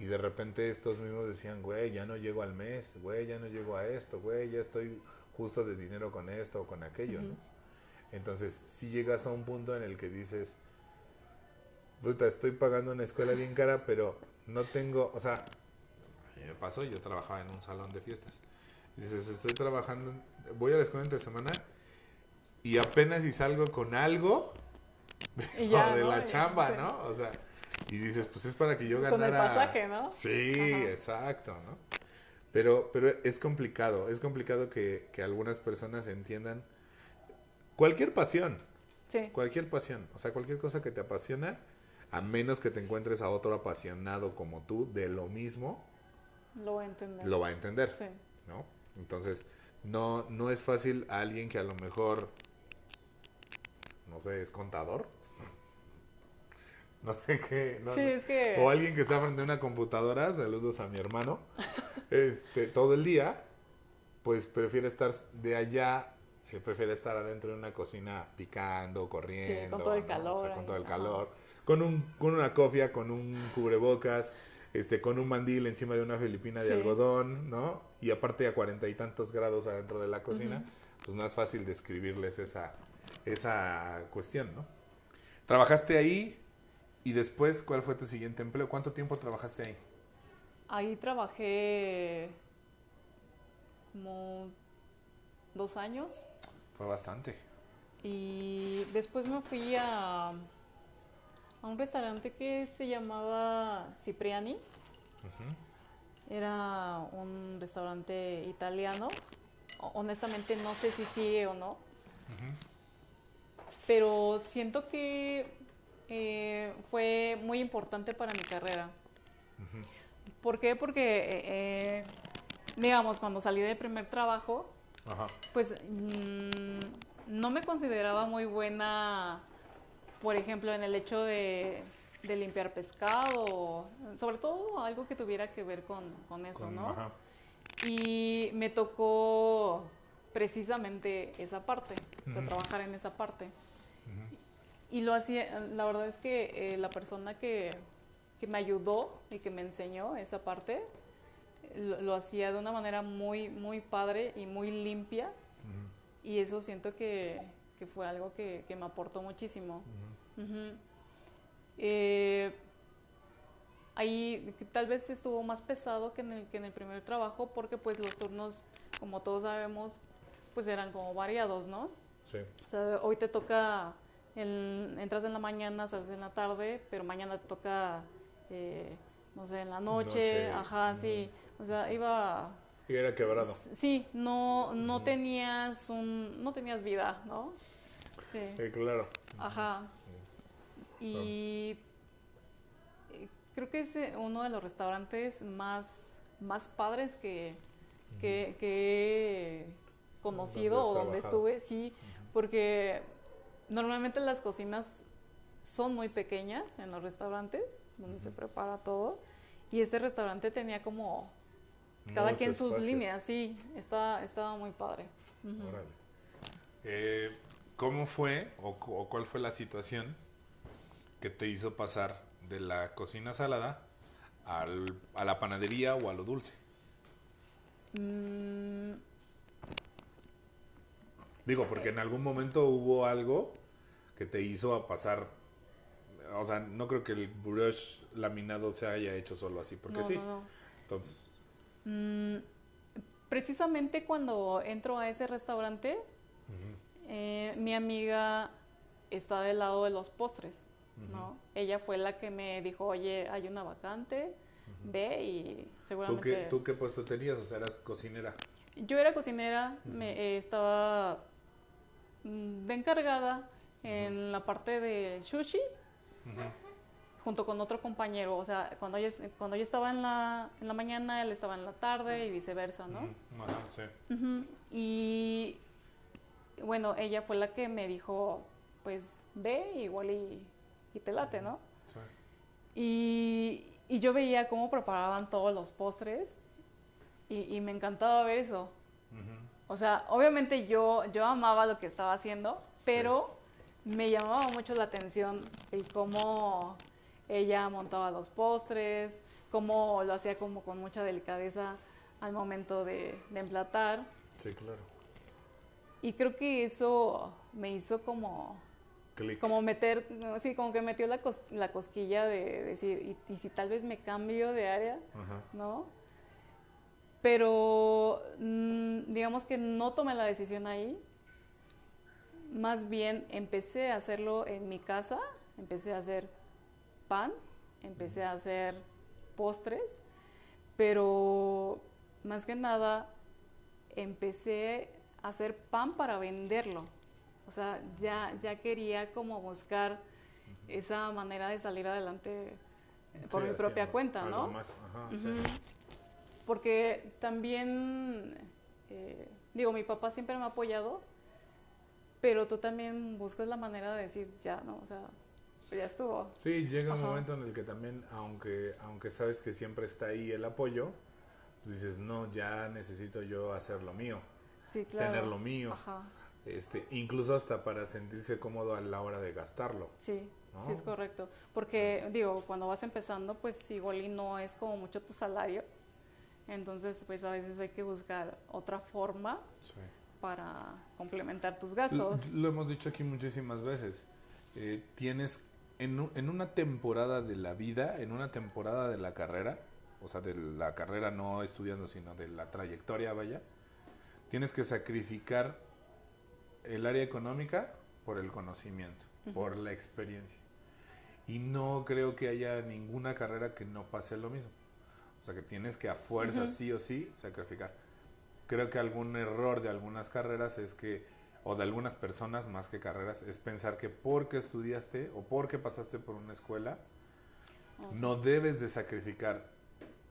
Y de repente estos mismos decían, güey, ya no llego al mes, güey, ya no llego a esto, güey, ya estoy justo de dinero con esto o con aquello, ¿no? Entonces, si llegas a un punto en el que dices, puta, estoy pagando una escuela bien cara, pero no tengo, o sea, a mí me pasó, yo trabajaba en un salón de fiestas. Dices, estoy trabajando, voy a la escuela entre semana y apenas si salgo con algo o ya, de ¿no? la chamba, sí. ¿no? O sea, y dices, pues es para que yo Con ganara... el pasaje, ¿no? Sí, Ajá. exacto, ¿no? Pero, pero es complicado, es complicado que, que algunas personas entiendan cualquier pasión, Sí, cualquier pasión, o sea, cualquier cosa que te apasiona, a menos que te encuentres a otro apasionado como tú de lo mismo, lo voy a entender. lo va a entender, Sí. ¿no? Entonces, no, no es fácil a alguien que a lo mejor, no sé, es contador. No sé qué. no, Sí, es que- O alguien que está frente a una computadora, saludos a mi hermano, este, todo el día, pues prefiere estar de allá, eh, prefiere estar adentro de una cocina picando, corriendo. con todo el ¿no? calor O sea, con todo el ajá. calor. Con, un, con una cofia, con un cubrebocas, este, con un mandil encima de una filipina de Sí. algodón, ¿no? Y aparte a cuarenta y tantos grados adentro de la cocina, pues no es fácil describirles esa, esa cuestión, ¿no? Trabajaste ahí y después, ¿cuál fue tu siguiente empleo? ¿Cuánto tiempo trabajaste ahí? Ahí trabajé como dos años Fue bastante. y después me fui a, a un restaurante que se llamaba Cipriani. Era un restaurante italiano. Honestamente no sé si sigue o no. Pero siento que eh, fue muy importante para mi carrera. ¿Por qué? Porque, eh, eh, digamos, cuando salí de primer trabajo, Ajá. pues mm, no me consideraba muy buena, por ejemplo, en el hecho de, de limpiar pescado, sobre todo algo que tuviera que ver con, con eso, Con- ¿no? ajá. Y me tocó precisamente esa parte, o sea, trabajar en esa parte. Y lo hacía, la verdad es que eh, la persona que, que me ayudó y que me enseñó esa parte, lo, lo hacía de una manera muy, muy padre y muy limpia. Y eso siento que, que fue algo que, que me aportó muchísimo. Ujú. Eh, ahí que tal vez estuvo más pesado que en, el, que en el primer trabajo porque pues los turnos, como todos sabemos, pues eran como variados, ¿no? Sí. O sea, hoy te toca, el- entras en la mañana, sales en la tarde, pero mañana te toca, eh, no sé, en la noche, Noche. ajá, sí. O sea, iba... Y era quebrado. Sí, no, no tenías un, no tenías vida, ¿no? Sí. Claro. Ajá. Y creo que es eh, uno de los restaurantes más, más padres que, que, que he conocido o donde estuve, sí, porque normalmente las cocinas son muy pequeñas en los restaurantes donde se prepara todo y este restaurante tenía como cada Mucho quien sus espacio. líneas, sí, estaba, estaba muy padre. Órale. Eh, ¿Cómo fue o cuál fue la situación que te hizo pasar de la cocina salada al- a la panadería o a lo dulce? Mm, Digo, porque en algún momento hubo algo que te hizo a pasar. O sea, no creo que el brush laminado se haya hecho solo así, porque no, sí. no, no. Entonces, Mm, precisamente cuando entro a ese restaurante, eh, mi amiga está del lado de los postres, ¿no? Ella fue la que me dijo, oye, hay una vacante, ve y ¿tú seguramente... qué, ¿tú qué puesto tenías? O sea, eras cocinera. Yo era cocinera, me, eh, estaba mm, de encargada en la parte de sushi junto con otro compañero. O sea, cuando ella, cuando ella estaba en la, en la mañana, él estaba en la tarde y viceversa, ¿no? Sí. Y bueno, ella fue la que me dijo, pues ve igual y, y te late, ¿no? sí. Y, y yo veía cómo preparaban todos los postres y, y me encantaba ver eso. O sea, obviamente yo, yo amaba lo que estaba haciendo, pero me llamaba mucho la atención el cómo ella montaba los postres, cómo lo hacía como con mucha delicadeza al momento de, de emplatar. Sí, claro. Y creo que eso me hizo como, como meter, sí, como que metió la, cos- la cosquilla de decir, ¿y, y si tal vez me cambio de área? Ajá. ¿no? Pero mm, digamos que no tomé la decisión ahí. Más bien empecé a hacerlo en mi casa, empecé a hacer pan, empecé a hacer postres, pero más que nada empecé a hacer pan para venderlo. O sea, ya, ya quería como buscar esa manera de salir adelante eh, por Sí, mi propia cuenta, algo ¿no? más, ajá, sí. Porque también eh, digo, mi papá siempre me ha apoyado, pero tú también buscas la manera de decir, ya, ¿no? O sea, ya estuvo. Sí, llega un Ajá. momento en el que también, aunque, aunque sabes que siempre está ahí el apoyo, pues dices, no, ya necesito yo hacer lo mío, Sí, claro. tener lo mío, Ajá, este, incluso hasta para sentirse cómodo a la hora de gastarlo. sí, ¿no? sí es correcto. Porque, digo, cuando vas empezando, pues igual y no es como mucho tu salario. Entonces, pues a veces hay que buscar otra forma Sí. Para complementar tus Lo, gastos. lo hemos dicho aquí muchísimas veces. Eh, tienes en, en una temporada de la vida, en una temporada de la carrera, o sea, de la carrera no estudiando, sino de la trayectoria, vaya, tienes que sacrificar el área económica por el conocimiento, por la experiencia. Y no creo que haya ninguna carrera que no pase lo mismo. O sea, que tienes que a fuerza, Ujú. sí o sí, sacrificar. Creo que algún error de algunas carreras es que, o de algunas personas más que carreras, es pensar que porque estudiaste o porque pasaste por una escuela, O sea, no debes de sacrificar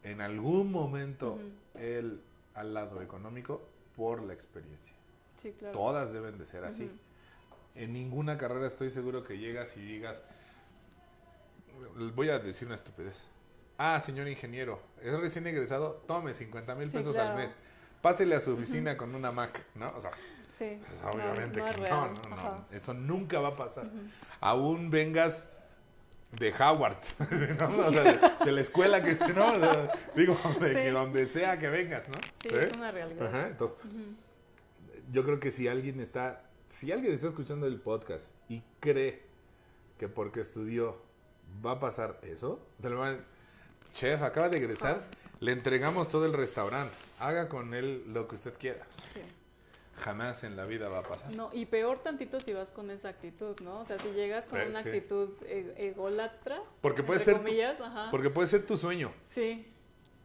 en algún momento el al lado económico por la experiencia. Sí, claro. Todas deben de ser así. En ninguna carrera estoy seguro que llegas y digas, voy a decir una estupidez. Ah, señor ingeniero, es recién egresado, tome 50 mil Sí, pesos claro. al mes. Pásele a su oficina con una Mac, ¿no? O sea, Sí, pues, no, obviamente no es que no, no, no. Eso nunca va a pasar. Aún vengas de Howard, ¿no? O sea, de, de la escuela que ¿no? O sea, digo, de que Sí. donde sea que vengas, ¿no? Sí, ¿Eh? es una realidad. Ajá, entonces, Ujú. yo creo que si alguien está, si alguien está escuchando el podcast y cree que porque estudió va a pasar eso, se le van, chef, acaba de egresar, le entregamos todo el restaurante, haga con él lo que usted quiera. Sí. Jamás en la vida va a pasar. No, y peor tantito si vas con esa actitud, ¿no? O sea, si llegas con Eh, una sí. actitud e- ególatra, Porque puede entre ser tu- comillas, ajá. Porque puede ser tu sueño, Sí,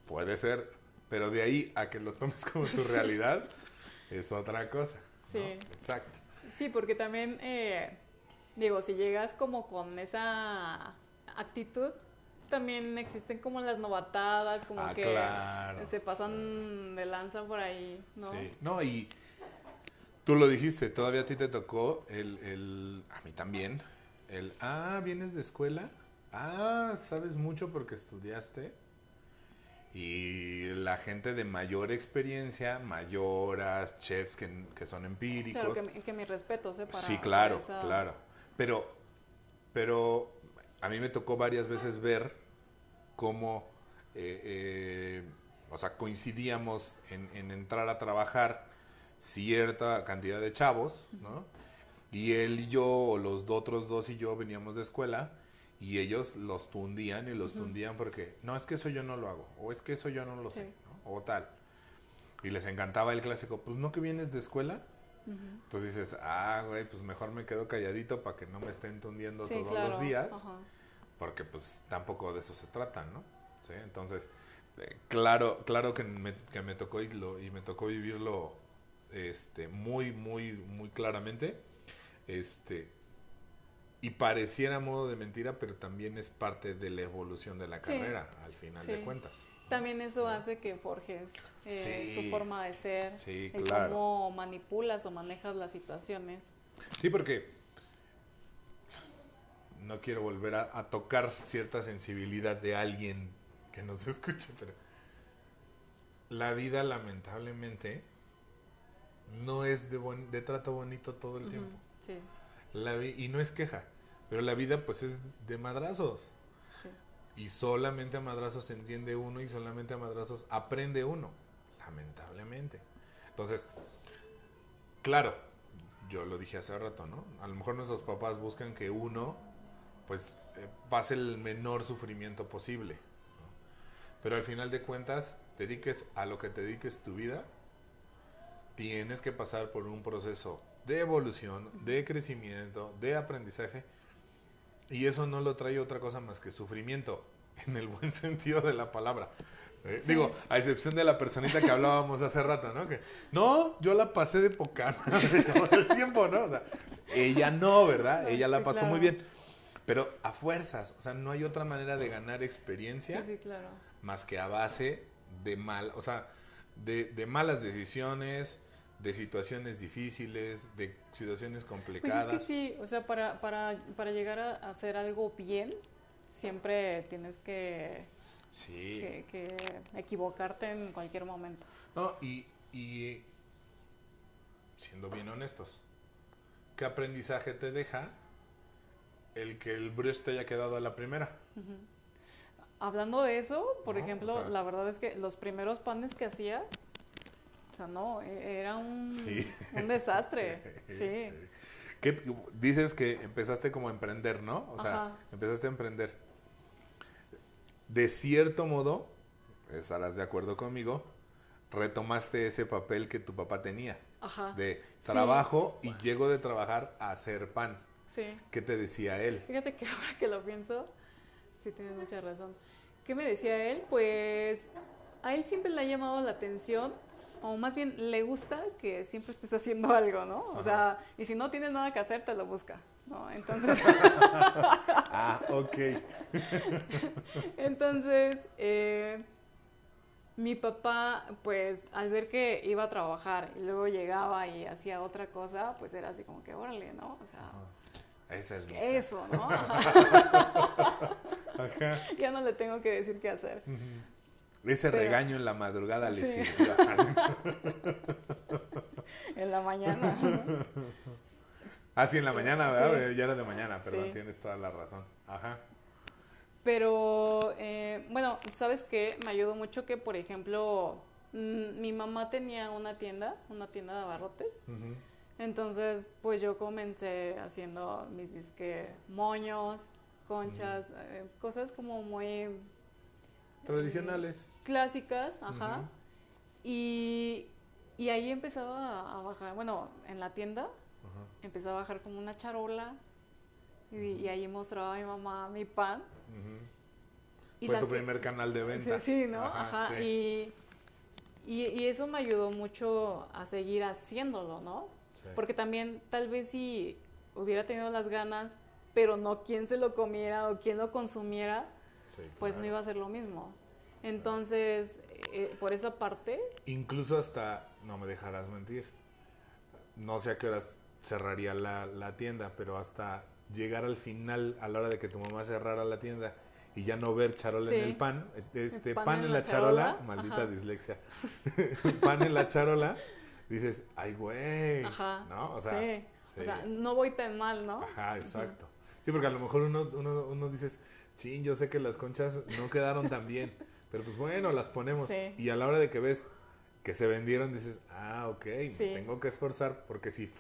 puede ser, pero de ahí a que lo tomes como tu realidad es otra cosa. ¿no? Sí. Exacto. sí, porque también, eh, digo, si llegas como con esa actitud, también existen como las novatadas, como Ah, que claro. se pasan de lanza por ahí, ¿no? Sí, no, y tú lo dijiste, todavía a ti te tocó el, el, a mí también, el, ah, vienes de escuela, ah, sabes mucho porque estudiaste, y la gente de mayor experiencia, mayoras, chefs que, que son empíricos. Claro, que, mi- que ¿eh? Para, sí, claro, esa- claro. Pero, pero a mí me tocó varias veces ver cómo, eh, eh, o sea, coincidíamos en, en entrar a trabajar cierta cantidad de chavos, ¿no? Y él y yo, los otros dos y yo veníamos de escuela y ellos los tundían y los tundían porque, no, es que eso yo no lo hago, o es que eso yo no lo sé, Sí. ¿no? o tal. Y les encantaba el clásico, pues no que vienes de escuela, entonces dices, ah, güey, pues mejor me quedo calladito para que no me estén tundiendo Sí, todos claro, los días, ajá. Porque pues tampoco de eso se trata, ¿no? ¿Sí? Entonces, eh, claro, claro que me, que me tocó y, lo, y me tocó vivirlo este, muy, muy, muy claramente. Este, y pareciera modo de mentira, pero también es parte de la evolución de la Sí. carrera, al final de Sí. cuentas. También eso hace que forjes eh, Sí. tu forma de ser, Sí, el claro. cómo manipulas o manejas las situaciones. Sí, porque no quiero volver a, a tocar cierta sensibilidad de alguien que nos escuche, pero la vida lamentablemente no es de, bon- de trato bonito todo el tiempo. Sí, La y no es queja, pero la vida pues es de madrazos. sí. Y solamente a madrazos se entiende uno y solamente a madrazos aprende uno, lamentablemente. Entonces, claro, yo lo dije hace rato, ¿no? A lo mejor nuestros papás buscan que uno, pues, eh, pase el menor sufrimiento posible. ¿no? Pero al final de cuentas, dediques a lo que te dediques tu vida, tienes que pasar por un proceso de evolución, de crecimiento, de aprendizaje. Y eso no lo trae otra cosa más que sufrimiento, en el buen sentido de la palabra. ¿eh? Sí. Digo, a excepción de la personita que hablábamos hace rato, ¿no? Que, no, yo la pasé de poca madre todo el tiempo, ¿no? O sea, ella no, ¿verdad? Ella la pasó claro. muy bien. Pero a fuerzas, o sea, no hay otra manera de ganar experiencia Sí, sí, claro. más que a base de mal, o sea, de, de malas decisiones, de situaciones difíciles, de situaciones Pues complicadas. es que sí, o sea, para, para, para llegar a hacer algo bien, siempre tienes que, Sí. que, que equivocarte en cualquier momento. No, y, y siendo bien honestos, ¿qué aprendizaje te deja el que el brush te haya quedado a la primera? Hablando de eso, por No, ejemplo, o sea- la verdad es que los primeros panes que hacía, o sea, no, e- era un, Sí. un desastre. Sí. ¿Qué- dices que empezaste como a emprender, ¿no? O sea, Ajá. empezaste a emprender. De cierto modo, estarás de acuerdo conmigo, retomaste ese papel que tu papá tenía. Ajá. De trabajo y llego de trabajar a hacer pan. Sí. ¿Qué te decía él? Fíjate que ahora que lo pienso, sí tienes mucha razón. ¿Qué me decía él? Pues a él siempre le ha llamado la atención, o más bien le gusta que siempre estés haciendo algo, ¿no? O sea, y si no tienes nada que hacer, te lo busca, ¿no? Entonces, Ah, ok. entonces eh, mi papá, pues al ver que iba a trabajar y luego llegaba y hacía otra cosa, pues era así como que, órale, ¿no? O sea, Esa es mi eso, ¿no? Ajá. Ajá. ya no le tengo que decir qué hacer. Ese Pero- regaño en la madrugada le Sí. sirvió. En la mañana. ¿no? Ah, sí, en la mañana, ¿verdad? Sí. Ya era de mañana, perdón, Sí. tienes toda la razón. Ajá. Pero, eh, bueno, ¿sabes qué? Me ayudó mucho que, por ejemplo, mm, mi mamá tenía una tienda, una tienda de abarrotes. Ujú. Entonces, pues yo comencé haciendo mis disque moños, conchas, eh, cosas como muy Tradicionales. clásicas, ajá. Y, y ahí empezaba a, bajar, bueno, en la tienda Ajá. empezó a bajar como una charola y, y ahí mostraba a mi mamá mi pan. Y Fue tu primer canal de venta. Sí, sí, ¿no? Ajá. sí. Y, y eso me ayudó mucho a seguir haciéndolo, ¿no? Sí. Porque también tal vez si hubiera tenido las ganas, pero no quien se lo comiera o quien lo consumiera, Sí, pues no iba a ser lo mismo. Entonces, eh, por esa parte, Incluso hasta, no me dejarás mentir, no sé a qué horas cerraría la, la tienda, pero hasta llegar al final, a la hora de que tu mamá cerrara la tienda y ya no ver charola Sí. en el pan, este pan pan, en en la la charola, charola, maldita ajá. dislexia, pan en la charola, dices, ay güey, ajá. ¿no? O sea, sí. sí. O sea, no voy tan mal, ¿no? Ajá, exacto. Sí, porque a lo mejor uno, uno, uno dices, chin, yo sé que las conchas no quedaron tan bien, pero pues bueno, las ponemos. Sí. Y a la hora de que ves que se vendieron, dices, ah, ok, me tengo que esforzar, porque si,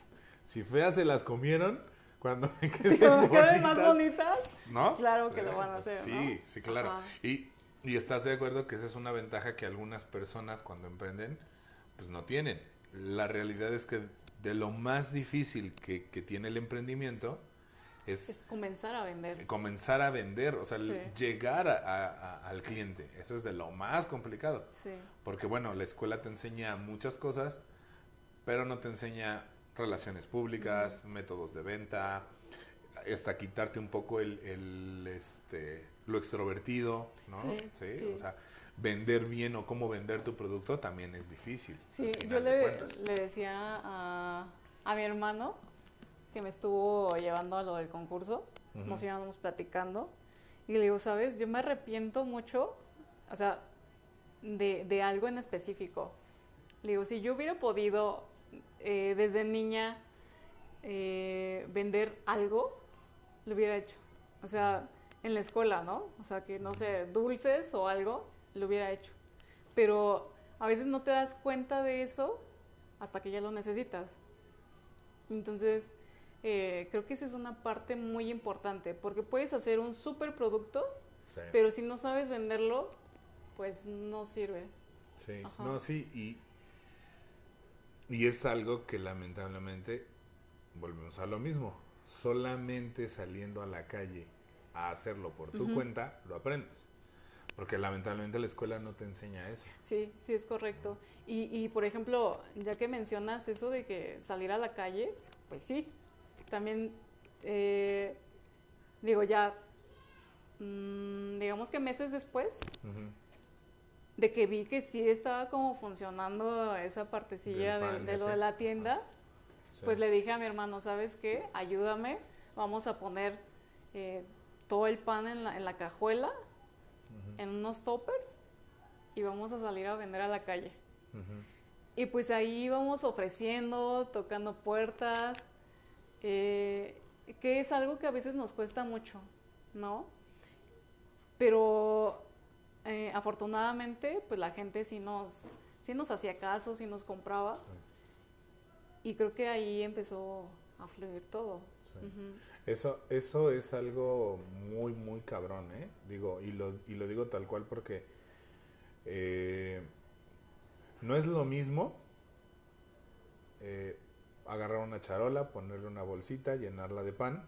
si feas se las comieron, cuando me Sí, queden, más bonitas. ¿no? Claro que lo van a hacer, Sí, ¿no? sí, claro. Y, y estás de acuerdo que esa es una ventaja que algunas personas cuando emprenden, pues no tienen. La realidad es que de lo más difícil que, que tiene el emprendimiento es, Es comenzar a vender. comenzar a vender, o sea, Sí. llegar a- a- a- al cliente. Eso es de lo más complicado. Sí. Porque bueno, la escuela te enseña muchas cosas, pero no te enseña relaciones públicas, métodos de venta, hasta quitarte un poco el, el, este, lo extrovertido, ¿no? Sí, sí. O sea, vender bien o cómo vender tu producto también es difícil. Sí, yo de le, decía a, a mi hermano que me estuvo llevando a lo del concurso, nos íbamos platicando, y le digo, ¿sabes? Yo me arrepiento mucho, o sea, de, de algo en específico. Le digo, si yo hubiera podido eh, desde niña eh, vender algo, lo hubiera hecho. O sea, en la escuela, ¿no? O sea, que no sé, dulces o algo, lo hubiera hecho. Pero a veces no te das cuenta de eso hasta que ya lo necesitas. Entonces, eh, creo que esa es una parte muy importante, porque puedes hacer un super producto, Sí. pero si no sabes venderlo, pues no sirve. Sí, Ajá. no, sí, y, y es algo que lamentablemente, volvemos a lo mismo, solamente saliendo a la calle a hacerlo por tu cuenta, lo aprendes. Porque lamentablemente la escuela no te enseña eso. Sí, sí, es correcto. Y, y, por ejemplo, ya que mencionas eso de que salir a la calle, pues sí, también, eh, digo, ya, mm, digamos que meses después, de que vi que sí estaba como funcionando esa partecilla de, lo de la tienda, Sí. pues le dije a mi hermano, ¿sabes qué? Ayúdame, vamos a poner eh, todo el pan en la, en la cajuela, en unos toppers, y vamos a salir a vender a la calle. Y pues ahí íbamos ofreciendo, tocando puertas, eh, que es algo que a veces nos cuesta mucho, ¿no? Pero eh, afortunadamente, pues la gente sí nos, sí nos hacía caso, sí nos compraba. Y creo que ahí empezó a fluir todo. Sí. Eso, eso es algo muy, muy cabrón, ¿eh? Digo, y lo, y lo digo tal cual porque eh, no es lo mismo eh, agarrar una charola, ponerle una bolsita, llenarla de pan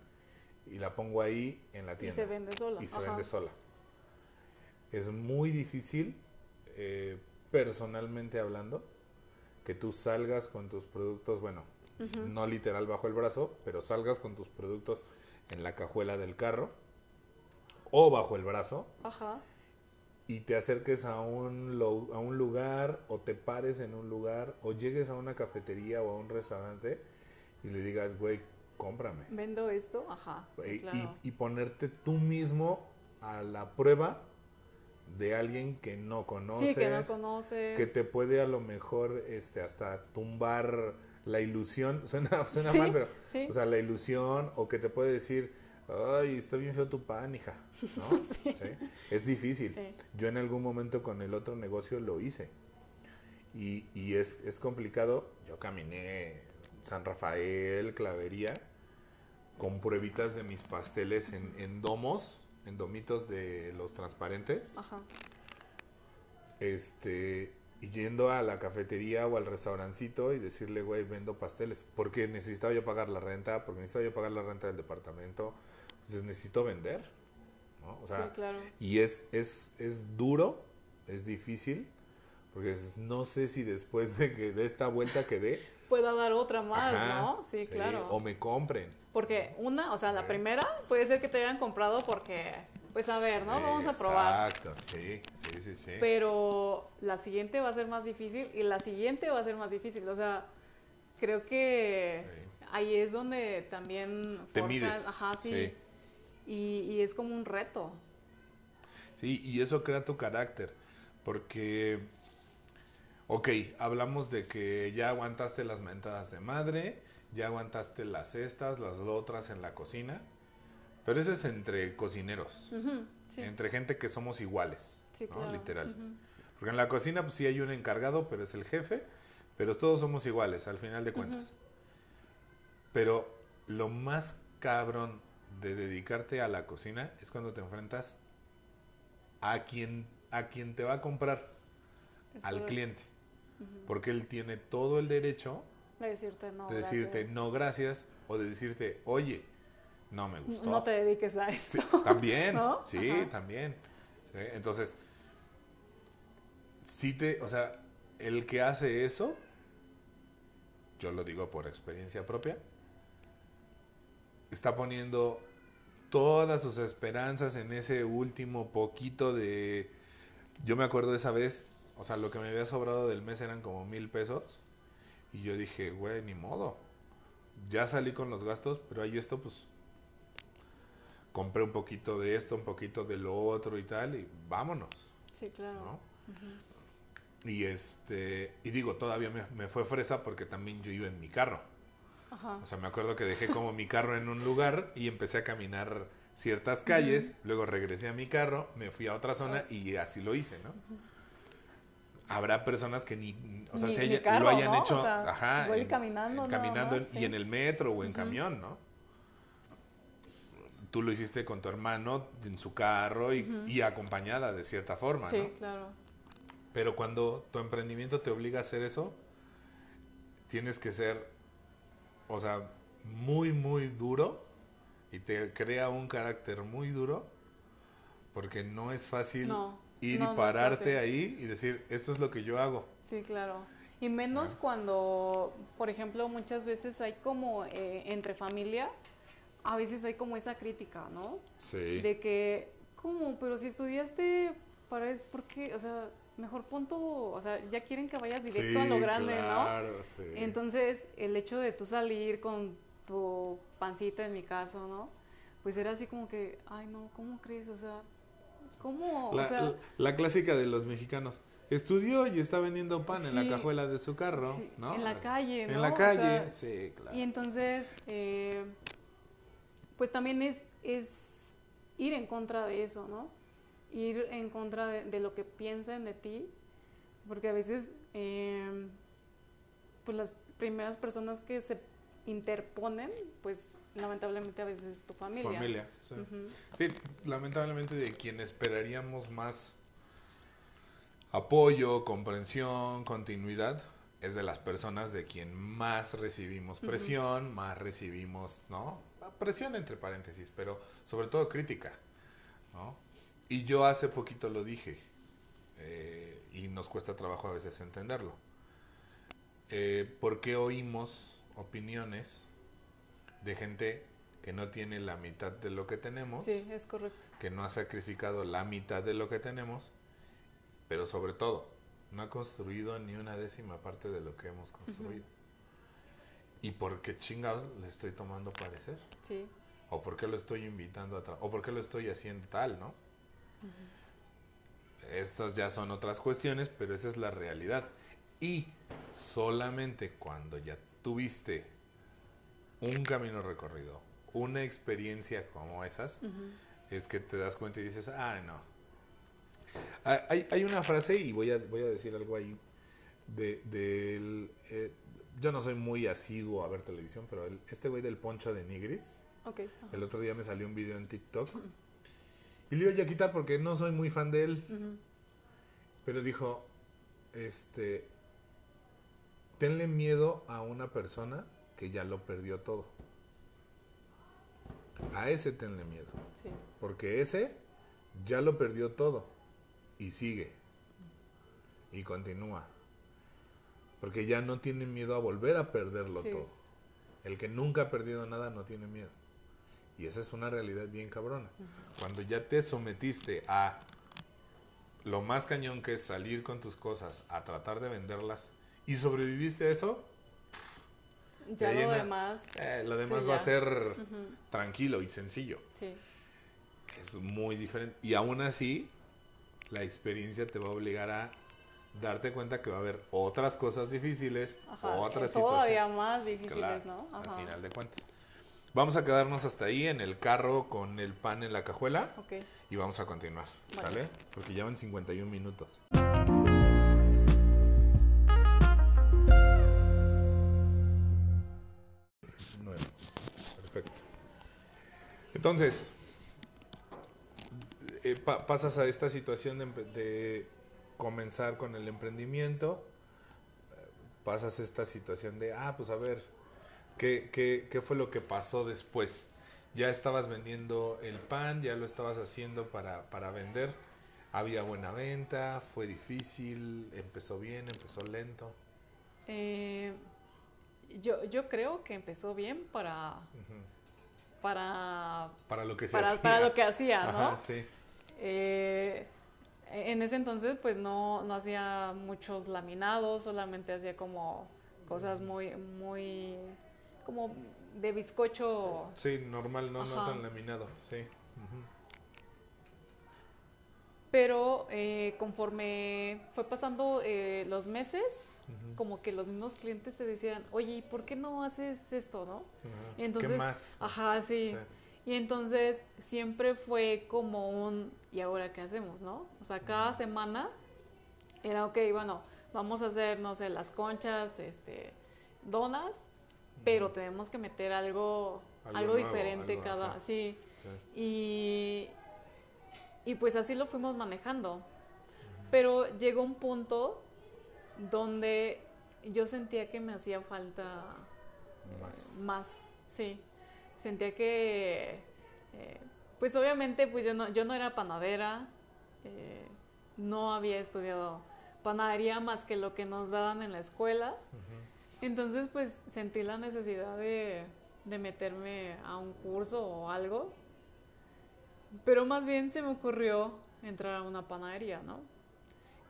y la pongo ahí en la Y tienda. se vende sola. y se ajá. vende sola. Es muy difícil, eh, personalmente hablando, que tú salgas con tus productos, bueno, No literal bajo el brazo, pero salgas con tus productos en la cajuela del carro o bajo el brazo Ajá. y te acerques a un, a un lugar o te pares en un lugar o llegues a una cafetería o a un restaurante y le digas, güey, cómprame. Vendo esto, ajá. Sí, Y- claro. y, y ponerte tú mismo a la prueba de alguien que no conoces, sí, que no conoces. que te puede a lo mejor este hasta tumbar la ilusión, suena, suena Sí, mal, pero sí. o sea, la ilusión o que te puede decir, ay, está bien feo tu pan, hija, ¿no? Sí. Es difícil. Yo en algún momento con el otro negocio lo hice. Y, y es, es complicado. Yo caminé San Rafael, Clavería, con pruebitas de mis pasteles en, en domos, en domitos de los transparentes. Ajá. Este, y yendo a la cafetería o al restaurancito y decirle, güey, vendo pasteles. Porque necesitaba yo pagar la renta, porque necesitaba yo pagar la renta del departamento. Entonces necesito vender. ¿no? O sea, sí, claro. y es, es, es duro, es difícil, porque es- no sé si después de que de esta vuelta que dé, Pueda dar otra más, ajá, ¿no? Sí, claro. o me compren. Porque una, o sea, la Sí. primera puede ser que te hayan comprado porque, pues a ver, ¿no? Vamos a probar. Exacto, sí, sí, sí, sí. Pero la siguiente va a ser más difícil y la siguiente va a ser más difícil. O sea, creo que Sí. ahí es donde también Te forjas- mides, Ajá, sí. sí. Y, y es como un reto. Sí, y eso crea tu carácter, porque, ok, hablamos de que ya aguantaste las mentadas de madre, ya aguantaste las cestas, las otras en la cocina, pero eso es entre cocineros, sí, entre gente que somos iguales, sí, ¿no? claro. literal. Porque en la cocina pues, sí hay un encargado, pero es el jefe, pero todos somos iguales al final de cuentas. Pero lo más cabrón de dedicarte a la cocina es cuando te enfrentas a quien, a quien te va a comprar, Es al correcto. cliente. Porque él tiene todo el derecho De decirte no. de decirte gracias. no gracias o de decirte, oye, no me gustó. No te dediques a esto. Sí, también, ¿No? sí, Ajá. también. Sí, Entonces, sí te, o sea, el que hace eso, yo lo digo por experiencia propia, está poniendo todas sus esperanzas en ese último poquito de... Yo me acuerdo de esa vez, o sea, lo que me había sobrado del mes eran como mil pesos. Y yo dije, güey, ni modo. Ya salí con los gastos, pero ahí esto, pues, compré un poquito de esto, un poquito de lo otro y tal, y vámonos, Sí, claro. ¿no? Y este, y digo, todavía me, me fue fresa porque también yo iba en mi carro. Ajá. O sea, me acuerdo que dejé como mi carro en un lugar y empecé a caminar ciertas calles, luego regresé a mi carro, me fui a otra zona y así lo hice, ¿no? Habrá personas que ni, o sea, Ni- si ni haya- carro, lo hayan ¿no? hecho, O sea, ajá, caminando caminando y en el metro o en camión, ¿no? Tú lo hiciste con tu hermano en su carro y, y acompañada de cierta forma, Sí, ¿no? claro. Pero cuando tu emprendimiento te obliga a hacer eso, tienes que ser, o sea, muy, muy duro y te crea un carácter muy duro porque no es fácil No, ir no, y no pararte fácil. ahí y decir, esto es lo que yo hago. Sí, claro. Y menos Ah. cuando, por ejemplo, muchas veces hay como eh, entre familia, a veces hay como esa crítica, ¿no? Sí. De que, ¿cómo? Pero si estudiaste para eso, ¿por qué? O sea, mejor punto, o sea, ya quieren que vayas directo Sí, a lo grande, claro, ¿no? sí. Entonces, el hecho de tú salir con tu pancita, en mi caso, ¿no? Pues era así como que, ay, no, ¿cómo crees? O sea, ¿cómo? La, o sea, la- la clásica de los mexicanos. Estudió y está vendiendo pan en la cajuela de su carro, Sí, ¿no? en la calle, En ¿no? la O calle, sea, sí, claro. Y entonces, eh, pues también es, es ir en contra de eso, ¿no? Ir en contra de, de lo que piensen de ti, porque a veces, eh, pues las primeras personas que se interponen, pues lamentablemente a veces es tu familia. Familia, sí. Sí, lamentablemente de quien esperaríamos más apoyo, comprensión, continuidad, es de las personas de quien más recibimos presión, más recibimos, ¿no? Presión entre paréntesis, pero sobre todo crítica, ¿no? Y yo hace poquito lo dije, eh, y nos cuesta trabajo a veces entenderlo. Eh, ¿Por qué oímos opiniones de gente que no tiene la mitad de lo que tenemos? Sí, es correcto. que no ha sacrificado la mitad de lo que tenemos, pero sobre todo, no ha construido ni una décima parte de lo que hemos construido. ¿Y por qué chingados le estoy tomando parecer? Sí. ¿O por qué lo estoy invitando a tra- ¿O por qué lo estoy haciendo tal, no? Estas ya son otras cuestiones, pero esa es la realidad. Y solamente cuando ya tuviste un camino recorrido, una experiencia como esas, es que te das cuenta y dices, ah, no. Ah, Hay, hay una frase, y voy a, voy a decir algo ahí, de, del... eh, yo no soy muy asiduo a ver televisión, pero el- este güey del poncho de Nigris, Ok. ajá. el otro día me salió un video en TikTok, y le iba a quitar porque no soy muy fan de él, pero dijo, este, tenle miedo a una persona que ya lo perdió todo. A ese tenle miedo. Sí. Porque ese ya lo perdió todo y sigue y continúa. Porque ya no tiene miedo a volver a perderlo Sí. todo. El que nunca ha perdido nada no tiene miedo. Y esa es una realidad bien cabrona. Cuando ya te sometiste a lo más cañón que es salir con tus cosas, a tratar de venderlas y sobreviviste a eso, Ya lo en la- demás, eh, lo demás Sí, va a ser tranquilo y sencillo. sí. Es muy diferente. Y aún así, la experiencia te va a obligar a darte cuenta que va a haber otras cosas difíciles, Ajá, otras eh, todavía situaciones. más difíciles, Claro, ¿no? Ajá. Al final de cuentas. Vamos a quedarnos hasta ahí en el carro con el pan en la cajuela Ok. y vamos a continuar, Vale. ¿sale? Porque ya van 51 minutos. Nueve. Perfecto. Entonces, eh, pa- pasas a esta situación de comenzar con el emprendimiento, eh, pasas esta situación de, ah, pues a ver, ¿qué, qué, qué fue lo que pasó después? Ya estabas vendiendo el pan, ya lo estabas haciendo para, para vender, había buena venta, fue difícil, empezó bien, empezó lento. Eh, yo, yo creo que empezó bien para, para, Para lo que se para, hacía. para lo que hacía, ¿no? Ajá, sí. Eh, en ese entonces pues no, no hacía muchos laminados, solamente hacía como cosas muy, muy, como de bizcocho. Sí, normal, no, no tan laminado, sí. Pero eh, conforme fue pasando eh, los meses, como que los mismos clientes te decían, oye, ¿y por qué no haces esto, no? Y entonces, ¿Qué más? Ajá, sí. Sí. Y entonces siempre fue como un, ¿y ahora qué hacemos, no? O sea, cada semana era, ok, bueno, vamos a hacer, no sé, las conchas, este, donas, pero tenemos que meter algo, Algo algo, nuevo, diferente algo, cada, ajá. sí. Sí. Y, y pues así lo fuimos manejando. Pero llegó un punto donde yo sentía que me hacía falta eh, Más. más, sí. Sentía que, eh, pues obviamente, pues yo no, yo no era panadera, eh, no había estudiado panadería más que lo que nos daban en la escuela. Entonces, pues sentí la necesidad de, de meterme a un curso o algo. Pero más bien se me ocurrió entrar a una panadería, ¿no?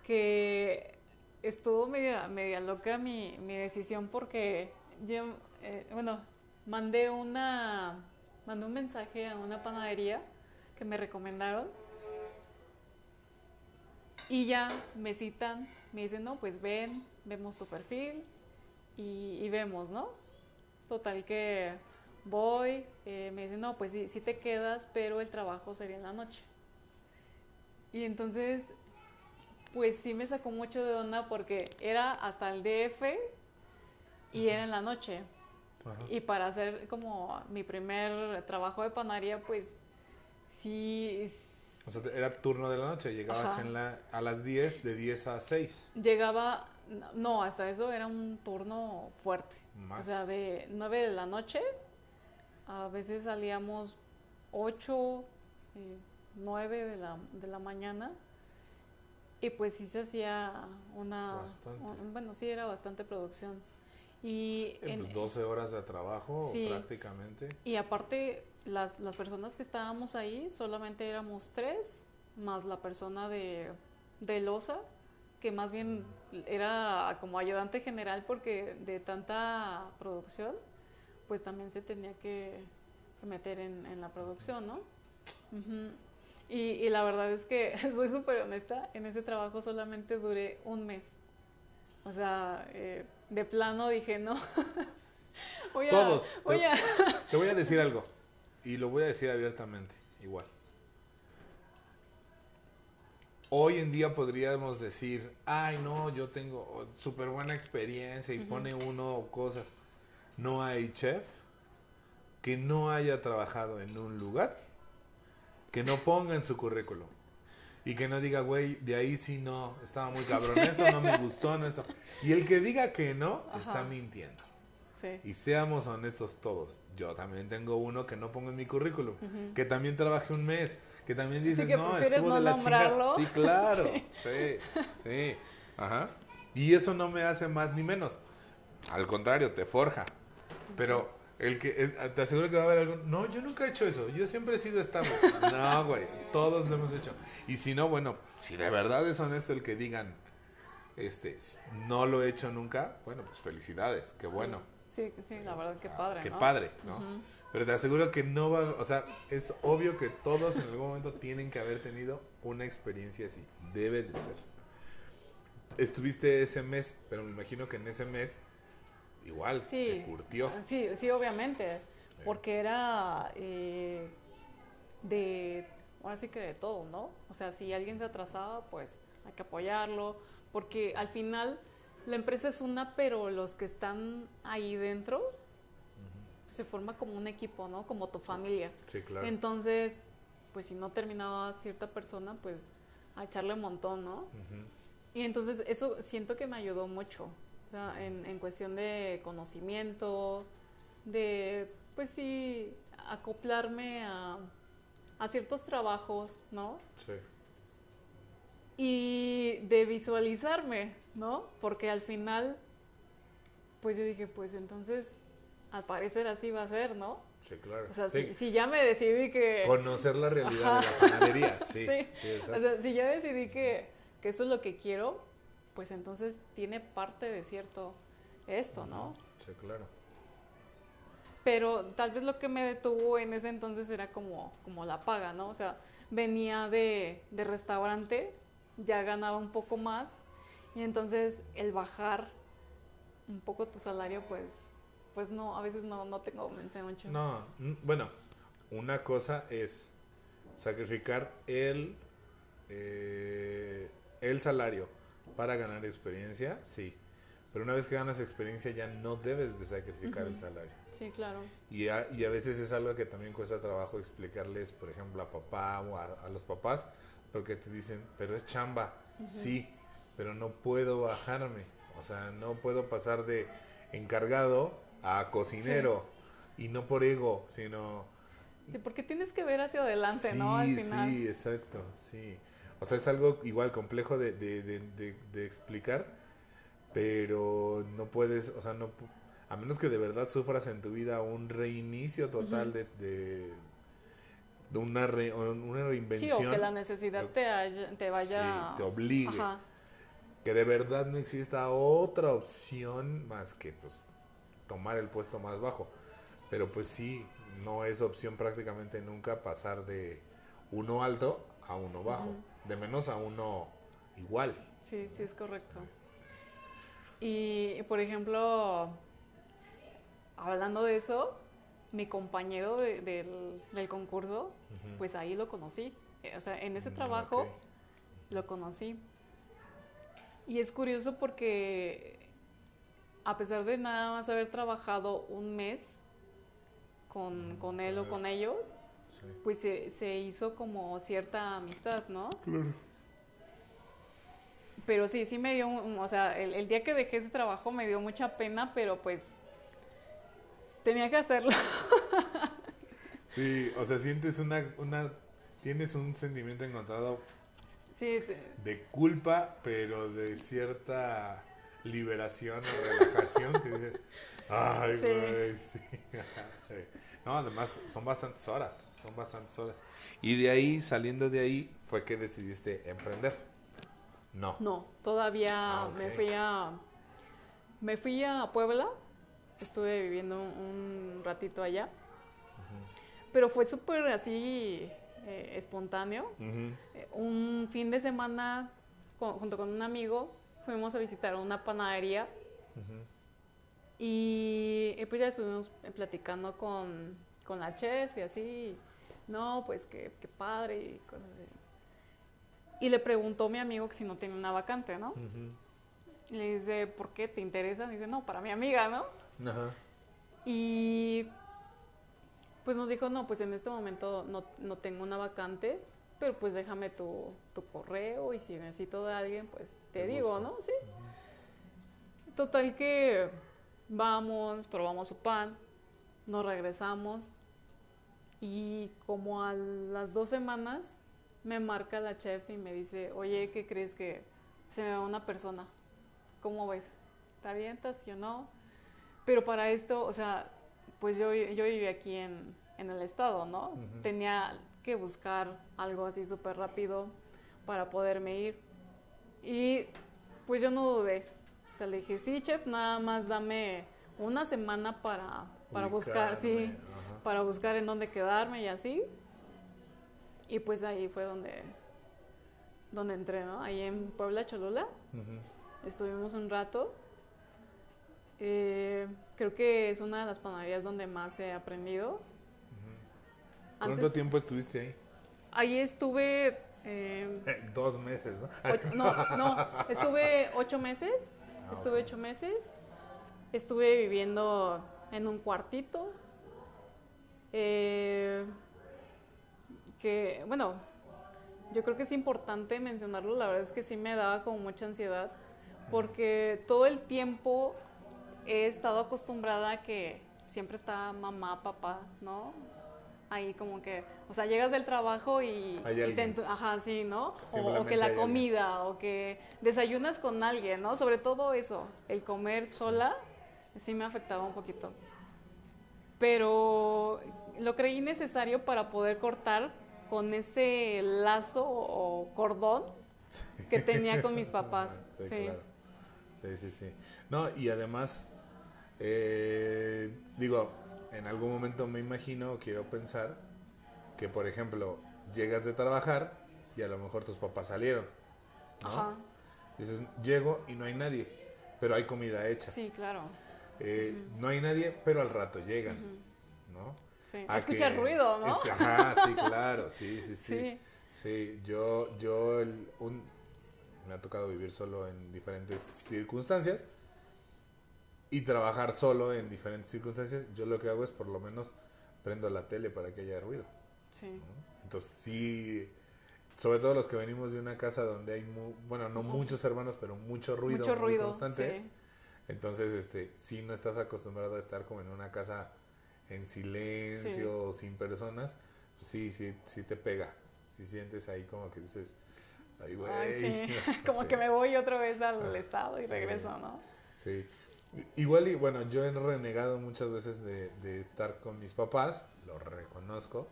que estuvo media, media loca mi, mi decisión porque yo, eh, bueno, mandé una, mandé un mensaje a una panadería que me recomendaron y ya me citan, me dicen, no, pues ven, vemos tu perfil y, vemos, ¿no? Total que voy, eh, me dicen, no, pues sí, sí te quedas, pero el trabajo sería en la noche. Y entonces, pues sí me sacó mucho de onda porque era hasta el DF y era en la noche. Ajá. Y para hacer como mi primer trabajo de panadería, pues sí O sea, era turno de la noche, llegabas Ajá. en la, a las 10, de 10 a 6. llegaba, no, hasta eso era un turno fuerte. Más. O sea, de 9 de la noche, a veces salíamos 8, eh, 9 de la, de la mañana. Y pues sí se hacía una... Un- bueno, sí era bastante producción. Y, en- pues 12 horas de trabajo Sí. prácticamente. y aparte, las, las personas que estábamos ahí, solamente éramos tres, más la persona de, de Loza, que más bien era como ayudante general porque de tanta producción, pues también se tenía que, que meter en, en la producción, ¿no? Y, y la verdad es que, soy súper honesta, en ese trabajo solamente duré un mes. O sea, eh, de plano dije, no. voy a, Todos. Voy Te- a, Te voy a decir algo. Y lo voy a decir abiertamente, igual. Hoy en día podríamos decir, ay no, yo tengo súper buena experiencia y pone uno cosas. No hay chef que no haya trabajado en un lugar que no ponga en su currículum. Y que no diga, güey, de ahí sí no, estaba muy cabrón, esto no me gustó, no esto. Y el que diga que no, está mintiendo. Sí. Y seamos honestos todos. Yo también tengo uno que no pongo en mi currículum. Que también trabajé un mes. Que también dices, que no, estuvo no de la chingada. Sí, claro. Sí. sí, Ajá. Y eso no me hace más ni menos. Al contrario, te forja. Pero el que es- te aseguro que va a haber algo. No, yo nunca he hecho eso. Yo siempre he sido estable. No, güey. Todos lo hemos hecho. Y si no, bueno, si de verdad es honesto el que digan, este, no lo he hecho nunca, bueno, pues felicidades. Qué bueno. Sí, sí, la verdad, qué padre. Qué ¿no? padre, ¿no? Pero te aseguro que no va, o sea, es obvio que todos en algún momento tienen que haber tenido una experiencia así. Debe de ser. Estuviste ese mes, pero me imagino que en ese mes igual Sí. te curtió. Sí, sí, obviamente. Porque era eh, de, ahora sí que de todo, ¿no? O sea, si alguien se atrasaba, pues hay que apoyarlo. Porque al final la empresa es una, pero los que están ahí dentro se forma como un equipo, ¿no? Como tu familia. Sí, claro. Entonces, pues si no terminaba cierta persona, pues a echarle un montón, ¿no? Y entonces eso siento que me ayudó mucho, sea, en, en cuestión de conocimiento, de, pues sí, acoplarme a, a ciertos trabajos, ¿no? Sí. Y de visualizarme, ¿no? Porque al final, pues yo dije, pues entonces, al parecer así va a ser, ¿no? Sí, claro. O sea, Sí. si, si ya me decidí que... Conocer la realidad de la panadería. Sí, sí, Sí. O sea, si ya decidí que, que esto es lo que quiero, pues entonces tiene parte de cierto esto, ¿no? Sí, claro. Pero tal vez lo que me detuvo en ese entonces era como, como la paga, ¿no? O sea, venía de, de restaurante, ya ganaba un poco más, y entonces el bajar un poco tu salario, pues, pues no, a veces no, no te convence mucho. No, bueno, una cosa es sacrificar el, eh, el salario para ganar experiencia, sí. Pero una vez que ganas experiencia ya no debes de sacrificar el salario. Sí, claro. Y a, y a veces es algo que también cuesta trabajo explicarles, por ejemplo, a papá o a, a los papás, porque te dicen, pero es chamba, sí, pero no puedo bajarme. O sea, no puedo pasar de encargado a cocinero. Y no por ego, sino... Sí, porque tienes que ver hacia adelante, ¿no? Al final. sí, exacto, sí. O sea, es algo igual complejo de, de, de, explicar, pero no puedes, o sea, no, a menos que de verdad sufras en tu vida un reinicio total de, de, de una, re- una Sí, reinvención. o que la necesidad te, haya- te vaya... Sí, te obligue. Ajá. que de verdad no exista otra opción más que pues tomar el puesto más bajo. Pero pues sí, no es opción prácticamente nunca pasar de uno alto a uno bajo, de menos a uno igual. Sí, sí, es correcto. Y, por ejemplo, hablando de eso, mi compañero de- del, del concurso, pues ahí lo conocí. Eh, O sea, en ese Mm, trabajo lo conocí. Y es curioso porque a pesar de nada más haber trabajado un mes con, Mm, con él o con ellos, Pues se, se hizo como cierta amistad, ¿no? Pero sí, sí me dio, un- o sea, el, el día que dejé ese trabajo me dio mucha pena, pero pues tenía que hacerlo. Sí, o sea, sientes una, una, tienes un sentimiento encontrado Sí, de culpa, pero de cierta liberación o relajación que dices, ay, Sí. sí. No, además son bastantes horas, son bastantes horas. Y de ahí, saliendo de ahí, fue que decidiste emprender. No. no, todavía Ah, me fui a me fui a Puebla, estuve viviendo un, un ratito allá, pero fue súper así eh, espontáneo. Eh, Un fin de semana, con- junto con un amigo, fuimos a visitar una panadería Ujú. Y, y pues ya estuvimos platicando con, con la chef y así. No, pues qué, qué padre y cosas así. Y le preguntó mi amigo que si no tiene una vacante, ¿no? Y le dice, ¿por qué te interesa? Y dice, no, para mi amiga, ¿no? Ajá. Y pues nos dijo, no, pues en este momento no, no tengo una vacante, pero pues déjame tu, tu correo y si necesito de alguien, pues te, digo, busco. ¿no? Sí. Total que vamos, probamos su pan, nos regresamos y como a las dos semanas me marca la chef y me dice, oye, ¿qué crees que se me va una persona? ¿Cómo ves? ¿Te avientas, sí o no? Pero para esto, o sea, pues yo, yo viví aquí en, en el estado, ¿no? Tenía que buscar algo así súper rápido para poderme ir. Y pues yo no dudé. O sea, le dije, sí, chef, nada más dame una semana para, para buscar, sí, ajá. para buscar en dónde quedarme y así. Y pues ahí fue donde, donde entré, ¿no? Ahí en Puebla, Cholula. Estuvimos un rato. Eh, creo que es una de las panaderías donde más he aprendido. ¿Cuánto Antes- tiempo estuviste ahí? Ahí estuve. eh, Dos meses, ¿no? no, no, estuve ocho meses. Ah, Estuve ocho meses. Estuve viviendo en un cuartito. Eh, que, bueno, yo creo que es importante mencionarlo. La verdad es que sí me daba como mucha ansiedad. Porque todo el tiempo he estado acostumbrada a que siempre está mamá, papá, ¿no? Ahí como que, o sea, llegas del trabajo y, te ajá, sí, ¿no? O, que la alguien. comida, o que desayunas con alguien, ¿no? Sobre todo eso, el comer sola, sí me afectaba un poquito. Pero lo creí necesario para poder cortar con ese lazo o cordón que tenía con mis papás. Sí, Sí. claro. Sí, sí, sí. No, y además, eh, digo, en algún momento me imagino, quiero pensar, que por ejemplo, llegas de trabajar y a lo mejor tus papás salieron. ¿no? Ajá, Dices, llego y no hay nadie, pero hay comida hecha. sí, claro. Eh, No hay nadie, pero al rato llegan, ¿no? Sí. A Escucha que- ruido, ¿no? es ajá, sí, claro, sí, sí, sí. Sí. Sí, yo, yo el- un, me ha tocado vivir solo en diferentes circunstancias y trabajar solo en diferentes circunstancias. Yo lo que hago es por lo menos prendo la tele para que haya ruido. Sí. ¿no? Entonces sí, sobre todo los que venimos de una casa donde hay, mu- bueno, no muchos hermanos, pero mucho ruido, Mucho muy ruido. constante. sí. Entonces, este, si no estás acostumbrado a estar como en una casa en silencio, sin personas, pues sí, sí, sí te pega. Si sientes ahí como que dices, ay, güey. Ay, sí. Como Sí. que me voy otra vez al estado y regreso, ¿no? Sí. Igual y bueno, yo he renegado muchas veces de, de estar con mis papás, lo reconozco.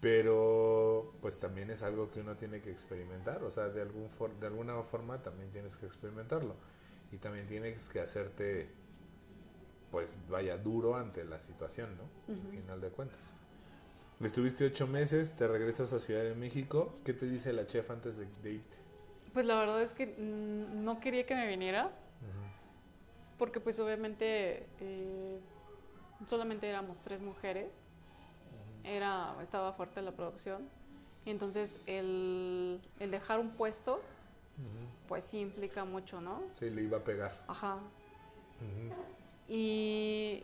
Pero pues también es algo que uno tiene que experimentar, o sea, de, algún for- de alguna forma también tienes que experimentarlo. Y también tienes que hacerte, pues vaya, duro ante la situación, ¿no? Al final de cuentas. Estuviste ocho meses, te regresas a Ciudad de México. ¿Qué te dice la chef antes de, de irte? Pues la verdad es que mm, no quería que me viniera, porque pues obviamente eh, solamente éramos tres mujeres, era, estaba fuerte la producción, y entonces el, el dejar un puesto, pues sí implica mucho, ¿no? Sí, le iba a pegar. Ajá. Y,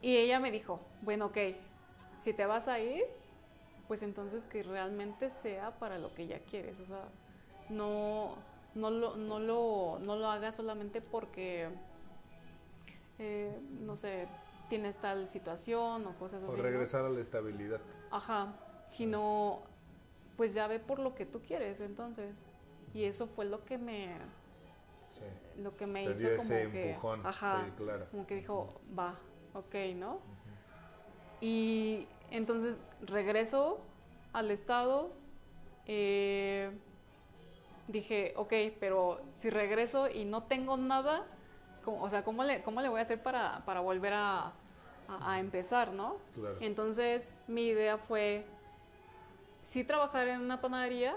y ella me dijo, bueno, ok, si te vas a ir, pues entonces que realmente sea para lo que ella quieres, o sea, no, no, lo, no, lo, no lo hagas solamente porque, eh, no sé, tienes tal situación o cosas así. O ¿no? regresar a la estabilidad. Ajá, sino pues ya ve por lo que tú quieres entonces. Y eso fue lo que me Sí. lo que me Te hizo dio como ese que empujón, ajá, sí, claro. como que dijo, va, ok, ¿no? Y entonces regreso al estado eh, dije, ok, pero si regreso y no tengo nada, ¿cómo- o sea, ¿cómo le, cómo le voy a hacer para, para volver a, a- a empezar, no? Claro. Entonces mi idea fue sí trabajar en una panadería,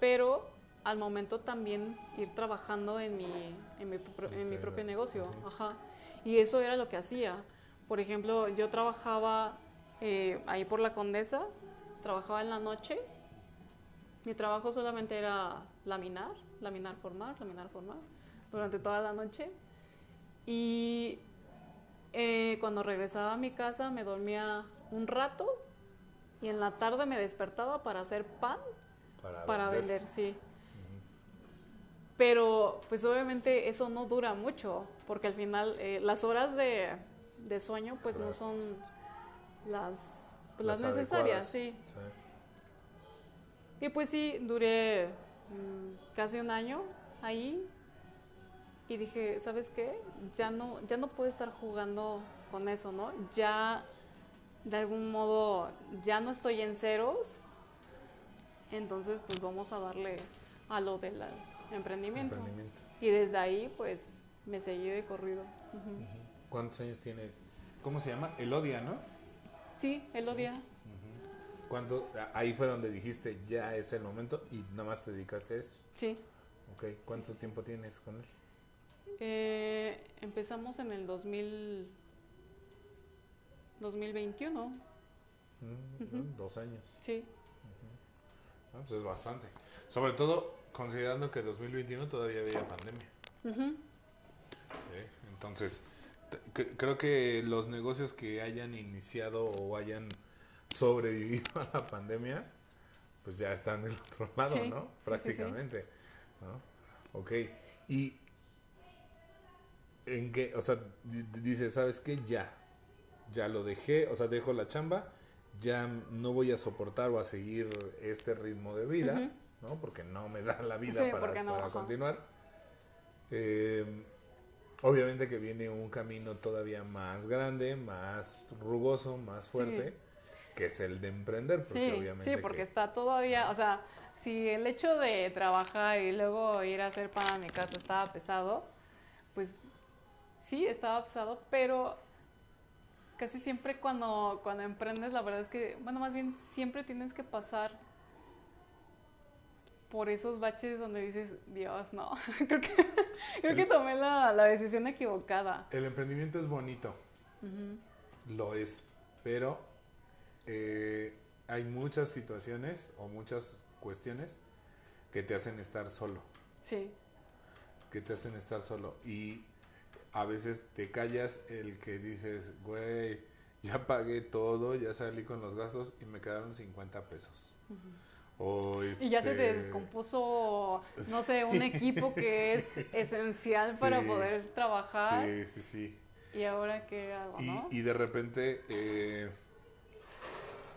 pero al momento también ir trabajando en mi, en mi, en mi propio negocio. Ajá. Y eso era lo que hacía. Por ejemplo, yo trabajaba eh, ahí por la Condesa, trabajaba en la noche. Mi trabajo solamente era laminar, laminar, formar, laminar, formar, durante toda la noche. Y eh, cuando regresaba a mi casa me dormía un rato y en la tarde me despertaba para hacer pan Para, para vender, sí. Pero pues obviamente eso no dura mucho, porque al final eh, las horas de, de sueño pues no son las, pues, las, Las necesarias, sí. Y pues sí, duré mm, casi un año ahí y dije, ¿sabes qué? Ya no, ya no puedo estar jugando con eso, ¿no? Ya de algún modo ya no estoy en ceros, entonces pues vamos a darle a lo del emprendimiento. Emprendimiento. Y desde ahí pues me seguí de corrido. ¿Cuántos años tiene? ¿Cómo se llama? Elodia, ¿no? Sí, Elodia. ¿Cuándo? Ahí fue donde dijiste, ya es el momento y nada más te dedicaste a eso. Sí. Ok, ¿cuánto tiempo tienes con él? Eh, empezamos en el 2000, 2021. Mm, Ujú. ¿no? Dos años. Sí. Ah, pues es bastante. Sobre todo considerando que 2021 todavía había pandemia. Entonces, creo que los negocios que hayan iniciado o hayan sobrevivido a la pandemia, pues ya están del otro lado, Sí, sí, sí, ¿no? sí. Prácticamente. ¿no? Ok. Y en qué, o sea, di- di- dice, ¿sabes qué? Ya. Ya lo dejé, o sea, dejo la chamba, ya no voy a soportar o a seguir este ritmo de vida. ¿no? Porque no me da la vida para, no, continuar. Eh, obviamente que viene un camino todavía más grande, más rugoso, más fuerte, que es el de emprender, porque Sí, obviamente sí, porque que- está todavía, o sea, si el hecho de trabajar y luego ir a hacer pan a mi casa estaba pesado, pues sí, estaba pesado, pero casi siempre cuando, cuando emprendes, la verdad es que, bueno, más bien siempre tienes que pasar por esos baches donde dices, Dios, no, creo que, creo que tomé la, la decisión equivocada. el emprendimiento es bonito, lo es, pero eh, hay muchas situaciones o muchas cuestiones que te hacen estar solo. Sí, que te hacen estar solo y a veces te callas el que dices, güey, ya pagué todo, ya salí con los gastos y me quedaron 50 pesos. O Y ya se te este, descompuso, no sé, un equipo que es esencial para poder trabajar. Sí, sí, sí. ¿Y ahora qué hago, Y, no? y de repente, eh,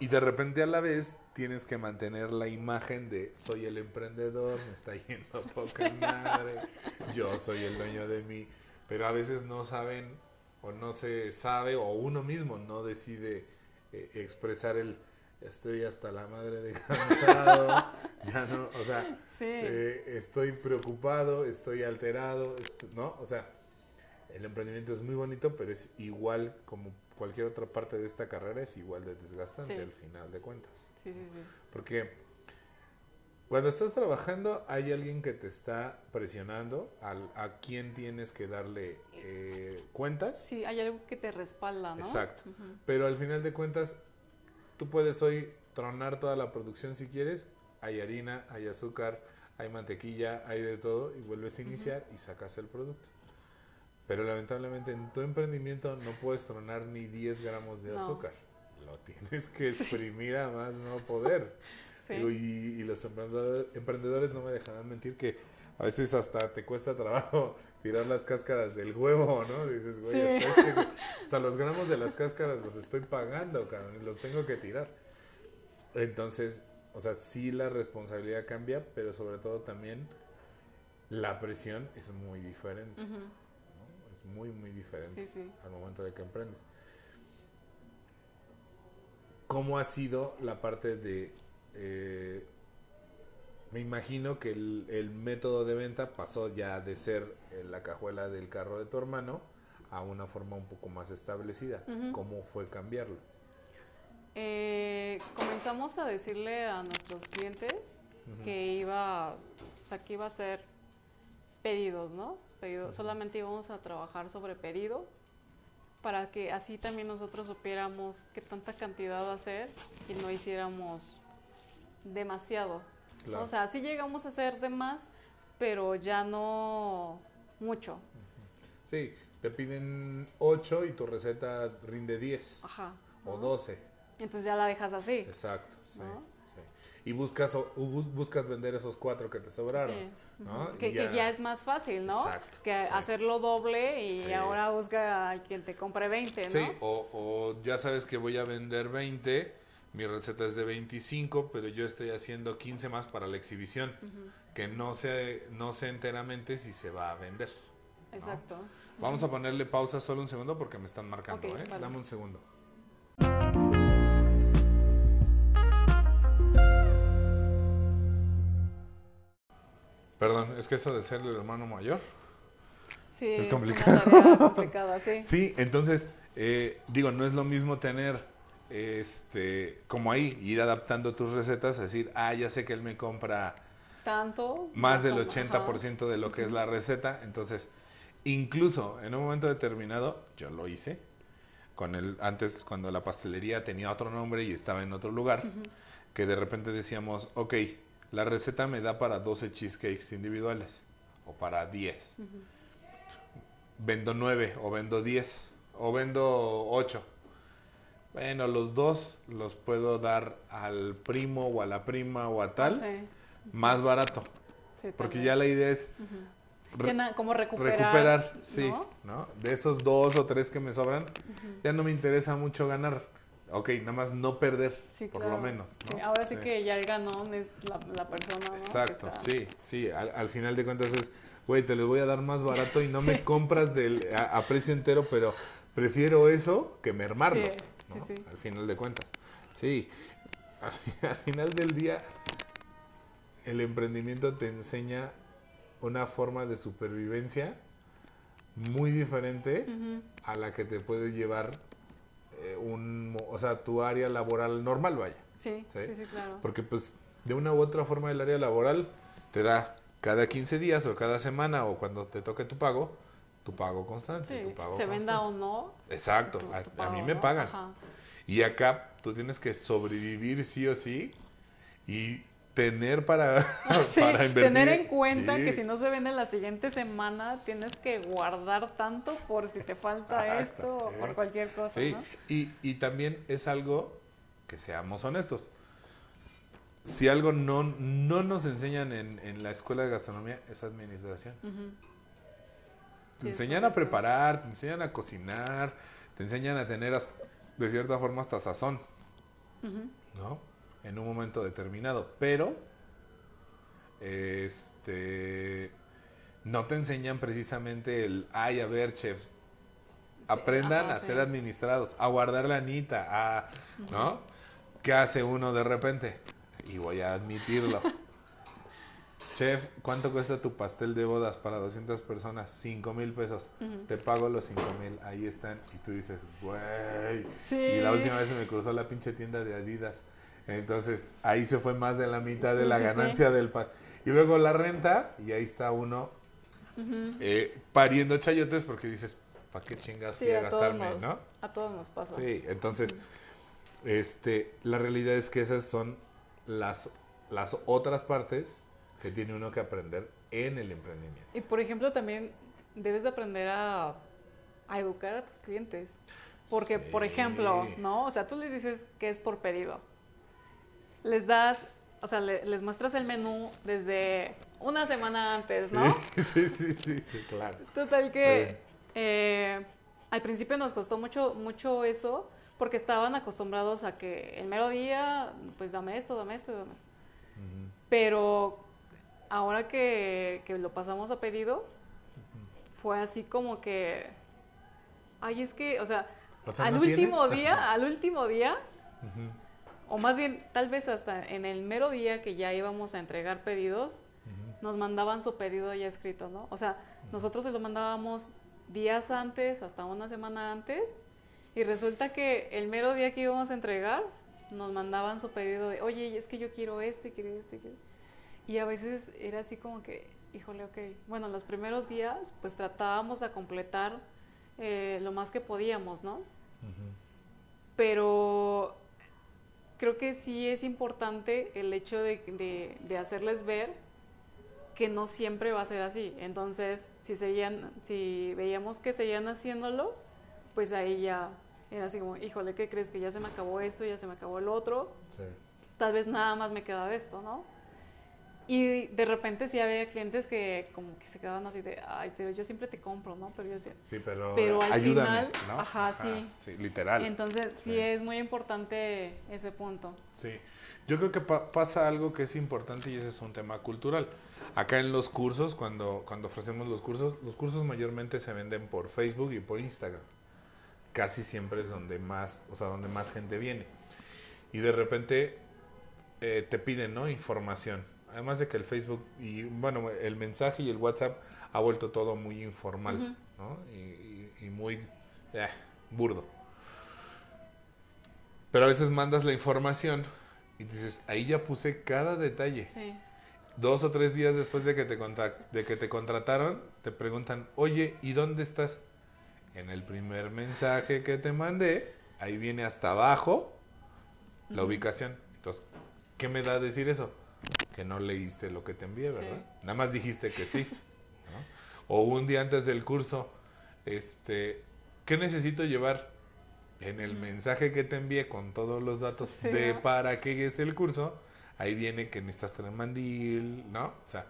y de repente a la vez tienes que mantener la imagen de soy el emprendedor, me está yendo poca madre, yo soy el dueño de mí, pero a veces no saben o no se sabe o uno mismo no decide eh, expresar el estoy hasta la madre de cansado, ya no, o sea, Sí. eh, estoy preocupado, estoy alterado, ¿no? O sea, el emprendimiento es muy bonito, pero es igual como cualquier otra parte de esta carrera, es igual de desgastante Sí. al final de cuentas. Sí, sí, sí. Porque cuando estás trabajando hay alguien que te está presionando al, a quién tienes que darle eh, cuentas. Sí, hay algo que te respalda, ¿no? Exacto. Pero al final de cuentas, tú puedes hoy tronar toda la producción si quieres. Hay harina, hay azúcar, hay mantequilla, hay de todo y vuelves a iniciar y sacas el producto. Pero lamentablemente en tu emprendimiento no puedes tronar ni 10 gramos de No. azúcar. Lo tienes que exprimir a más no poder. Sí. Y, y los emprendedor- emprendedores no me dejarán mentir que a veces hasta te cuesta trabajo tirar las cáscaras del huevo, ¿no? Dices, güey, Sí. hasta, este- hasta los gramos de las cáscaras los estoy pagando, cabrón, y los tengo que tirar. Entonces, o sea, sí la responsabilidad cambia, pero sobre todo también la presión es muy diferente. ¿no? Muy, muy diferente Sí, sí. al momento de que emprendes. ¿Cómo ha sido la parte de... eh, me imagino que el, el método de venta pasó ya de ser eh, la cajuela del carro de tu hermano a una forma un poco más establecida. ¿Cómo fue cambiarlo? Eh, comenzamos a decirle a nuestros clientes que iba, o sea, que iba a ser pedidos, ¿no? Pedido- solamente íbamos a trabajar sobre pedido para que así también nosotros supiéramos qué tanta cantidad hacer y no hiciéramos demasiado. O sea, sí llegamos a hacer de más, pero ya no mucho. Sí, te piden 8 y tu receta rinde 10 Ajá. o ¿no? 12. Entonces ya la dejas así. Exacto, sí, ¿No? sí. Y buscas, buscas vender esos cuatro que te sobraron. Sí, Que, ya es más fácil, ¿no? Exacto, que sí. hacerlo doble y Sí. ahora busca a quien te compre 20, ¿no? Sí, o, o ya sabes que voy a vender 20, mi receta es de 25, pero yo estoy haciendo 15 más para la exhibición, que no sé, no sé enteramente si se va a vender. Exacto. Vamos a ponerle pausa solo un segundo porque me están marcando, ¿eh? vale. Dame un segundo. Perdón, es que eso de ser el hermano mayor. Sí, Es es, complicado. una complicada, sí. Sí, entonces, eh, digo, no es lo mismo tener, este, como ahí, ir adaptando tus recetas, a decir, ah, ya sé que él me compra Tanto. más del razón, 80% de lo que es la receta, entonces, incluso en un momento determinado, yo lo hice, con el, antes cuando la pastelería tenía otro nombre y estaba en otro lugar, que de repente decíamos, ok, la receta me da para 12 cheesecakes individuales, o para 10 ajá. Ujú. vendo 9 o vendo 10 o vendo 8. Bueno, los dos los puedo dar al primo o a la prima o a tal Sí, más barato. sí, Porque ya la idea es re- como recuperar. recuperar, sí, ¿no? ¿no? De esos dos o tres que me sobran, ya no me interesa mucho ganar. Ok, nada más no perder, Sí, por claro. lo menos. ¿no? Sí, ahora sí, Sí. que ya el ganón es la, la persona, Exacto, está- sí, sí. Al, al final de cuentas es, güey, te los voy a dar más barato y no me compras del, a, a precio entero, pero prefiero eso que mermarlos, Sí, ¿no? Al final de cuentas. Sí, al, al final del día, el emprendimiento te enseña una forma de supervivencia muy diferente a la que te puede llevar eh, un, o sea, tu área laboral normal, vaya. Sí, Sí. sí, sí, claro. Porque pues de una u otra forma el área laboral te da cada 15 días o cada semana o cuando te toque tu pago, tu pago constante. Sí, tu pago se venda o no. Exacto, tu- a, mí me pagan. Y acá tú tienes que sobrevivir sí o sí y tener para, Sí, para invertir. tener en cuenta Sí, que si no se vende la siguiente semana, tienes que guardar tanto por si te falta esto o por cualquier cosa, Sí, ¿no? y, y también es algo que seamos honestos. Si algo no, no nos enseñan en, en la escuela de gastronomía es administración. Te enseñan a preparar, te enseñan a cocinar, te enseñan a tener hasta- de cierta forma hasta sazón, Ujú. ¿no? En un momento determinado, pero este no te enseñan precisamente el, ay, a ver, chefs, aprendan a ser administrados, a guardar la anita, a, ¿no? ¿Qué hace uno de repente? Y voy a admitirlo. Chef, ¿cuánto cuesta tu pastel de bodas para 200 personas? 5 mil pesos. Te pago los 5 mil, ahí están. Y tú dices, güey. Sí. Y la última vez se me cruzó la pinche tienda de Adidas. Entonces, ahí se fue más de la mitad de la sí, sí. ganancia del pastel. Y luego la renta, y ahí está uno eh, pariendo chayotes porque dices, ¿para qué chingas Sí, fui a gastarme, nos, no? a todos nos pasa. Sí, entonces, este, la realidad es que esas son las, las otras partes que tiene uno que aprender en el emprendimiento. Y por ejemplo, también debes de aprender a, a educar a tus clientes. Porque, por ejemplo, ¿no? O sea, tú les dices que es por pedido. Les das, o sea, le- les muestras el menú desde una semana antes, ¿no? Sí, sí, sí, sí, claro. Total que eh, al principio nos costó mucho, mucho eso porque estaban acostumbrados a que el mero día, pues dame esto, dame esto, dame esto. Pero ahora que, que lo pasamos a pedido, fue así como que, ay, es que, o sea, O sea, al ¿no último tienes? día, al último día, o más bien, tal vez hasta en el mero día que ya íbamos a entregar pedidos, ujú. nos mandaban su pedido ya escrito, ¿no? O sea, nosotros se lo mandábamos días antes, hasta una semana antes, y resulta que el mero día que íbamos a entregar, nos mandaban su pedido de, oye, es que yo quiero esto y quiero esto y quiero... Y a veces era así como que, híjole, ok, bueno, los primeros días pues tratábamos de completar eh, lo más que podíamos, ¿no? Pero creo que sí es importante el hecho de, de- de hacerles ver que no siempre va a ser así. Entonces, si seguían, si veíamos que seguían haciéndolo, pues ahí ya era así como, híjole, ¿qué crees? Que ya se me acabó esto, ya se me acabó el otro, Sí. tal vez nada más me queda de esto, ¿no? Y de repente sí había clientes que como que se quedaban así de, ay, pero yo siempre te compro, ¿no? Pero yo decía, Sí, pero, Pero al ayúdame, final, ¿no? ajá, sí. Sí, literal. entonces sí Sí. es muy importante ese punto. Sí, yo creo que pa- pasa algo que es importante y ese es un tema cultural. Acá en los cursos, cuando, cuando ofrecemos los cursos, los cursos mayormente se venden por Facebook y por Instagram. Casi siempre es donde más, o sea, donde más gente viene. Y de repente eh, te piden, ¿no? Información. Además de que el Facebook y, bueno, el mensaje y el WhatsApp ha vuelto todo muy informal. ¿no? Y, y- y muy eh, burdo. Pero a veces mandas la información y dices, ahí ya puse cada detalle. Sí. Dos o tres días después de que te, de que te contrataron, te preguntan, oye, ¿y dónde estás? En el primer mensaje que te mandé, ahí viene hasta abajo la ubicación. Entonces, ¿qué me da decir eso? Que no leíste lo que te envié, Sí. ¿verdad? Nada más dijiste que sí. ¿no? O un día antes del curso, este, ¿qué necesito llevar? En el mensaje que te envié con todos los datos Sí, de para qué es el curso, ahí viene que necesitas tener mandil, ¿no? O sea,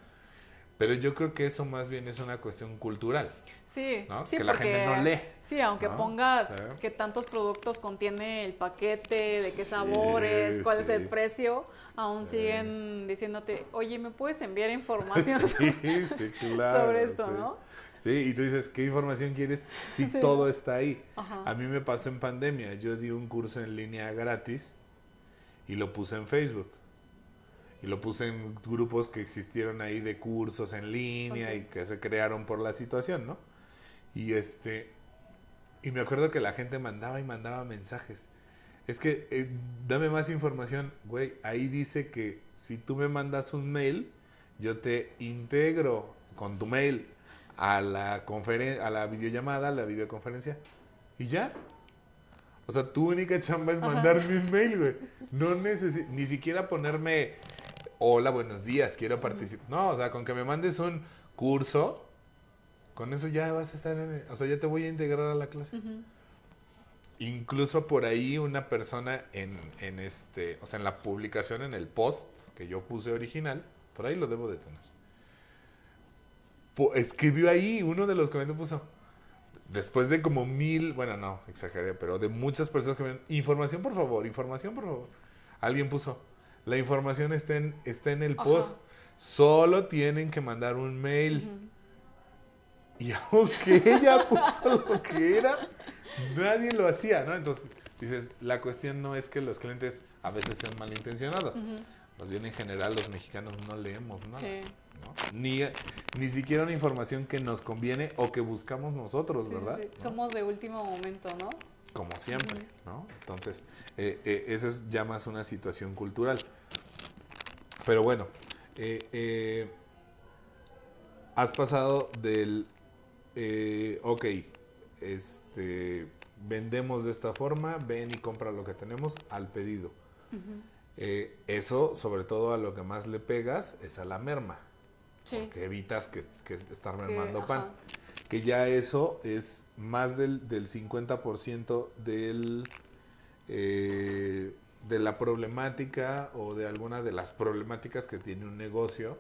pero yo creo que eso más bien es una cuestión cultural. Sí, ¿no? sí, Que la gente no lee. Sí, aunque ¿no? pongas Sí. qué tantos productos contiene el paquete, de qué Sí, sabores, cuál es el precio, aún siguen diciéndote, oye, ¿me puedes enviar información Sí, sí, claro. sobre esto, no? Sí, y tú dices, ¿qué información quieres si todo está ahí? Ajá. A mí me pasó en pandemia, yo di un curso en línea gratis y lo puse en Facebook. Y lo puse en grupos que existieron ahí de cursos en línea y que se crearon por la situación, ¿no? Y este y me acuerdo que la gente mandaba y mandaba mensajes. Es que eh, dame más información, güey. Ahí dice que si tú me mandas un mail, yo te integro con tu mail a la conferen a la videollamada, a la videoconferencia y ya. O sea, tu única chamba es Ajá. mandarme un mail, güey. No necesito ni siquiera ponerme hola, buenos días, quiero participar. No, o sea, con que me mandes un curso, con eso ya vas a estar en, o sea, ya te voy a integrar a la clase. Incluso por ahí una persona en, en este, o sea, en la publicación, en el post que yo puse original, por ahí lo debo de tener. Po- escribió ahí, uno de los comentarios puso, después de como mil, bueno, no, exageré, pero de muchas personas que me información por favor, información por favor. Alguien puso, la información está en, está en el Ajá. post, solo tienen que mandar un mail. Y aunque ella puso lo que era, nadie lo hacía, ¿no? Entonces, dices, la cuestión no es que los clientes a veces sean malintencionados. Más bien en general los mexicanos no leemos nada. Sí. ¿no? Ni, ni siquiera una información que nos conviene o que buscamos nosotros, sí, ¿verdad? sí. ¿No? Somos de último momento, ¿no? Como siempre, ¿no? Entonces, eh, eh, esa es ya más una situación cultural. Pero bueno, eh, has pasado del, ok, este, vendemos de esta forma, ven y compra lo que tenemos, al pedido. Eso, sobre todo a lo que más le pegas, es a la merma, Sí. que evitas que, que estar Que, mermando pan. Que ya eso es más del, del 50% del, eh, de la problemática o de alguna de las problemáticas que tiene un negocio,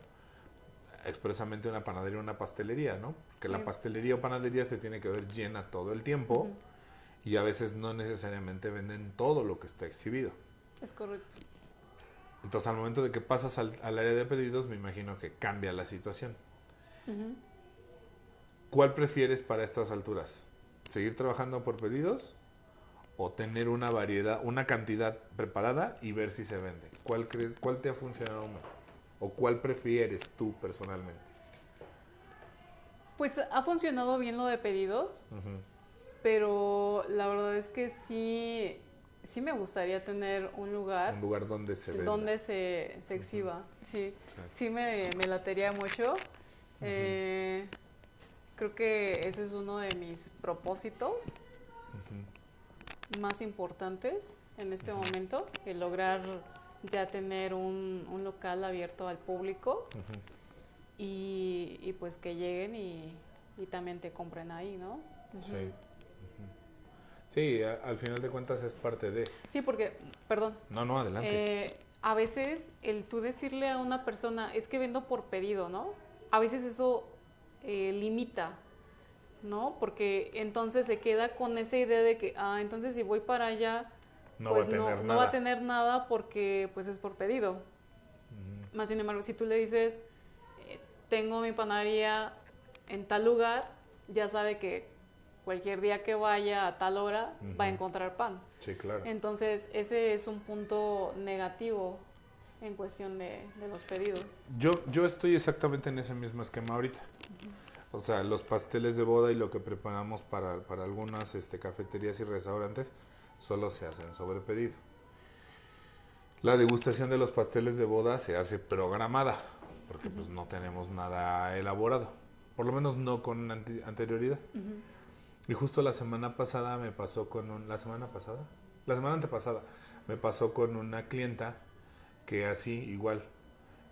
expresamente una panadería o una pastelería, ¿no? Que la pastelería o panadería se tiene que ver llena todo el tiempo y a veces no necesariamente venden todo lo que está exhibido. Es correcto. Entonces al momento de que pasas al, al área de pedidos, me imagino que cambia la situación. ¿Cuál prefieres para estas alturas? ¿Seguir trabajando por pedidos o tener una variedad, una cantidad preparada y ver si se vende? ¿Cuál, crees, cuál te ha funcionado mejor? ¿O cuál prefieres tú personalmente? Pues ha funcionado bien lo de pedidos, pero la verdad es que sí, sí me gustaría tener un lugar Un lugar donde se venda. donde se, se exhiba. Sí, Sí. sí me, me latería mucho. Eh, creo que ese es uno de mis propósitos más importantes en este momento, el lograr ya tener un, un local abierto al público y, y pues que lleguen y, y también te compren ahí, ¿no? Sí. Sí, a- al final de cuentas es parte de... Sí, porque, perdón, No, no, adelante. Eh, a veces el tú decirle a una persona, es que vendo por pedido, ¿no? A veces eso eh, limita, ¿no? Porque entonces se queda con esa idea de que, ah, entonces si voy para allá, no pues va a no, tener no nada. va a tener nada porque pues es por pedido. Más sin embargo, si tú le dices, eh, tengo mi panadería en tal lugar, ya sabe que cualquier día que vaya a tal hora va a encontrar pan. Sí, claro. Entonces, ese es un punto negativo en cuestión de, de los pedidos. Yo, yo estoy exactamente en ese mismo esquema ahorita. O sea, los pasteles de boda y lo que preparamos para, para algunas este, cafeterías y restaurantes solo se hacen sobre pedido. La degustación de los pasteles de boda se hace programada, porque pues no tenemos nada elaborado, por lo menos no con ante- anterioridad. Y justo la semana pasada me pasó con un, la semana pasada, la semana antepasada, me pasó con una clienta que así igual.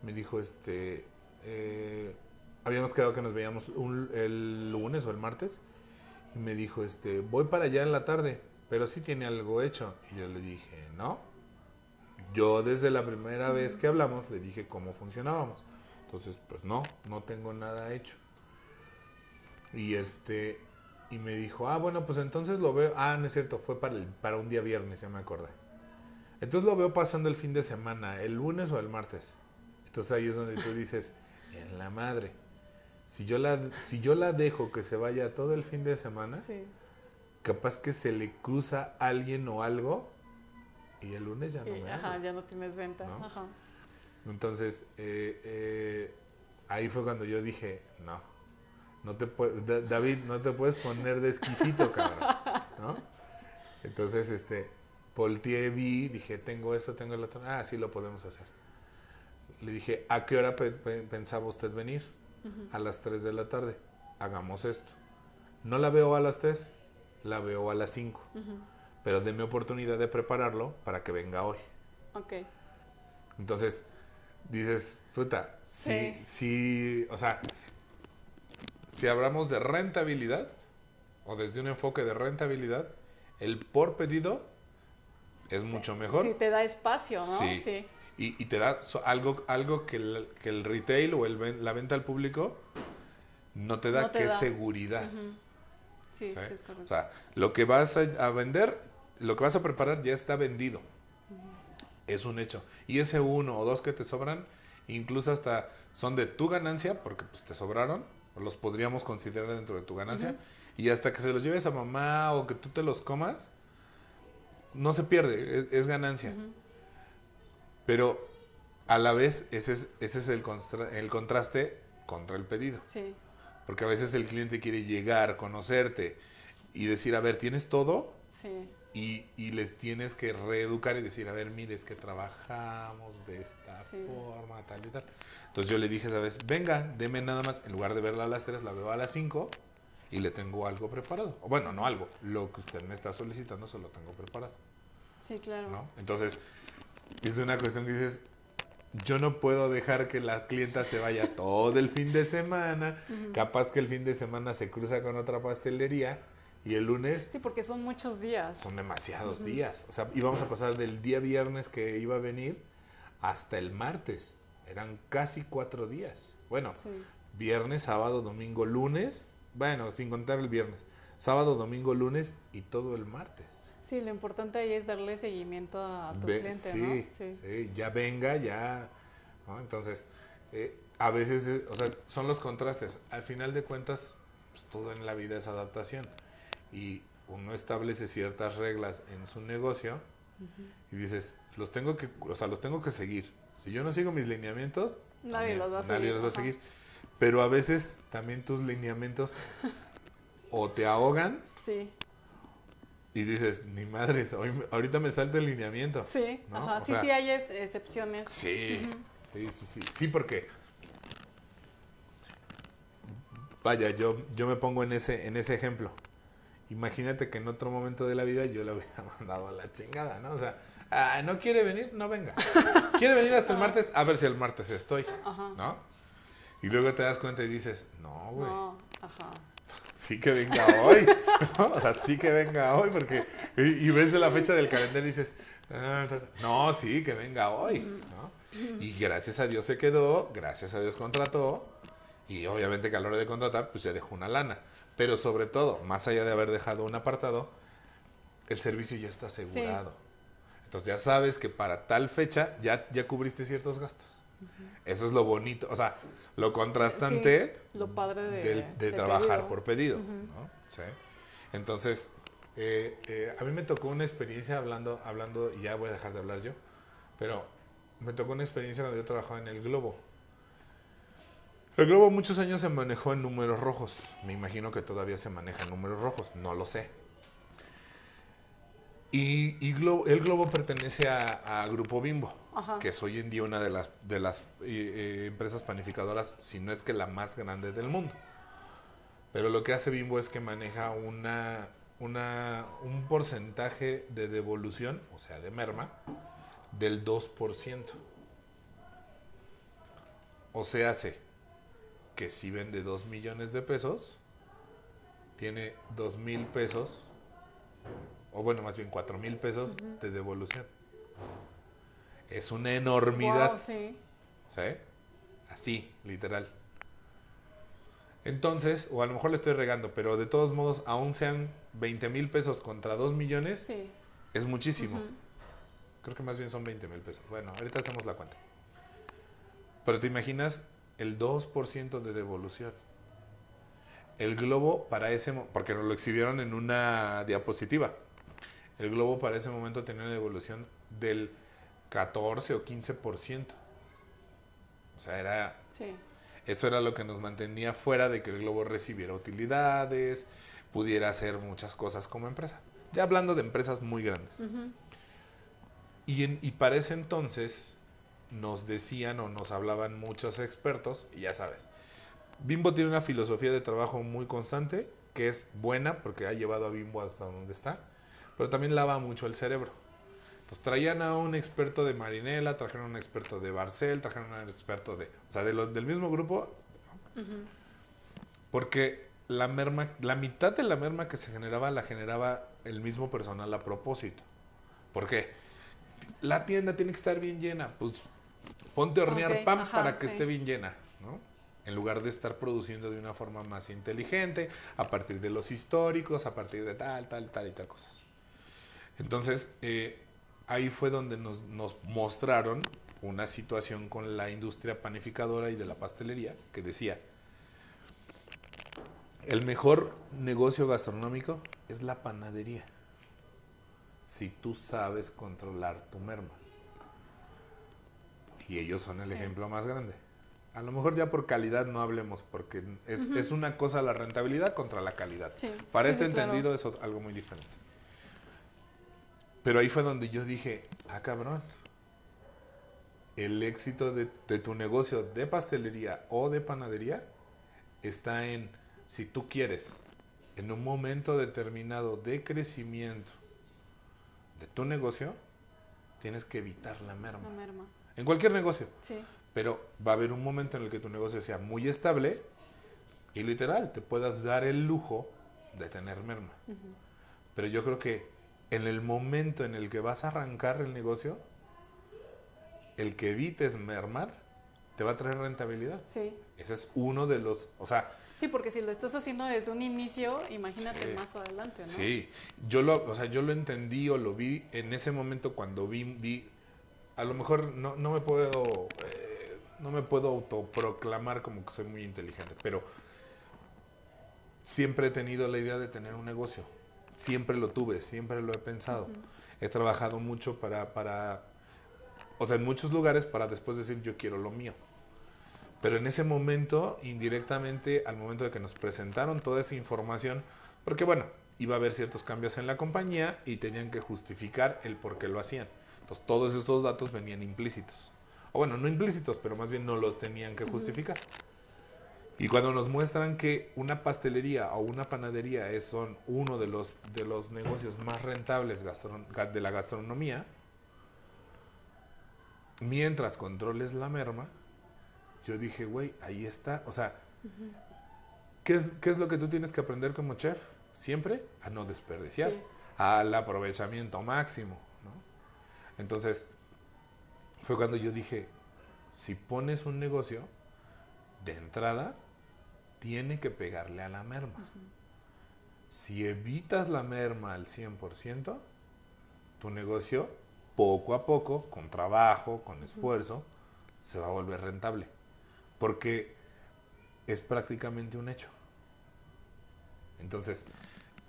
Me dijo este eh, habíamos quedado que nos veíamos un- el lunes o el martes y me dijo este voy para allá en la tarde pero sí tiene algo hecho y yo le dije no yo desde la primera vez que hablamos le dije cómo funcionábamos. Entonces pues no no tengo nada hecho. Y este y me dijo ah bueno pues entonces lo veo ah no es cierto fue para el, para un día viernes ya me acordé entonces lo veo pasando el fin de semana, el lunes o el martes. Entonces ahí es donde tú dices, en la madre, si yo la, si yo la dejo que se vaya todo el fin de semana, Sí. capaz que se le cruza alguien o algo y el lunes ya no Y, me ajá, ya no tienes venta. ¿No? Ajá. Entonces, eh, eh, ahí fue cuando yo dije, no, no te David, no te puedes poner de exquisito, cabrón, ¿no? Entonces, este, volteé, vi, dije, tengo esto, tengo el otro, ah, sí lo podemos hacer. Le dije, ¿a qué hora pe- pe- pensaba usted venir? A las 3 de la tarde, hagamos esto. No la veo a las 3, la veo a las 5, Ujú. pero déme oportunidad de prepararlo para que venga hoy. Ok. Entonces, dices, puta, sí, Sí. sí, o sea, si hablamos de rentabilidad, o desde un enfoque de rentabilidad, el por pedido es mucho mejor. Si te da espacio, ¿no? Sí. Sí. Y, y te da algo, algo que, el, que el retail o el, la venta al público no te da, No te que es seguridad. Sí, sí, es correcto. O sea, lo que vas a, a vender, lo que vas a preparar ya está vendido. Es un hecho. Y ese uno o dos que te sobran, incluso hasta son de tu ganancia, porque pues te sobraron, o los podríamos considerar dentro de tu ganancia. Y hasta que se los lleves a mamá o que tú te los comas, no se pierde, es, es ganancia. Pero a la vez ese es, ese es el, el contraste contra el pedido. Sí, Porque a veces el cliente quiere llegar, conocerte y decir, a ver, ¿tienes todo? sí, Y, y les tienes que reeducar y decir, a ver, mire, es que trabajamos de esta Sí. forma, tal y tal. Entonces yo le dije, ¿sabes? Venga, deme nada más, en lugar de verla a las 3, la veo a las 5 y le tengo algo preparado. O bueno, no algo, lo que usted me está solicitando se lo tengo preparado, sí, claro. ¿no? Entonces, es una cuestión que dices, yo no puedo dejar que la clienta se vaya todo el fin de semana, capaz que el fin de semana se cruza con otra pastelería y el lunes Sí, porque son muchos días. son demasiados días. O sea, íbamos a pasar del día viernes que iba a venir hasta el martes. Eran casi cuatro días. Bueno, Sí, viernes, sábado, domingo, lunes. Bueno, sin contar el viernes. Sábado, domingo, lunes y todo el martes. sí, lo importante ahí es darle seguimiento a tu Ve- cliente, sí, ¿no? Sí, sí, ya venga, ya. ¿no? Entonces, eh, a veces, o sea, son los contrastes. Al final de cuentas, pues, todo en la vida es adaptación. Y uno establece ciertas reglas en su negocio y dices, los tengo que, o sea, los tengo que seguir. Si yo no sigo mis lineamientos, Nadie también los va a nadie seguir, los va a ajá. Pero a veces también tus lineamientos o te ahogan sí, y dices, ni madres, hoy, ahorita me salta el lineamiento. sí, ¿no? ajá, O sí, sea, sí hay ex- excepciones. Sí, sí, sí, sí, sí, porque vaya, yo, yo me pongo en ese, en ese ejemplo. Imagínate que en otro momento de la vida yo le hubiera mandado a la chingada, ¿no? O sea, ah, no quiere venir, no venga. ¿Quiere venir hasta el martes? A ver si el martes estoy, Ajá. ¿no? Y luego te das cuenta y dices, no, güey, No, ajá. sí que venga hoy, ¿no? O sea, sí que venga hoy, porque, y, y ves la fecha del calendario y dices, ah, no, sí, que venga hoy, ¿no? Y gracias a Dios se quedó, gracias a Dios contrató, y obviamente que a la hora de contratar, pues se dejó una lana. Pero sobre todo, más allá de haber dejado un apartado, el servicio ya está asegurado. Entonces ya sabes que para tal fecha ya, ya cubriste ciertos gastos. Eso es lo bonito, o sea, lo contrastante Sí, lo padre de, del- de de trabajar pedido. por pedido. ¿no? Sí. Entonces, eh, eh, a mí me tocó una experiencia hablando, hablando, y ya voy a dejar de hablar yo, pero me tocó una experiencia cuando yo trabajaba en el Globo. El Globo muchos años se manejó en números rojos. Me imagino que todavía se maneja en números rojos, no lo sé. Y, el Globo pertenece a, a Grupo Bimbo, Ajá. que es hoy en día una de las, de las eh, eh, empresas panificadoras, si no es que la más grande del mundo. Pero lo que hace Bimbo es que maneja una, una, un porcentaje de devolución, o sea, de merma, del 2%. O sea, hace que si vende 2 millones de pesos, tiene 2 mil pesos, o bueno, más bien 4 mil pesos de devolución. Es una enormidad. Sí. ¿Sí? Así, literal. Entonces, o a lo mejor le estoy regando, pero de todos modos, aún sean 20 mil pesos contra 2 millones, Sí. es muchísimo. Creo que más bien son 20 mil pesos. Bueno, ahorita hacemos la cuenta. Pero te imaginas el 2% de devolución. El globo para ese mo- porque nos lo exhibieron en una diapositiva. El globo para ese momento tenía una devolución del 14 o 15%. O sea, era Sí. eso era lo que nos mantenía fuera de que el globo recibiera utilidades, pudiera hacer muchas cosas como empresa. Ya hablando de empresas muy grandes. Y, en- y para ese entonces nos decían o nos hablaban muchos expertos, y ya sabes, Bimbo tiene una filosofía de trabajo muy constante, que es buena porque ha llevado a Bimbo hasta donde está, pero también lava mucho el cerebro. Entonces traían a un experto de Marinela, trajeron a un experto de Barcel, trajeron a un experto de, o sea, de los, del mismo grupo, Ujú. porque la merma, la mitad de la merma que se generaba la generaba el mismo personal a propósito. ¿Por qué? La tienda tiene que estar bien llena, pues ponte a hornear pan ajá, para que sí. esté bien llena, ¿no? En lugar de estar produciendo de una forma más inteligente, a partir de los históricos, a partir de tal, tal, tal y tal cosas. Entonces, eh, ahí fue donde nos, nos mostraron una situación con la industria panificadora y de la pastelería que decía, El mejor negocio gastronómico es la panadería. Si tú sabes controlar tu merma. Y ellos son el Sí. ejemplo más grande. A lo mejor ya por calidad no hablemos, porque es, es una cosa la rentabilidad contra la calidad. Sí, Para sí, este claro. entendido es algo muy diferente. Pero ahí fue donde yo dije, ah, cabrón, el éxito de, de tu negocio de pastelería o de panadería está en, si tú quieres, en un momento determinado de crecimiento de tu negocio, tienes que evitar la merma. La merma. En cualquier negocio. Sí. Pero va a haber un momento en el que tu negocio sea muy estable y literal te puedas dar el lujo de tener merma. Pero yo creo que en el momento en el que vas a arrancar el negocio, el que evites mermar te va a traer rentabilidad. Sí. Ese es uno de los, o sea, Sí, porque si lo estás haciendo desde un inicio, imagínate Sí. más adelante, ¿no? Sí, yo lo, o sea, yo lo entendí o lo vi en ese momento cuando vi, vi a lo mejor no, no me puedo, eh, no me puedo autoproclamar como que soy muy inteligente, pero siempre he tenido la idea de tener un negocio, siempre lo tuve, siempre lo he pensado, he trabajado mucho para, para, o sea, en muchos lugares para después decir yo quiero lo mío. Pero en ese momento, indirectamente, al momento de que nos presentaron toda esa información, porque bueno, iba a haber ciertos cambios en la compañía y tenían que justificar el por qué lo hacían. Entonces, todos estos datos venían implícitos. O bueno, no implícitos, pero más bien no los tenían que justificar. Y cuando nos muestran que una pastelería o una panadería es, son uno de los, de los negocios más rentables de la gastronomía, mientras controles la merma, yo dije, güey, ahí está. O sea, ¿qué, es, ¿qué es lo que tú tienes que aprender como chef? Siempre a no desperdiciar, Sí. al aprovechamiento máximo. ¿no? Entonces, fue cuando yo dije, si pones un negocio, de entrada, tiene que pegarle a la merma. Si evitas la merma al 100%, tu negocio, poco a poco, con trabajo, con esfuerzo, se va a volver rentable. Porque es prácticamente un hecho. Entonces,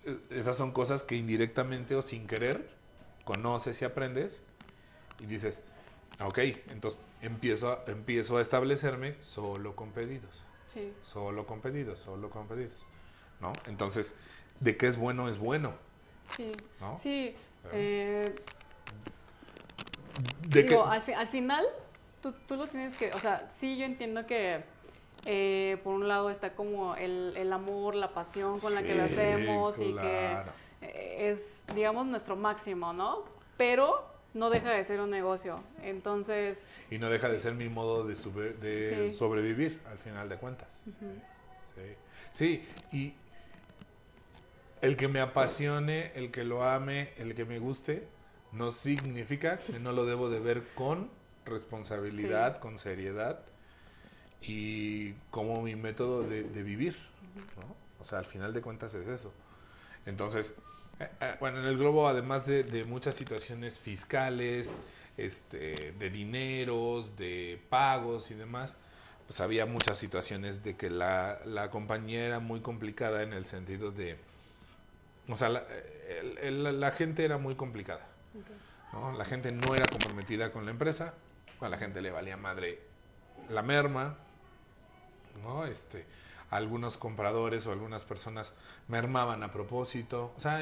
eh, esas son cosas que indirectamente o sin querer conoces y aprendes y dices, "Ah, ok, entonces empiezo empiezo a establecerme solo con pedidos, Sí. solo con pedidos, solo con pedidos, ¿no? Entonces, de qué es bueno es bueno, Sí. ¿no? Sí. Eh, De Digo, que- al, fi- al final, tú, tú lo tienes que, o sea, sí yo entiendo que eh, por un lado está como el, el amor, la pasión con la que lo hacemos y que es, digamos, nuestro máximo, ¿no? Pero no deja de ser un negocio. Entonces, Y no deja de ser mi modo de, sube- de Sí. sobrevivir, al final de cuentas. Sí. Sí, y el que me apasione, el que lo ame, el que me guste, no significa que no lo debo de ver con responsabilidad, con seriedad y como mi método de, de vivir. ¿no? O sea, al final de cuentas es eso. Entonces, eh, eh, bueno, en el globo, además de, de muchas situaciones fiscales, este, de dineros, de pagos y demás, pues había muchas situaciones de que la, la compañía era muy complicada en el sentido de, o sea, la, el- el- la gente era muy complicada. ¿no? La gente no era comprometida con la empresa, a la gente le valía madre la merma, ¿no? Este, algunos compradores o algunas personas mermaban a propósito. O sea,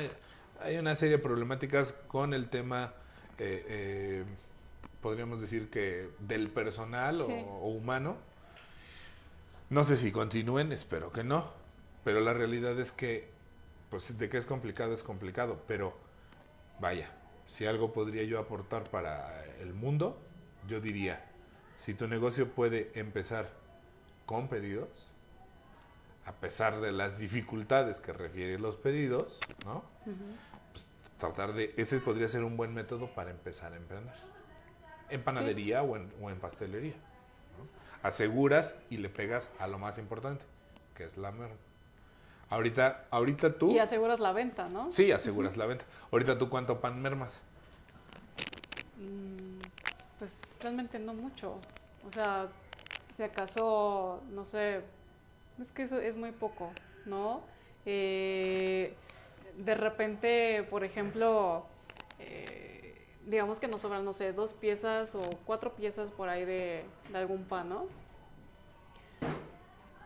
hay una serie de problemáticas con el tema, eh, eh, podríamos decir que del personal o- Sí. o, humano. No sé si continúen, espero que no. Pero la realidad es que, pues de que es complicado, es complicado. Pero vaya, si algo podría yo aportar para el mundo, yo diría, si tu negocio puede empezar con pedidos, a pesar de las dificultades que refieren los pedidos, ¿no? Pues, tratar de, ese podría ser un buen método para empezar a emprender. En panadería o, en, o en pastelería. ¿no? Aseguras y le pegas a lo más importante, que es la merma. Ahorita, ahorita tú... y aseguras la venta, ¿no? Sí, aseguras la venta. Ahorita tú cuánto pan mermas. Mm, Pues realmente no mucho. O sea, si acaso, no sé, es que eso es muy poco. ¿no? Eh, de repente, por ejemplo, eh, digamos que nos sobran, no sé, dos piezas o cuatro piezas por ahí de, de algún pan, ¿no?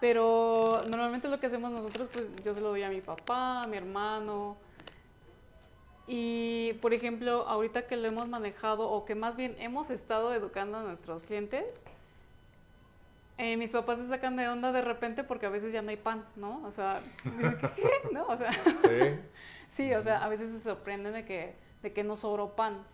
Pero normalmente lo que hacemos nosotros, pues yo se lo doy a mi papá, a mi hermano. Y, por ejemplo, ahorita que lo hemos manejado, o que más bien hemos estado educando a nuestros clientes, eh, mis papás se sacan de onda de repente porque a veces ya no hay pan, ¿no? O sea, ¿qué? ¿No? O sea, Sí. sí, o sea, a veces se sorprenden de que, de que no sobró pan.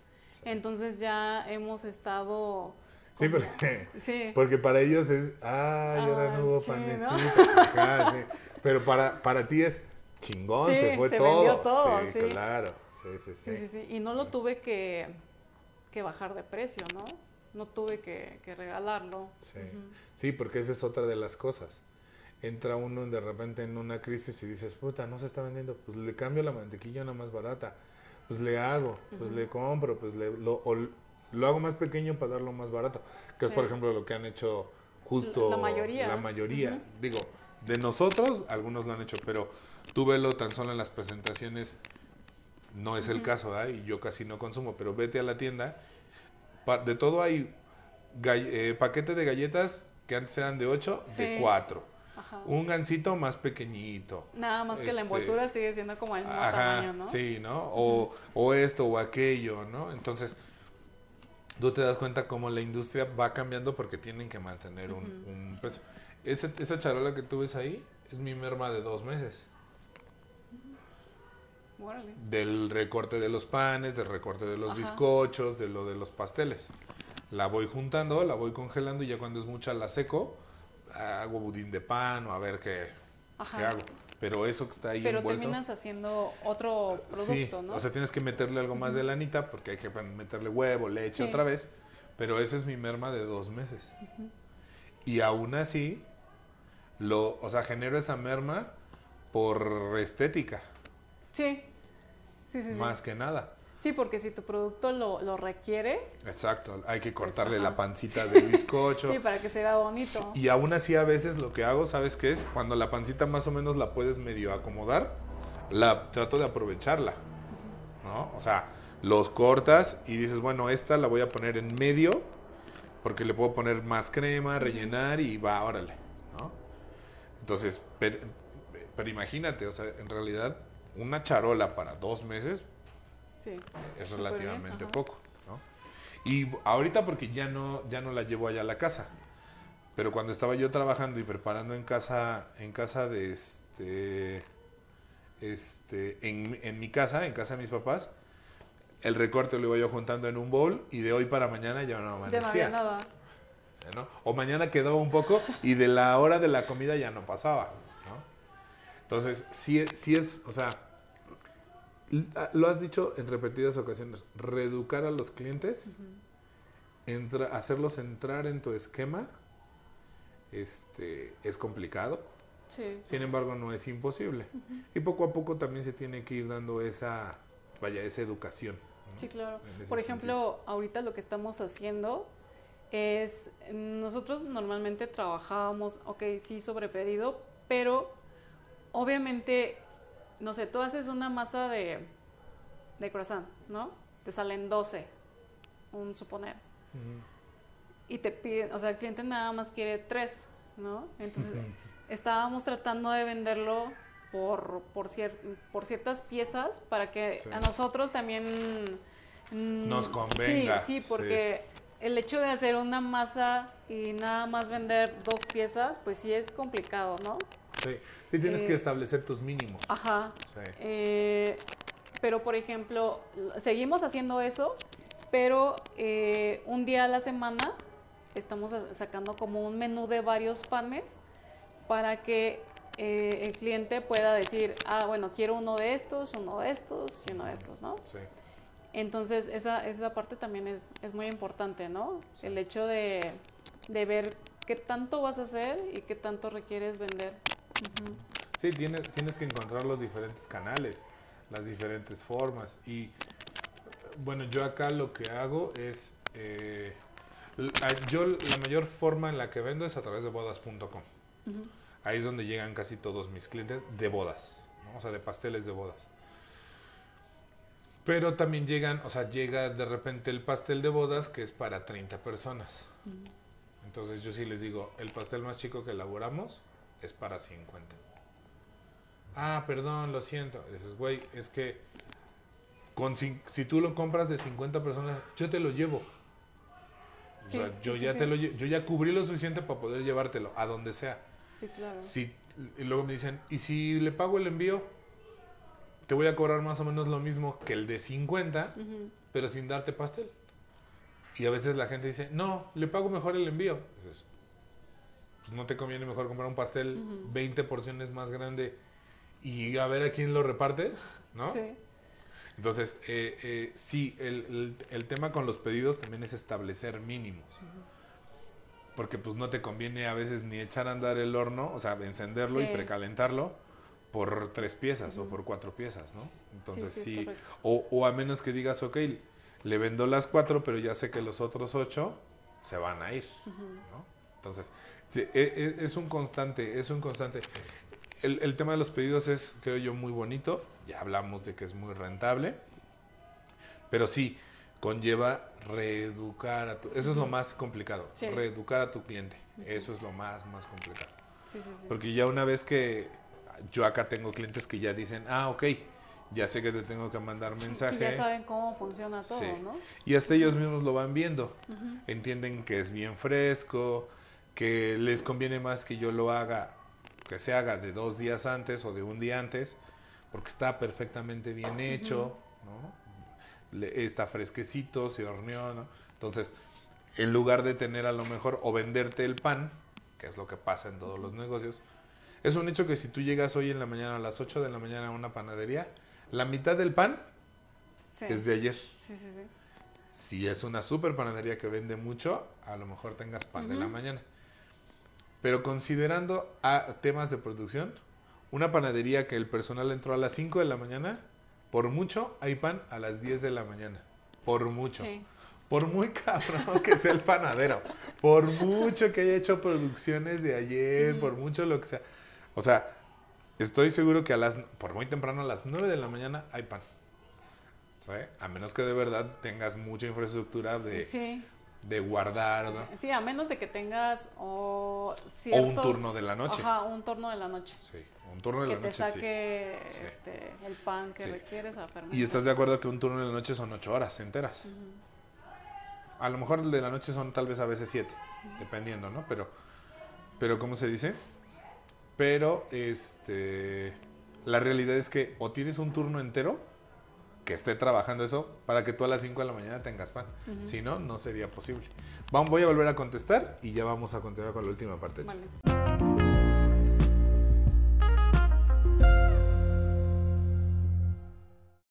Entonces ya hemos estado... Sí, porque, Sí. porque para ellos es, ah, y ahora no hubo panecito. Sí. Pero para, para ti es chingón, Sí, se fue se todo. vendió todo, sí, sí. claro. Sí, sí, sí. Y no lo tuve que, que bajar de precio, ¿no? No tuve que, que regalarlo. Sí. Sí, porque esa es otra de las cosas. Entra uno de repente en una crisis y dices, puta, no se está vendiendo, pues le cambio la mantequilla a una más barata, pues le hago, pues le compro, pues le, lo, o lo hago más pequeño para darlo más barato, que es por ejemplo lo que han hecho justo La mayoría. la mayoría. Digo, de nosotros algunos lo han hecho, pero tú velo tan solo en las presentaciones, no es el caso, ¿ah? y yo casi no consumo, pero vete a la tienda, pa- de todo hay eh, paquete de galletas que antes eran de 8, de Sí. 4. Ajá. Un gansito más pequeñito. Nada más que la este, envoltura sigue siendo como el mismo Ajá, tamaño, ¿no? sí, ¿no? O, o esto o aquello, ¿no? Entonces, tú te das cuenta cómo la industria va cambiando porque tienen que mantener un, un precio. Ese- esa charola que tú ves ahí es mi merma de dos meses. Del recorte de los panes, del recorte de los Ajá. bizcochos, de lo de los pasteles. La voy juntando, la voy congelando y ya cuando es mucha la seco, hago budín de pan o a ver qué, qué hago. Pero eso que está ahí Pero envuelto... terminas haciendo otro producto, sí, ¿no? o sea, tienes que meterle algo más de lanita porque hay que meterle huevo, leche Sí. otra vez. Pero ese es mi merma de dos meses. Y aún así, lo, o sea, genero esa merma por estética, sí, sí. más que nada. Sí, porque si tu producto lo, lo requiere, Exacto, hay que cortarle ajá. la pancita del bizcocho. sí, para que se vea bonito. Y aún así a veces lo que hago, ¿sabes qué es? Cuando la pancita más o menos la puedes medio acomodar, la trato de aprovecharla, ¿no? O sea, los cortas y dices, bueno, esta la voy a poner en medio porque le puedo poner más crema, rellenar y va, órale, ¿no? Entonces, pero, pero imagínate, o sea, en realidad una charola para dos meses Sí. es bien, relativamente poco, ¿no? Y ahorita porque ya no, ya no la llevo allá a la casa. Pero cuando estaba yo trabajando y preparando en casa, en casa de este, este, en, en mi casa, en casa de mis papás, el recorte lo iba yo juntando en un bowl y de hoy para mañana ya no amanecía. nada. ¿no? O mañana quedaba un poco y de la hora de la comida ya no pasaba, ¿no? Entonces, sí, sí es, o sea, lo has dicho en repetidas ocasiones, reeducar a los clientes, entra- hacerlos entrar en tu esquema, este, es complicado, Sí. sin embargo no es imposible. Y poco a poco también se tiene que ir dando esa, vaya, esa educación. ¿no? Sí, claro. Por ejemplo, ahorita lo que estamos haciendo es, nosotros normalmente trabajábamos, ok, sí, sobre pedido, pero obviamente, no sé, tú haces una masa de, de croissant, ¿no? Te salen 12, un suponer. Y te piden, o sea, el cliente nada más quiere 3, ¿no? Entonces, estábamos tratando de venderlo por, por, cier- por ciertas piezas para que Sí. a nosotros también mm, Nos convenga, Sí, sí, porque el hecho de hacer una masa y nada más vender dos piezas, pues sí es complicado, ¿no? Sí, sí tienes Eh, que establecer tus mínimos. Ajá. Sí. Eh, pero, por ejemplo, seguimos haciendo eso, pero eh, un día a la semana estamos sacando como un menú de varios panes para que eh, el cliente pueda decir, ah, bueno, quiero uno de estos, uno de estos y uno de estos, ¿no? Sí. Entonces, esa, esa parte también es, es muy importante, ¿no? El hecho de, de ver qué tanto vas a hacer y qué tanto requieres vender. Ujú. Sí, tienes, tienes que encontrar los diferentes canales, las diferentes formas. Y bueno, yo acá lo que hago es, eh, yo la mayor forma en la que vendo es a través de bodas.com. Ahí es donde llegan casi todos mis clientes de bodas, ¿no? o sea, de pasteles de bodas. Pero también llegan, o sea, llega de repente el pastel de bodas que es para 30 personas. Entonces yo sí les digo, el pastel más chico que elaboramos es para 50. Ah, perdón, lo siento. Dices, güey, es que con, cin- si tú lo compras de 50 personas, yo te lo llevo. O Sí, sea, sí, yo sí, ya te lo yo ya cubrí lo suficiente para poder llevártelo a donde sea. Sí, claro. Si, y luego me dicen, ¿y si le pago el envío? Te voy a cobrar más o menos lo mismo que el de 50, Ujú. pero sin darte pastel. Y a veces la gente dice, no, le pago mejor el envío. Pues no te conviene mejor comprar un pastel Ujú. 20 porciones más grande y a ver a quién lo repartes, ¿no? Sí. Entonces, eh, eh, sí, el, el- el tema con los pedidos también es establecer mínimos. Porque pues no te conviene a veces ni echar a andar el horno, o sea, encenderlo y precalentarlo por tres piezas o por cuatro piezas, ¿no? Entonces sí, o, o a menos que digas, ok, le vendo las cuatro, pero ya sé que los otros ocho se van a ir, ¿no? Entonces, sí, e- e- es un constante, es un constante. El, el tema de los pedidos es, creo yo, muy bonito. Ya hablamos de que es muy rentable. Pero sí, conlleva reeducar a tu... Eso es lo más complicado. Sí. Reeducar a tu cliente. Eso es lo más, más complicado. Sí. Porque ya una vez que yo acá tengo clientes que ya dicen, ah, ok, ya sé que te tengo que mandar mensaje. Que ya saben cómo funciona todo, Sí. ¿no? Y hasta ellos mismos lo van viendo. Entienden que es bien fresco, que les conviene más que yo lo haga, que se haga de dos días antes o de un día antes, porque está perfectamente bien hecho, ¿no? Le- está fresquecito, se horneó, ¿no? Entonces, en lugar de tener a lo mejor o venderte el pan, que es lo que pasa en todos los negocios, es un hecho que si tú llegas hoy en la mañana a las 8 de la mañana a una panadería, la mitad del pan Sí. es de ayer. Sí, sí, sí. Si es una super panadería que vende mucho, a lo mejor tengas pan de la mañana. Pero considerando a temas de producción, una panadería que el personal entró a las 5 de la mañana, por mucho hay pan a las 10 de la mañana. Por mucho. Sí. Por muy cabrón que sea el panadero. Por mucho que haya hecho producciones de ayer, por mucho lo que sea. O sea, estoy seguro que a las, por muy temprano a las 9 de la mañana hay pan. A menos que de verdad tengas mucha infraestructura de, Sí. De guardar ¿no? Sí, a menos de que tengas o un turno de la noche. Ajá, un turno de la noche. Sí, un turno de que la te noche sí. saque Sí. este, el pan que Sí. requieres a fermentar. Y estás de acuerdo que un turno de la noche son 8 horas enteras. A lo mejor el de la noche son tal vez a veces 7, dependiendo, ¿no? Pero, pero ¿cómo se dice? Pero, este, la realidad es que o tienes un turno entero que esté trabajando eso para que tú a las 5 de la mañana tengas pan. Si no, no sería posible. Vamos, voy a volver a contestar y ya vamos a continuar con la última parte. Vale.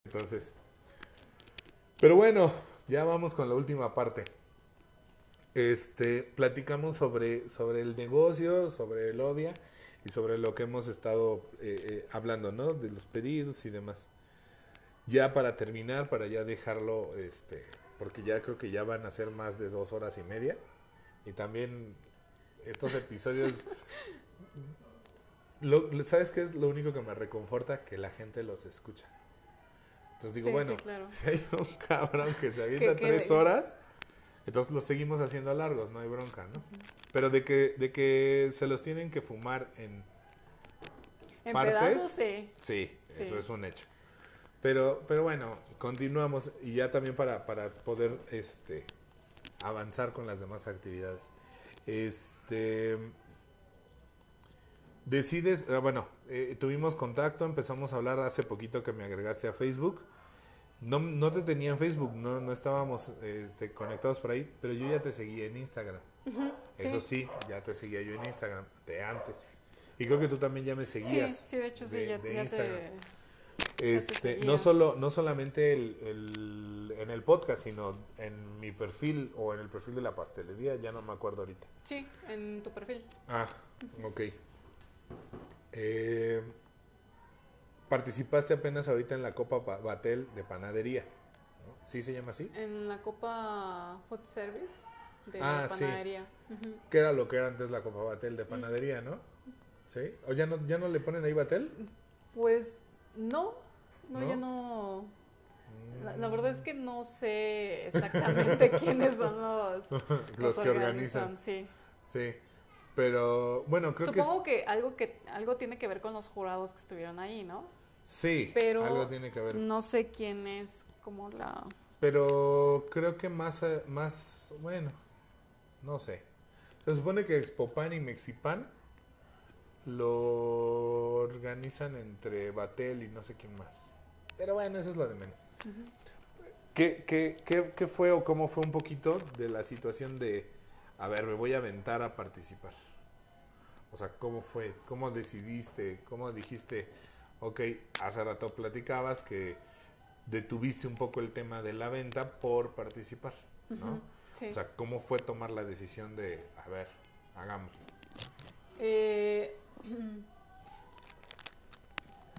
Entonces, pero bueno, ya vamos con la última parte. Este, platicamos sobre, sobre el negocio, sobre el ODIA y sobre lo que hemos estado eh, eh, hablando, ¿no? De los pedidos y demás. Ya para terminar, para ya dejarlo, este, porque ya creo que ya van a ser más de dos horas y media. Y también estos episodios, lo- ¿sabes qué es lo único que me reconforta? Que la gente los escucha. Entonces digo, Sí, bueno, sí, claro. si hay un cabrón que se avienta Que- que- tres horas, entonces los seguimos haciendo largos, no hay bronca, ¿no? Pero de que, de que se los tienen que fumar en... En ¿Partes? pedazos. Sí, Sí. eso es un hecho. Pero, pero bueno, continuamos y ya también para, para poder este, avanzar con las demás actividades. Este, decides, ah, bueno, eh, tuvimos contacto, empezamos a hablar hace poquito que me agregaste a Facebook. No, no te tenía en Facebook, no, no estábamos este, conectados por ahí, pero yo ya te seguía en Instagram. Eso sí, ya te seguía yo en Instagram de antes. Y creo que tú también ya me seguías. sí, de hecho sí, ya, de ya. Te... Este, no solo no solamente el, el- en el podcast, sino en mi perfil o en el perfil de la pastelería, ya no me acuerdo ahorita. Sí, en tu perfil. Ah, ok. Eh, participaste apenas ahorita en la Copa Ba- Batel de panadería. ¿no? ¿Sí se llama así? En la Copa Food Service de Ah, sí. panadería. Que era lo que era antes la Copa Batel de panadería, ¿no? ¿Sí? ¿O ya no, ya no le ponen ahí Batel? Pues no, no, ¿No? ya no. La, la verdad es que no sé exactamente quiénes son los, Los que organizan. Sí. Sí. Pero bueno, creo que... es- Supongo que algo que algo tiene que ver con los jurados que estuvieron ahí, ¿no? Sí, Pero algo tiene que ver. no sé quién es como la Pero creo que más, eh, más, bueno, no sé. Se supone que Expopan y Mexipan lo organizan entre Batel y no sé quién más. Pero bueno, eso es lo de menos. ¿Qué, qué, qué, qué fue o cómo fue un poquito de la situación de, a ver, me voy a aventar a participar? O sea, ¿cómo fue? ¿Cómo decidiste? ¿Cómo dijiste? Ok, hace rato platicabas que detuviste un poco el tema de la venta por participar, ¿no? Sí. O sea, ¿cómo fue tomar la decisión de, a ver, hagámoslo? Eh,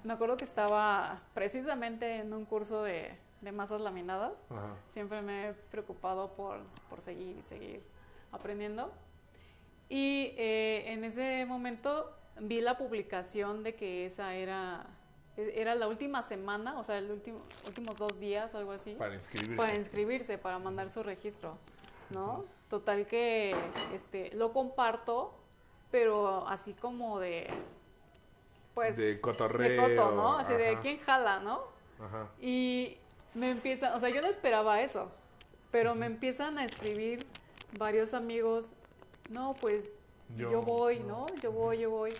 me acuerdo que estaba precisamente en un curso de, de masas laminadas. Ajá. Siempre me he preocupado por, por seguir y seguir aprendiendo. Y eh, en ese momento vi la publicación de que esa era, e- era la última semana, o sea, los último, últimos dos días, algo así, Para inscribirse. para inscribirse, para mandar su registro, ¿no? Total que este, lo comparto, pero así como de, pues, de cotorreo. de coto, ¿no? Así de quién jala, ¿no? Ajá. Y me empiezan, o sea, yo no esperaba eso, pero me empiezan a escribir varios amigos, no, pues yo, Yo, voy, no. ¿no? Yo voy, yo voy.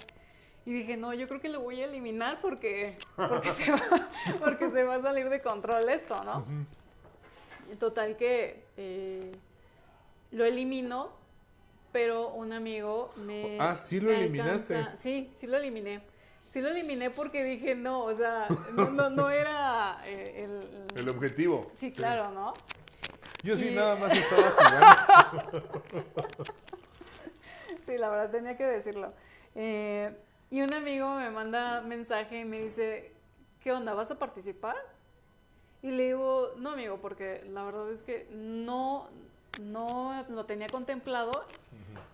Y dije, no, yo creo que lo voy a eliminar porque, porque, se, va, porque se va a salir de control esto, ¿no? Y Total que eh, lo elimino, pero un amigo me... Ah, ¿sí lo eliminaste? alcanza- Sí, sí lo eliminé. Sí lo eliminé porque dije, no, o sea, no, no, no era eh, el... El objetivo. Sí, claro, ¿no? Yo sí Y- nada más estaba jugando. Sí, la verdad tenía que decirlo. Eh, y un amigo me manda mensaje y me dice, ¿qué onda? ¿Vas a participar? Y le digo, no, amigo, porque la verdad es que no, no lo tenía contemplado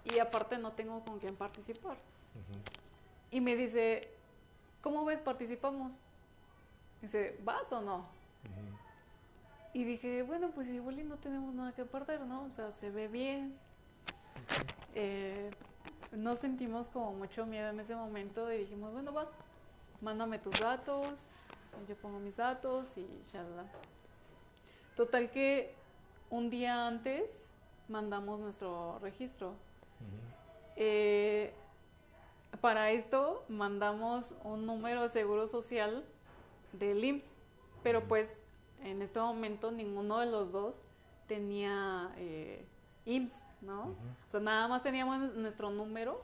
y aparte no tengo con quién participar. Y me dice, ¿cómo ves? ¿Participamos? Dice, ¿vas o no? Y dije, bueno, pues igual y no tenemos nada que perder, ¿no? O sea, se ve bien. Eh, no sentimos como mucho miedo en ese momento y dijimos, bueno, va, mándame tus datos, yo pongo mis datos y shalala. Total que un día antes mandamos nuestro registro. Eh, para esto mandamos un número de seguro social del IMSS, pero pues en este momento ninguno de los dos tenía eh, IMSS, ¿no? O sea, nada más teníamos nuestro número,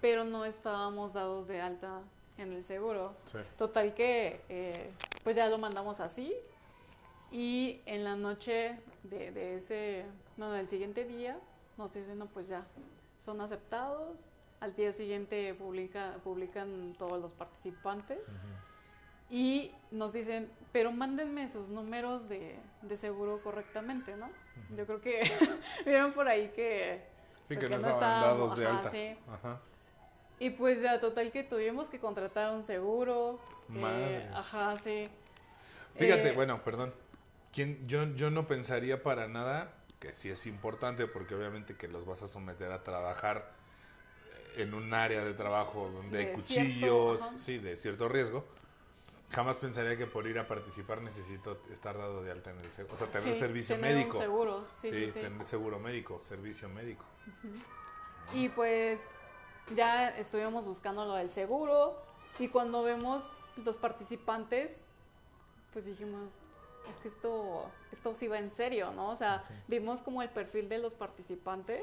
pero no estábamos dados de alta en el seguro. Sí. Total que eh, pues ya lo mandamos así y en la noche de, de ese, no, del siguiente día nos dicen, no, pues ya, son aceptados. Al día siguiente publica, publican todos los participantes y nos dicen, pero mándenme sus números de, de seguro correctamente, ¿no? Yo creo que vieron por ahí que... Sí, pues, que no estaban dados de alta. sí. Ajá. Y pues ya, total que tuvimos que contratar un seguro. eh, Madres. ajá, sí. Fíjate, Eh, bueno, perdón. ¿Quién, yo, yo no pensaría para nada que sí es importante porque obviamente que los vas a someter a trabajar en un área de trabajo donde hay cuchillos, cierto, sí, de cierto riesgo. Jamás pensaría que por ir a participar necesito estar dado de alta en el seguro. O sea, tener sí, servicio tener un médico. seguro, sí, sí, sí. tener seguro médico, servicio médico. Y pues ya estuvimos buscando lo del seguro y cuando vemos los participantes, pues dijimos, es que esto, esto sí va en serio, ¿no? O sea, vimos como el perfil de los participantes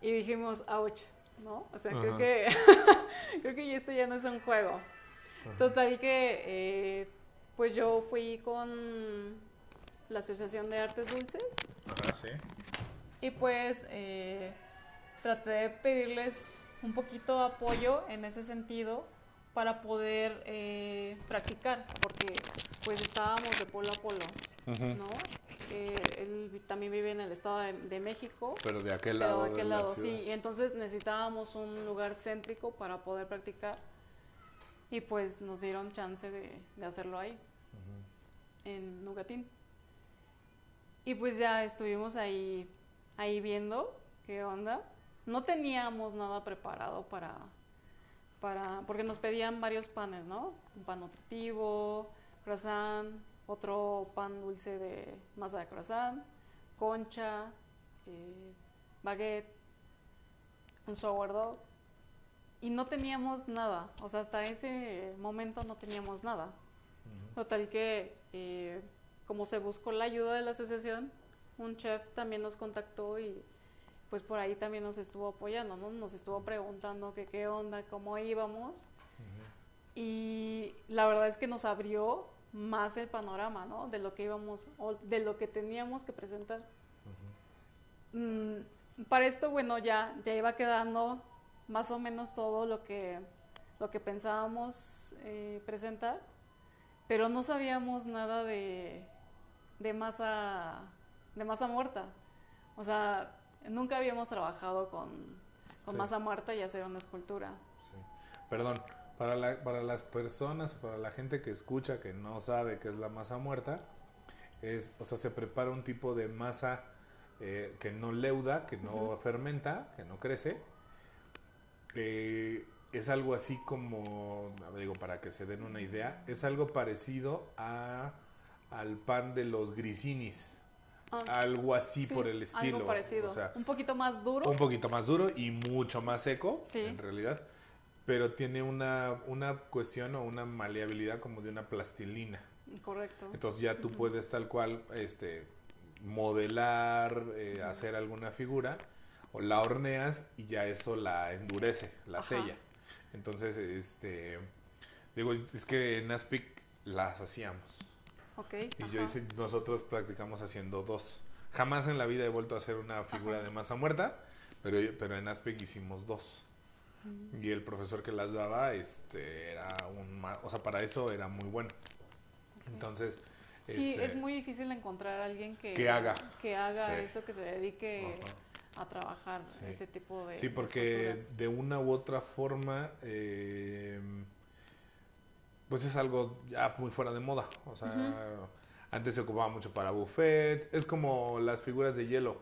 y dijimos, ouch, ¿no? O sea, creo Ajá. que, creo que esto ya no es un juego. Total que, eh, pues yo fui con la Asociación de Artes Dulces Ajá, sí. y pues eh, traté de pedirles un poquito de apoyo en ese sentido para poder eh, practicar, porque pues estábamos de polo a polo, ¿no? Eh, él también vive en el Estado de, de México. Pero de aquel Pero lado. de aquel la lado, ciudad. sí. Y entonces necesitábamos un lugar céntrico para poder practicar. Y pues nos dieron chance de, de hacerlo ahí, en Nugatín. Y pues ya estuvimos ahí, ahí viendo qué onda. No teníamos nada preparado para, para, porque nos pedían varios panes, ¿no? Un pan nutritivo, croissant, otro pan dulce de masa de croissant, concha, eh, baguette, un sourdough. Y no teníamos nada, o sea, hasta ese momento no teníamos nada. Total que, eh, como se buscó la ayuda de la asociación, un chef también nos contactó y pues por ahí también nos estuvo apoyando, ¿no? Nos estuvo preguntando que qué onda, cómo íbamos. Y la verdad es que nos abrió más el panorama, ¿no? De lo que íbamos, o de lo que teníamos que presentar. Mm, para esto, bueno, ya, ya iba quedando más o menos todo lo que, lo que pensábamos eh, presentar, pero no sabíamos nada de, de masa de masa muerta. O sea, nunca habíamos trabajado con, con Sí. masa muerta y hacer una escultura. Sí. Perdón, para, la- para las personas, para la gente que escucha, que no sabe qué es la masa muerta, es, o sea, se prepara un tipo de masa eh, que no leuda, que no fermenta, que no crece. Eh, es algo así como, digo, para que se den una idea, es algo parecido a, al pan de los grisinis. Ah, Algo así sí, por el estilo. Algo parecido. O sea, un poquito más duro. un poquito más duro y mucho más seco, Sí. en realidad. Pero tiene una, una cuestión o una maleabilidad como de una plastilina. Correcto. Entonces ya tú puedes tal cual este, modelar, eh, hacer alguna figura, o la horneas y ya eso la endurece, la Ajá. sella. Entonces, este, digo, es que en Aspic las hacíamos. Y yo hice, nosotros practicamos haciendo dos. Jamás en la vida he vuelto a hacer una figura de masa muerta, pero, pero en Aspec hicimos dos. Mm. Y el profesor que las daba, este, era un, o sea, para eso era muy bueno. Entonces, Sí, este, es muy difícil encontrar a alguien que, Que haga. que haga Sí. eso, que se dedique Ajá. a trabajar Sí. ese tipo de Sí, porque de una u otra forma, eh, pues es algo ya muy fuera de moda. O sea, antes se ocupaba mucho para buffets. Es como las figuras de hielo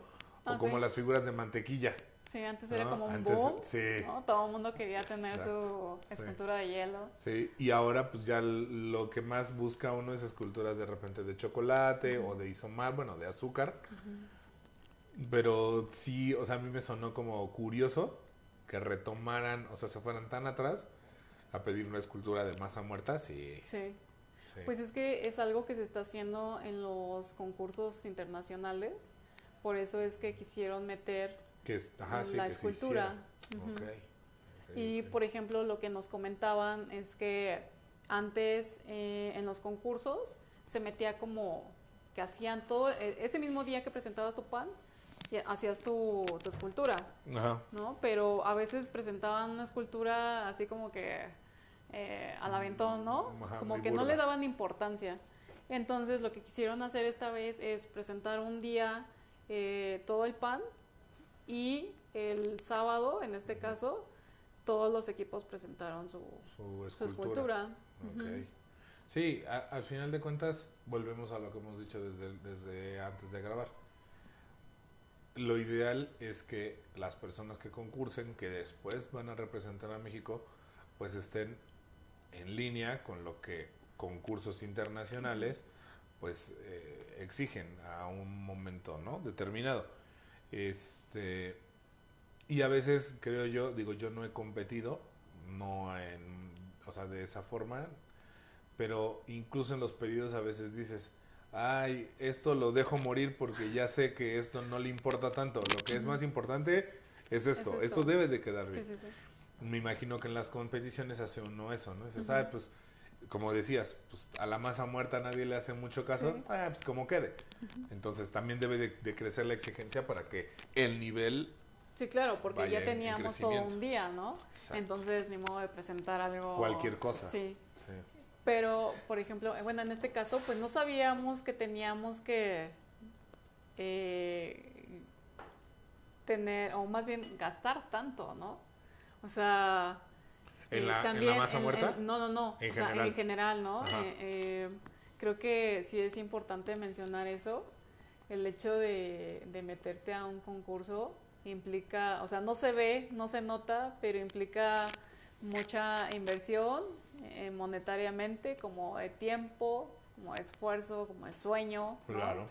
Ah, o como sí. las figuras de mantequilla. Sí, antes era como un Antes, boom, sí. ¿no? Todo el mundo quería tener Exacto, su sí. escultura de hielo. Sí, y ahora pues ya lo que más busca uno es esculturas de repente de chocolate o de isomar, bueno, de azúcar. Pero sí, o sea, a mí me sonó como curioso que retomaran, o sea, se fueran tan atrás a pedir una escultura de masa muerta, sí. Sí. sí. Pues es que es algo que se está haciendo en los concursos internacionales. Por eso es que quisieron meter que es- ajá, sí, la que se escultura. Y por ejemplo, lo que nos comentaban es que antes eh, en los concursos se metía como que hacían todo, e- ese mismo día que presentabas tu pan, hacías tu, tu escultura, Ajá. ¿no? Pero a veces presentaban una escultura así como que eh, al aventón, ¿no? Ajá, como que no le daban importancia. Entonces lo que quisieron hacer esta vez es presentar un día eh, todo el pan y el sábado, en este caso, todos los equipos presentaron su, Su su escultura. Ujú. Sí, a- al final de cuentas, volvemos a lo que hemos dicho desde, desde antes de grabar. Lo ideal es que las personas que concursen, que después van a representar a México, pues estén en línea con lo que concursos internacionales pues eh, exigen a un momento no determinado este y a veces creo yo digo yo no he competido no en o sea de esa forma pero incluso en los pedidos a veces dices ay esto lo dejo morir porque ya sé que esto no le importa tanto lo que es más importante es esto, esto. esto debe de quedar bien Sí, sí, sí. Me imagino que en las competiciones hace uno eso, ¿no? Ujú. "Ay, pues, como decías, pues a la masa muerta nadie le hace mucho caso, Sí. ah, pues como quede. Entonces también debe de, de crecer la exigencia para que el nivel Sí, claro, porque vaya ya en- en teníamos todo un día, ¿no? Exacto. Entonces, ni modo de presentar algo. Cualquier cosa. Sí. Sí. Pero, por ejemplo, eh, bueno, en este caso, pues no sabíamos que teníamos que eh, tener, o más bien gastar tanto, ¿no? O sea... ¿En la- en la también masa muerta? no, no, no. En o sea, general. en general, ¿no? Eh, eh, creo que sí es importante mencionar eso. El hecho de, de meterte a un concurso implica, o sea, no se ve, no se nota, pero implica mucha inversión eh, monetariamente, como de tiempo, como de esfuerzo, como de sueño. ¿no? Claro.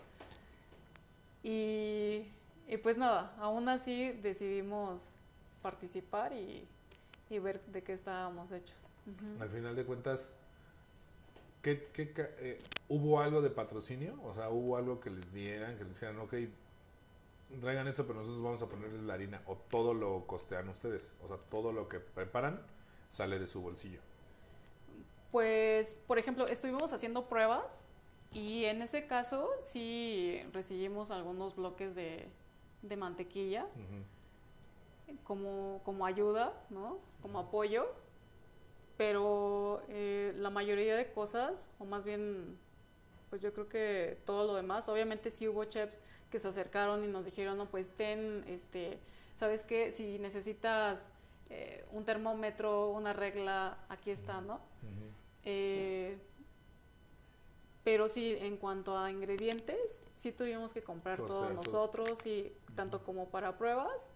Y, y pues nada, aún así decidimos participar y, y ver de qué estábamos hechos. Al final de cuentas, ¿qué, eh, ¿hubo algo de patrocinio? O sea, ¿hubo algo que les dieran, que les dijeran, ok, traigan esto, pero nosotros vamos a ponerles la harina? ¿O todo lo costean ustedes? O sea, todo lo que preparan sale de su bolsillo. Pues, por ejemplo, estuvimos haciendo pruebas y en ese caso sí recibimos algunos bloques de, de mantequilla. Como, como ayuda, ¿no? Como apoyo, pero eh, la mayoría de cosas, o más bien, pues yo creo que todo lo demás, obviamente sí hubo chefs que se acercaron y nos dijeron, no, pues ten, este, ¿sabes qué? Si necesitas eh, un termómetro, una regla, aquí está, ¿no? Eh, pero sí, en cuanto a ingredientes, sí tuvimos que comprar Costear todo. nosotros, y tanto como para pruebas,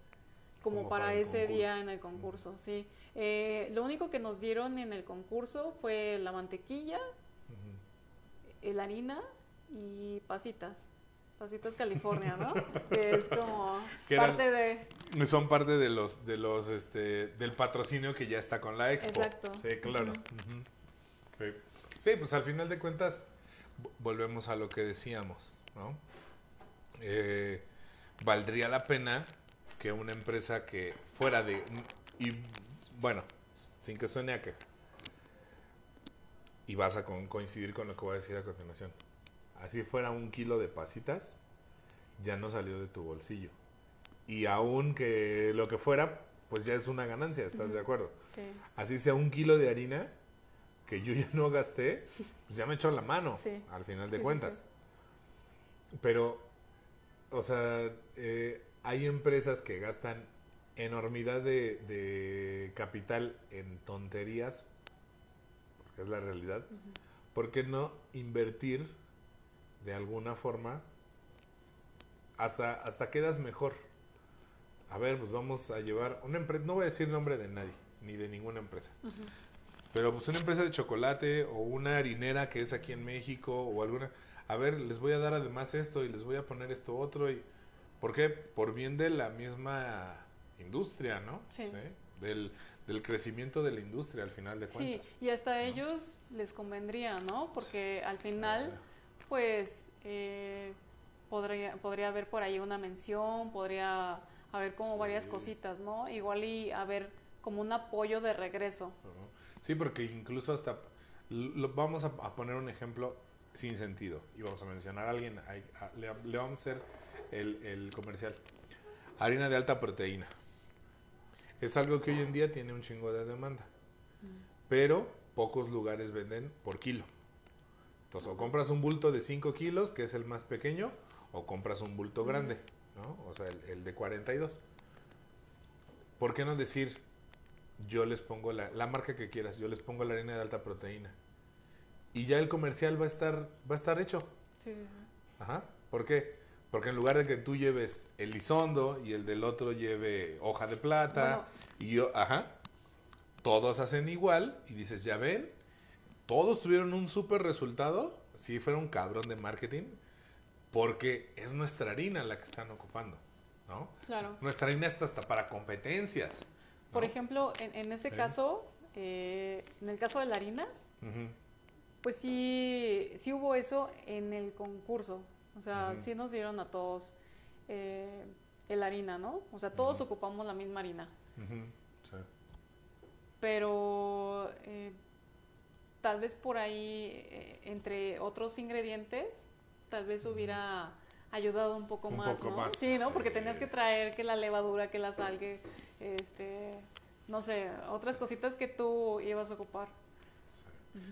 como, Como para, ese día en el concurso, sí. Eh, lo único que nos dieron en el concurso fue la mantequilla, Ujú. la harina y pasitas. Pasitas California, ¿no? que es como Que eran- parte de... Son parte de los, de los, este, del patrocinio que ya está con la expo. Exacto. Sí, claro. Sí. Sí, pues al final de cuentas vo- volvemos a lo que decíamos, ¿no? Eh, valdría la pena que una empresa que fuera de y bueno, sin que suene a queja. Y vas a con- coincidir con lo que voy a decir a continuación. Así fuera un kilo de pasitas, ya no salió de tu bolsillo. Y aún que lo que fuera, pues ya es una ganancia, ¿estás de acuerdo? Sí, Así sea un kilo de harina que yo ya no gasté, pues ya me echó la mano, Sí. al final de sí, cuentas. Pero, o sea, eh, hay empresas que gastan enormidad de, de capital en tonterías, porque es la realidad. ¿Por qué no invertir de alguna forma hasta, hasta quedas mejor? A ver, pues vamos a llevar una empresa, no voy a decir nombre de nadie, ni de ninguna empresa. Pero pues una empresa de chocolate o una harinera que es aquí en México o alguna, a ver, les voy a dar además esto y les voy a poner esto otro y ¿por qué? Por bien de la misma industria, ¿no? Sí. Del, del crecimiento de la industria al final de Sí, cuentas. y hasta a ellos les convendría, ¿no? Porque al final, pues, eh, podría, podría haber por ahí una mención, podría haber como varias Sí. cositas, ¿no? Igual y haber como un apoyo de regreso. Sí, porque incluso hasta lo- vamos a, a poner un ejemplo sin sentido y vamos a mencionar a alguien, hay- a- le, le vamos a hacer el, el comercial. Harina de alta proteína. Es algo que hoy en día tiene un chingo de demanda, pero pocos lugares venden por kilo. Entonces, o compras un bulto de 5 kilos, que es el más pequeño, o compras un bulto grande, ¿no? O sea, el, el de 42. ¿Por qué no decir, yo les pongo la, la marca que quieras, yo les pongo la harina de alta proteína? Y ya el comercial va a estar, va a estar hecho. Sí, sí, sí. Ajá. ¿Por qué? Porque en lugar de que tú lleves el lisondo y el del otro lleve hoja de plata y yo, ajá, todos hacen igual y dices, ya ven, todos tuvieron un súper resultado, si fuera un cabrón de marketing, porque es nuestra harina la que están ocupando, ¿no? Claro. Nuestra harina está hasta para competencias. ¿no? Por ejemplo, en, en ese Sí. caso, eh, en el caso de la harina, pues sí, sí hubo eso en el concurso. O sea, Ujú. sí nos dieron a todos eh, el harina, ¿no? O sea, todos ocupamos la misma harina. Sí. Pero eh, tal vez por ahí, eh, entre otros ingredientes, tal vez hubiera ayudado un poco Un más, poco ¿no? más, sí, ¿no? Porque tenías que traer que la levadura, que la sal, que, este, no sé, otras cositas que tú ibas a ocupar.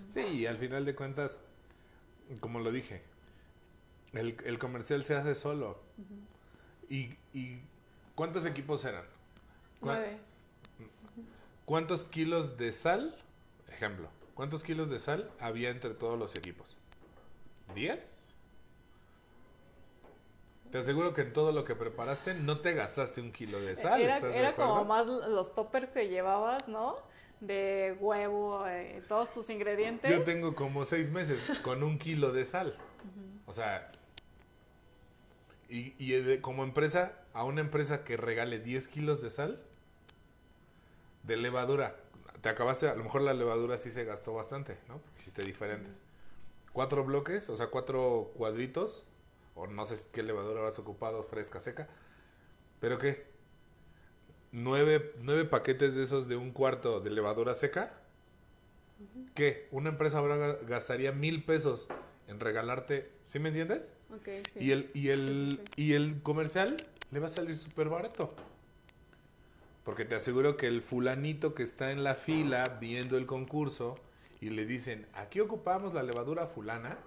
Sí, y al final de cuentas, como lo dije, el, el comercial se hace solo. y, ¿Y cuántos equipos eran? ¿Cuá- Nueve. ¿Cuántos kilos de sal? Ejemplo, ¿cuántos kilos de sal había entre todos los equipos? ¿Diez? Te aseguro que en todo lo que preparaste no te gastaste un kilo de sal. era ¿estás de era como más los toppers que llevabas, ¿no? De huevo, eh, todos tus ingredientes. Yo tengo como seis meses con un kilo de sal. O sea, y, y de- como empresa, a una empresa que regale 10 kilos de sal, de levadura, te acabaste, a lo mejor la levadura sí se gastó bastante, ¿no? Porque hiciste diferentes. Cuatro bloques, o sea, cuatro cuadritos, o no sé qué levadura has ocupado, fresca, seca, pero ¿qué? Nueve, nueve paquetes de esos de un cuarto de levadura seca. ¿Qué? Una empresa ahora ga- gastaría mil pesos en regalarte, ¿sí me entiendes? Ok, sí. Y el, y el, Sí, sí, sí. y el comercial le va a salir súper barato. Porque te aseguro que el fulanito que está en la fila viendo el concurso y le dicen, aquí ocupamos la levadura fulana,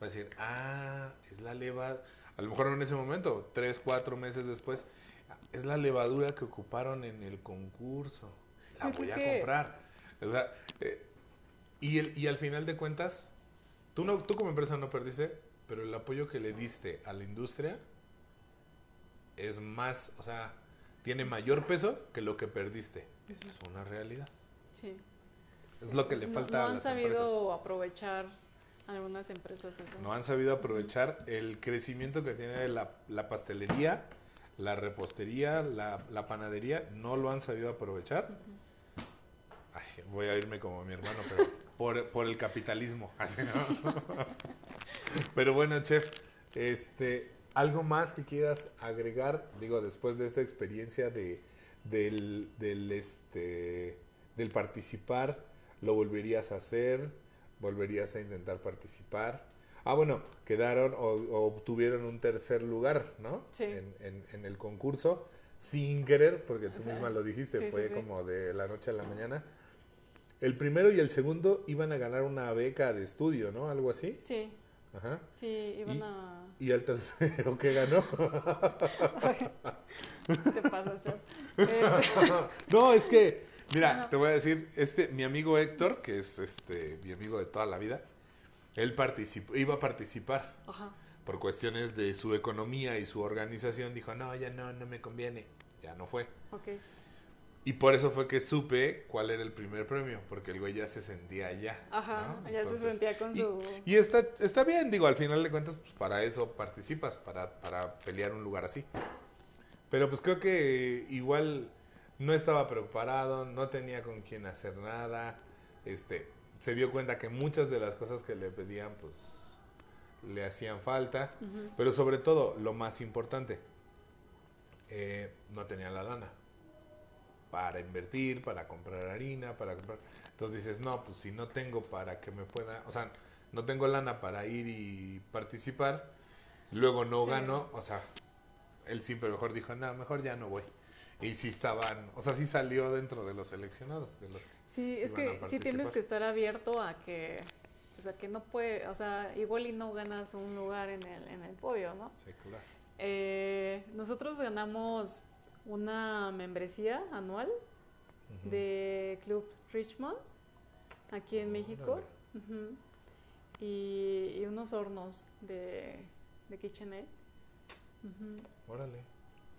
va a decir, ah, es la levadura, a lo mejor no en ese momento, tres, cuatro meses después, es la levadura que ocuparon en el concurso, la voy a comprar. O sea, eh, y, el, y al final de cuentas, tú, no, tú como empresa no perdiste, pero el apoyo que le diste a la industria es más, o sea, tiene mayor peso que lo que perdiste. Esa es una realidad. Sí. Es lo que le No- falta no, a han las sabido empresas. aprovechar algunas empresas eso. No han sabido aprovechar el crecimiento que tiene la, la pastelería, la repostería, la, la panadería. No lo han sabido aprovechar. Ay, voy a irme como mi hermano, pero por, por el capitalismo. pero bueno, chef, este, ¿algo más que quieras agregar? Digo, después de esta experiencia de, del, del, este, del participar, ¿lo volverías a hacer? ¿Volverías a intentar participar? Ah, bueno, quedaron o, o obtuvieron un tercer lugar, ¿no? Sí. En, en- en el concurso, sin querer, porque tú misma lo dijiste, sí, fue sí. como de la noche a la mañana. El primero y el segundo iban a ganar una beca de estudio, ¿no? Algo así. Sí, Ajá. sí, iban Y- a... Y el tercero que ganó. te pasa, no, es que, mira, te voy a decir, este, mi amigo Héctor, que es este mi amigo de toda la vida, él participó, iba a participar Ajá. por cuestiones de su economía y su organización, dijo, no, ya no, no me conviene, ya no fue. Ok. Y por eso fue que supe cuál era el primer premio, porque el güey ya se sentía allá. Ajá, ¿no? ya se sentía con su... Y está, está bien, digo, al final de cuentas, pues para eso participas, para, para pelear un lugar así. Pero pues creo que igual no estaba preparado, no tenía con quién hacer nada, este, se dio cuenta que muchas de las cosas que le pedían, pues le hacían falta, Ujú. pero sobre todo, lo más importante, eh, no tenía la lana para invertir, para comprar harina, para comprar... Entonces dices, no, pues si no tengo para que me pueda, o sea, no tengo lana para ir y participar, luego no Sí. gano, o sea, él siempre mejor dijo, no, mejor ya no voy. Y sí estaban, o sea, sí salió dentro de los seleccionados, de los que... Sí, es que sí tienes que estar abierto a que, o sea, que no puede, o sea, igual y no ganas un lugar en el, en el podio, ¿no? Sí, claro. Eh, nosotros ganamos una membresía anual de Club Richmond aquí en México. Y, y unos hornos de, de KitchenAid. Órale.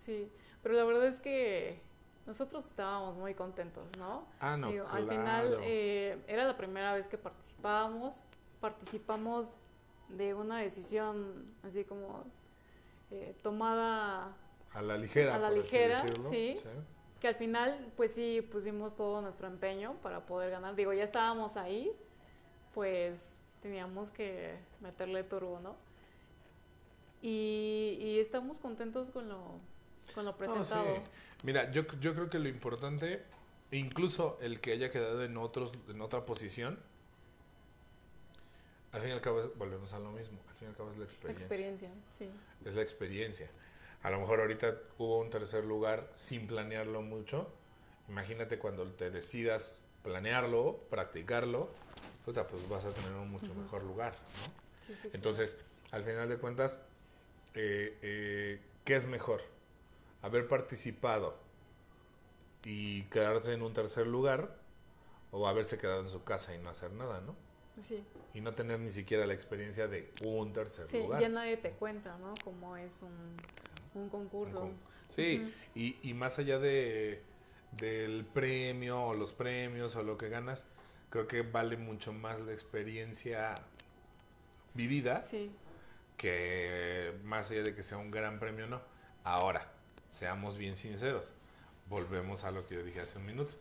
Sí, pero la verdad es que nosotros estábamos muy contentos, ¿no? Ah, no, Digo, Al final eh, era la primera vez que participábamos, participamos de una decisión así como eh, tomada, A la ligera, a la ligera, sí. que al final pues sí pusimos todo nuestro empeño para poder ganar. Digo, ya estábamos ahí, pues teníamos que meterle turbo, ¿no? Y, y estamos contentos con lo, con lo presentado. sí. Mira, yo, yo creo que lo importante, incluso el que haya quedado en otros, en otra posición, Al fin y al cabo es- volvemos a lo mismo. Al fin y al cabo es la experiencia. Experiencia, sí. Es la experiencia. A lo mejor ahorita hubo un tercer lugar sin planearlo mucho. Imagínate cuando te decidas planearlo, practicarlo, puta, pues vas a tener un mucho mejor lugar, ¿no? sí, sí, Entonces, al final de cuentas, eh, eh, ¿qué es mejor? ¿Haber participado y quedarte en un tercer lugar o haberse quedado en su casa y no hacer nada, ¿no? Sí, Y no tener ni siquiera la experiencia de un tercer sí, lugar. ya nadie te cuenta, ¿no? Como es un, un concurso. Un con- Sí, y, y más allá de del premio o los premios o lo que ganas, creo que vale mucho más la experiencia vivida Sí, que más allá de que sea un gran premio no. Ahora, seamos bien sinceros, volvemos a lo que yo dije hace un minuto.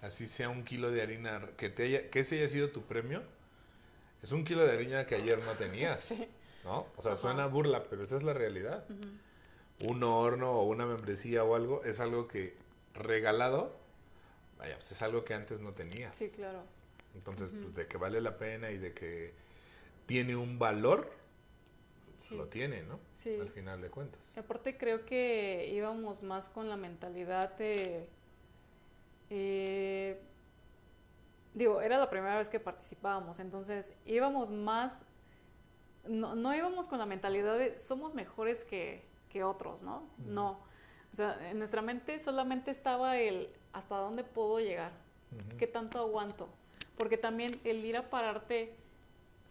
Así sea un kilo de harina que te haya, que ese haya sido tu premio, es un kilo de harina que ayer no tenías, sí. ¿no? O sea, Ajá. suena burla, pero esa es la realidad. Ujú. Un horno o una membresía o algo es algo que regalado, vaya, pues es algo que antes no tenías. Sí, claro. Entonces, pues de que vale la pena y de que tiene un valor, Sí. lo tiene, ¿no? Sí. Al final de cuentas. Y aparte creo que íbamos más con la mentalidad de... eh, digo, era la primera vez que participábamos, entonces íbamos más... No, no íbamos con la mentalidad de somos mejores que, que otros, ¿no? No. O sea, en nuestra mente solamente estaba el hasta dónde puedo llegar, qué tanto aguanto. Porque también el ir a pararte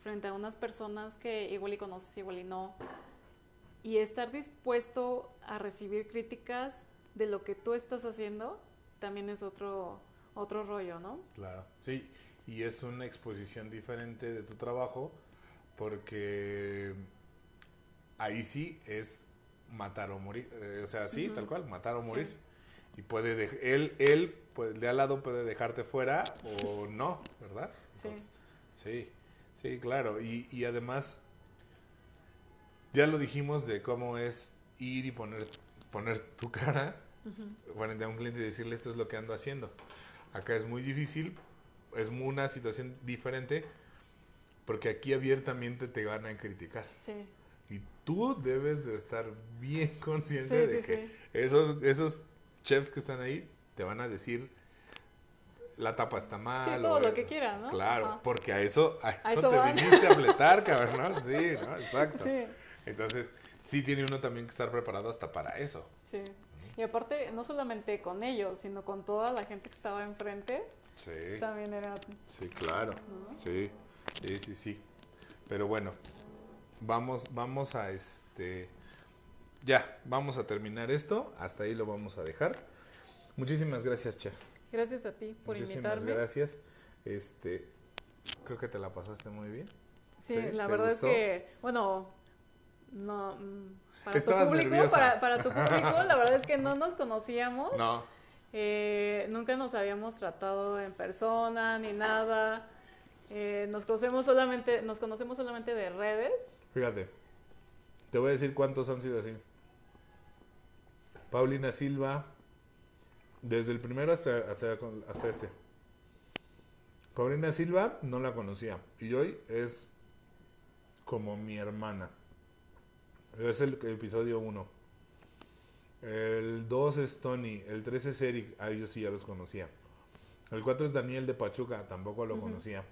frente a unas personas que igual y conoces, igual y no, y estar dispuesto a recibir críticas de lo que tú estás haciendo, también es otro, otro rollo, ¿no? Claro. Sí, y es una exposición diferente de tu trabajo porque ahí sí es matar o morir. Eh, o sea, sí, tal cual, matar o Sí. morir. Y puede, dej- él, él, pues, de al lado puede dejarte fuera o no, ¿verdad? Sí. sí, sí, claro. Y, y además, ya lo dijimos de cómo es ir y poner, poner tu cara frente a un cliente y decirle esto es lo que ando haciendo. Acá es muy difícil, es una situación diferente, porque aquí abiertamente te van a criticar. Sí, Y tú debes de estar bien consciente Sí, de sí, que sí. esos esos chefs que están ahí te van a decir la tapa está mal. Sí, todo o- lo que quieran, ¿no? Claro, Ajá. porque a eso, a eso, eso te van. viniste a fletar, cabrón, ¿no? Sí, ¿no? Exacto. sí, Entonces, sí tiene uno también que estar preparado hasta para eso. sí. Y aparte, no solamente con ellos, sino con toda la gente que estaba enfrente, Sí. también era... Sí, claro. ¿no? Sí, sí, sí, sí. Pero bueno, vamos, vamos a este. Ya, vamos a terminar esto. Hasta ahí lo vamos a dejar. Muchísimas gracias, chef. Gracias a ti por Muchísimas invitarme. gracias. Este, creo que te la pasaste muy bien. Sí, ¿Sí? la ¿Te verdad gustó? es que, bueno, no... mm, Para Estabas tu público, para tu público, la verdad es que no nos conocíamos. No, Eh, nunca nos habíamos tratado en persona ni nada. Eh, nos conocemos solamente, nos conocemos solamente de redes. Fíjate. Te voy a decir cuántos han sido así. Paulina Silva, desde el primero hasta, hasta, hasta este. Paulina Silva no la conocía y hoy es como mi hermana. Es el episodio 1. El 2 es Tony, el 3 es Eric, a ellos sí ya los conocía. El 4 es Daniel de Pachuca, tampoco lo conocía.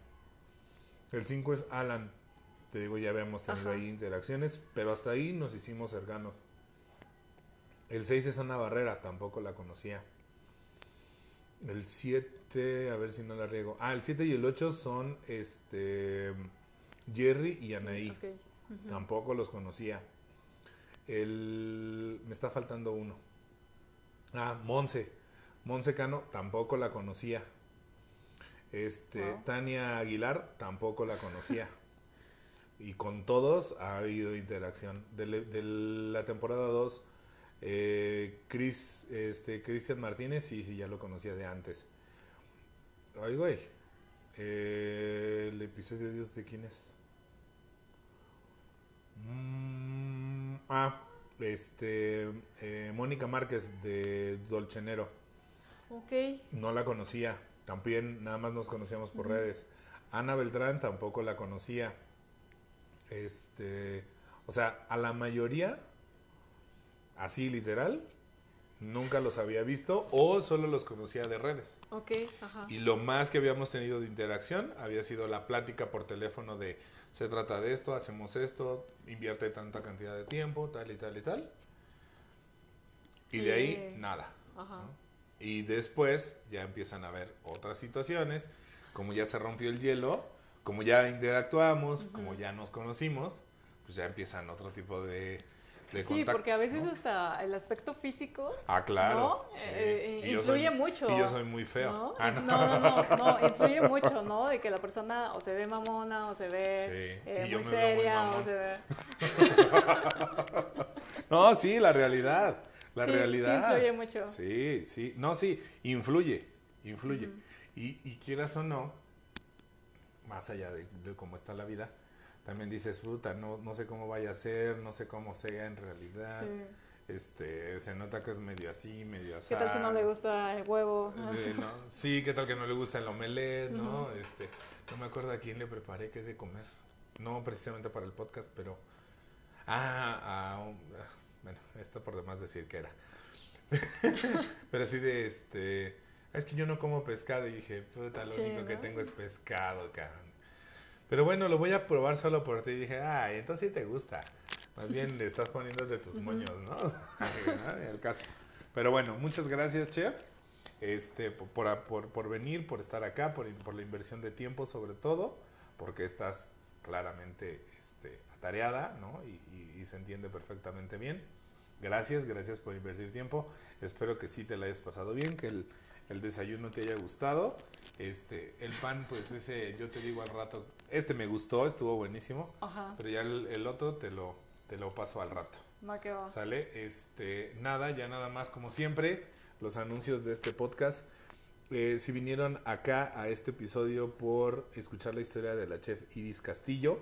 El 5 es Alan, te digo, ya habíamos tenido Ajá. ahí interacciones, pero hasta ahí nos hicimos cercanos. El 6 es Ana Barrera, tampoco la conocía. El 7, a ver si no la riego. Ah, el 7 y el 8 son este Jerry y Anaí. Tampoco los conocía. El me está faltando uno. Ah, Monse. Monse Cano tampoco la conocía. Este. Tania Aguilar tampoco la conocía. y con todos ha habido interacción. De, de la temporada 2, eh, Chris, este, Cristian Martínez, sí, sí, ya lo conocía de antes. Ay, güey. Eh, el episodio Dios de quién es? Mm, ah, este, eh, Mónica Márquez de Dolchenero. Ok. No la conocía. También nada más nos conocíamos por redes. Ana Beltrán tampoco la conocía. Este, o sea, a la mayoría, así literal, nunca los había visto o solo los conocía de redes. Ok, ajá. Y lo más que habíamos tenido de interacción había sido la plática por teléfono de se trata de esto, hacemos esto, invierte tanta cantidad de tiempo, tal y tal y tal. Y de ahí Sí. nada. Ajá. ¿no? Y después ya empiezan a haber otras situaciones, como ya se rompió el hielo, como ya interactuamos, como ya nos conocimos, pues ya empiezan otro tipo de, de Sí, porque a veces ¿no? hasta el aspecto físico Ah, claro. ¿no? sí. Eh, eh, Y influye soy- mucho. Y yo soy muy feo. ¿no? Ah, no, no. no, influye mucho, ¿no? De que la persona o se ve mamona o se ve Sí, eh, muy seria o se ve... No, sí, la realidad. La Sí, sí realidad. influye mucho. Sí, sí. No, sí, influye. Influye. y, y quieras o no, más allá de, de cómo está la vida, también dices, puta, no, no sé cómo vaya a ser, no sé cómo sea en realidad. Sí. Este, se nota que es medio así, medio así. ¿Qué tal si no le gusta el huevo? Eh, no, sí, qué tal que no le gusta el omelette, ¿no? Este, no me acuerdo a quién le preparé qué de comer. No precisamente para el podcast, pero ah, ah, bueno, está por demás decir que era. pero así de este, es que yo no como pescado y dije, puta, lo Sí, único que tengo es pescado, cabrón. Pero bueno, lo voy a probar solo por ti y dije, ah, entonces sí te gusta. Más bien le estás poniendo de tus moños, ¿no? Ay, al caso. Pero bueno, muchas gracias, chef este, por, por, por- por venir, por estar acá, por, por la inversión de tiempo sobre todo, porque estás claramente este, atareada, ¿no? Y, y- y se entiende perfectamente bien. Gracias, gracias por invertir tiempo. Espero que sí te la hayas pasado bien, que el, el desayuno te haya gustado. Este, el pan, pues ese, yo te digo al rato, este me gustó, estuvo buenísimo, Ajá, pero ya el, el otro te lo, te lo paso al rato. va que va. Sale, este, nada, ya nada más como siempre, los anuncios de este podcast. Eh, si vinieron acá a este episodio por escuchar la historia de la chef Iris Castillo,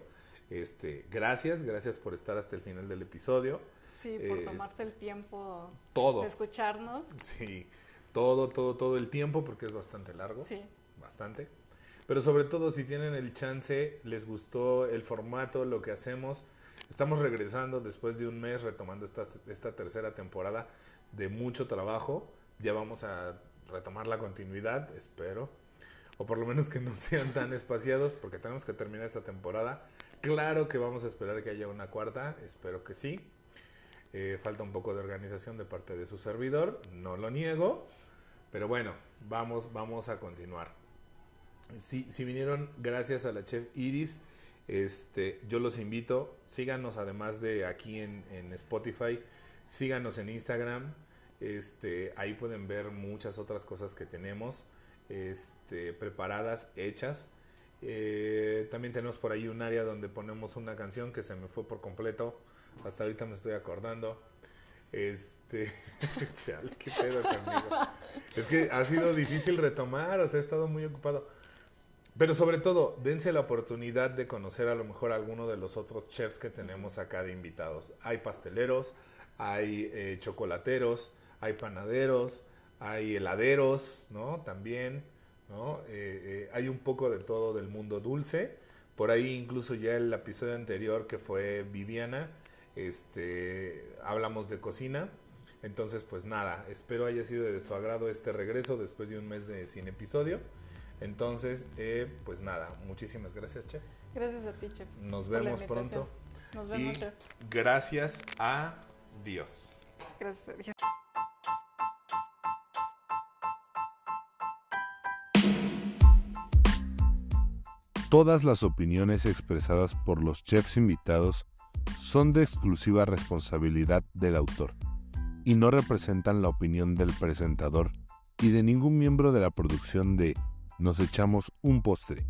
este, gracias, gracias por estar hasta el final del episodio. Sí, por Eh, tomarse el tiempo Todo, de escucharnos. sí, todo, todo, todo el tiempo porque es bastante largo, Sí, bastante. Pero sobre todo si tienen el chance, les gustó el formato, lo que hacemos. Estamos regresando después de un mes, retomando esta, esta tercera temporada de mucho trabajo. Ya vamos a retomar la continuidad, espero. O por lo menos que no sean tan espaciados, porque tenemos que terminar esta temporada. Claro que vamos a esperar que haya una cuarta, espero que sí. Eh, falta un poco de organización de parte de su servidor, no lo niego. Pero bueno, vamos, vamos a continuar. Si, si vinieron gracias a la chef Iris, este, yo los invito, síganos además de aquí en, Spotify, síganos en Instagram, este, ahí pueden ver muchas otras cosas que tenemos este, preparadas, hechas. Eh, también tenemos por ahí un área donde ponemos una canción que se me fue por completo, hasta ahorita me estoy acordando. Este, chale, qué pedo conmigo. Es que ha sido difícil retomar, o sea, he estado muy ocupado. Pero sobre todo, dense la oportunidad de conocer a lo mejor alguno de los otros chefs que tenemos acá de invitados. Hay pasteleros, hay eh, chocolateros, hay panaderos, hay heladeros, ¿no? También, ¿no? Eh, eh, hay un poco de todo del mundo dulce. Por ahí incluso ya el episodio anterior que fue Viviana, este, hablamos de cocina. Entonces, pues nada, espero haya sido de su agrado este regreso después de un mes de sin episodio. Entonces, eh, pues nada, muchísimas gracias, Chef. gracias a ti, chef. Nos vemos pronto. Nos vemos, Y chef. gracias a Dios. Gracias a Dios. Todas las opiniones expresadas por los chefs invitados son de exclusiva responsabilidad del autor y no representan la opinión del presentador y de ningún miembro de la producción de Nos echamos un postre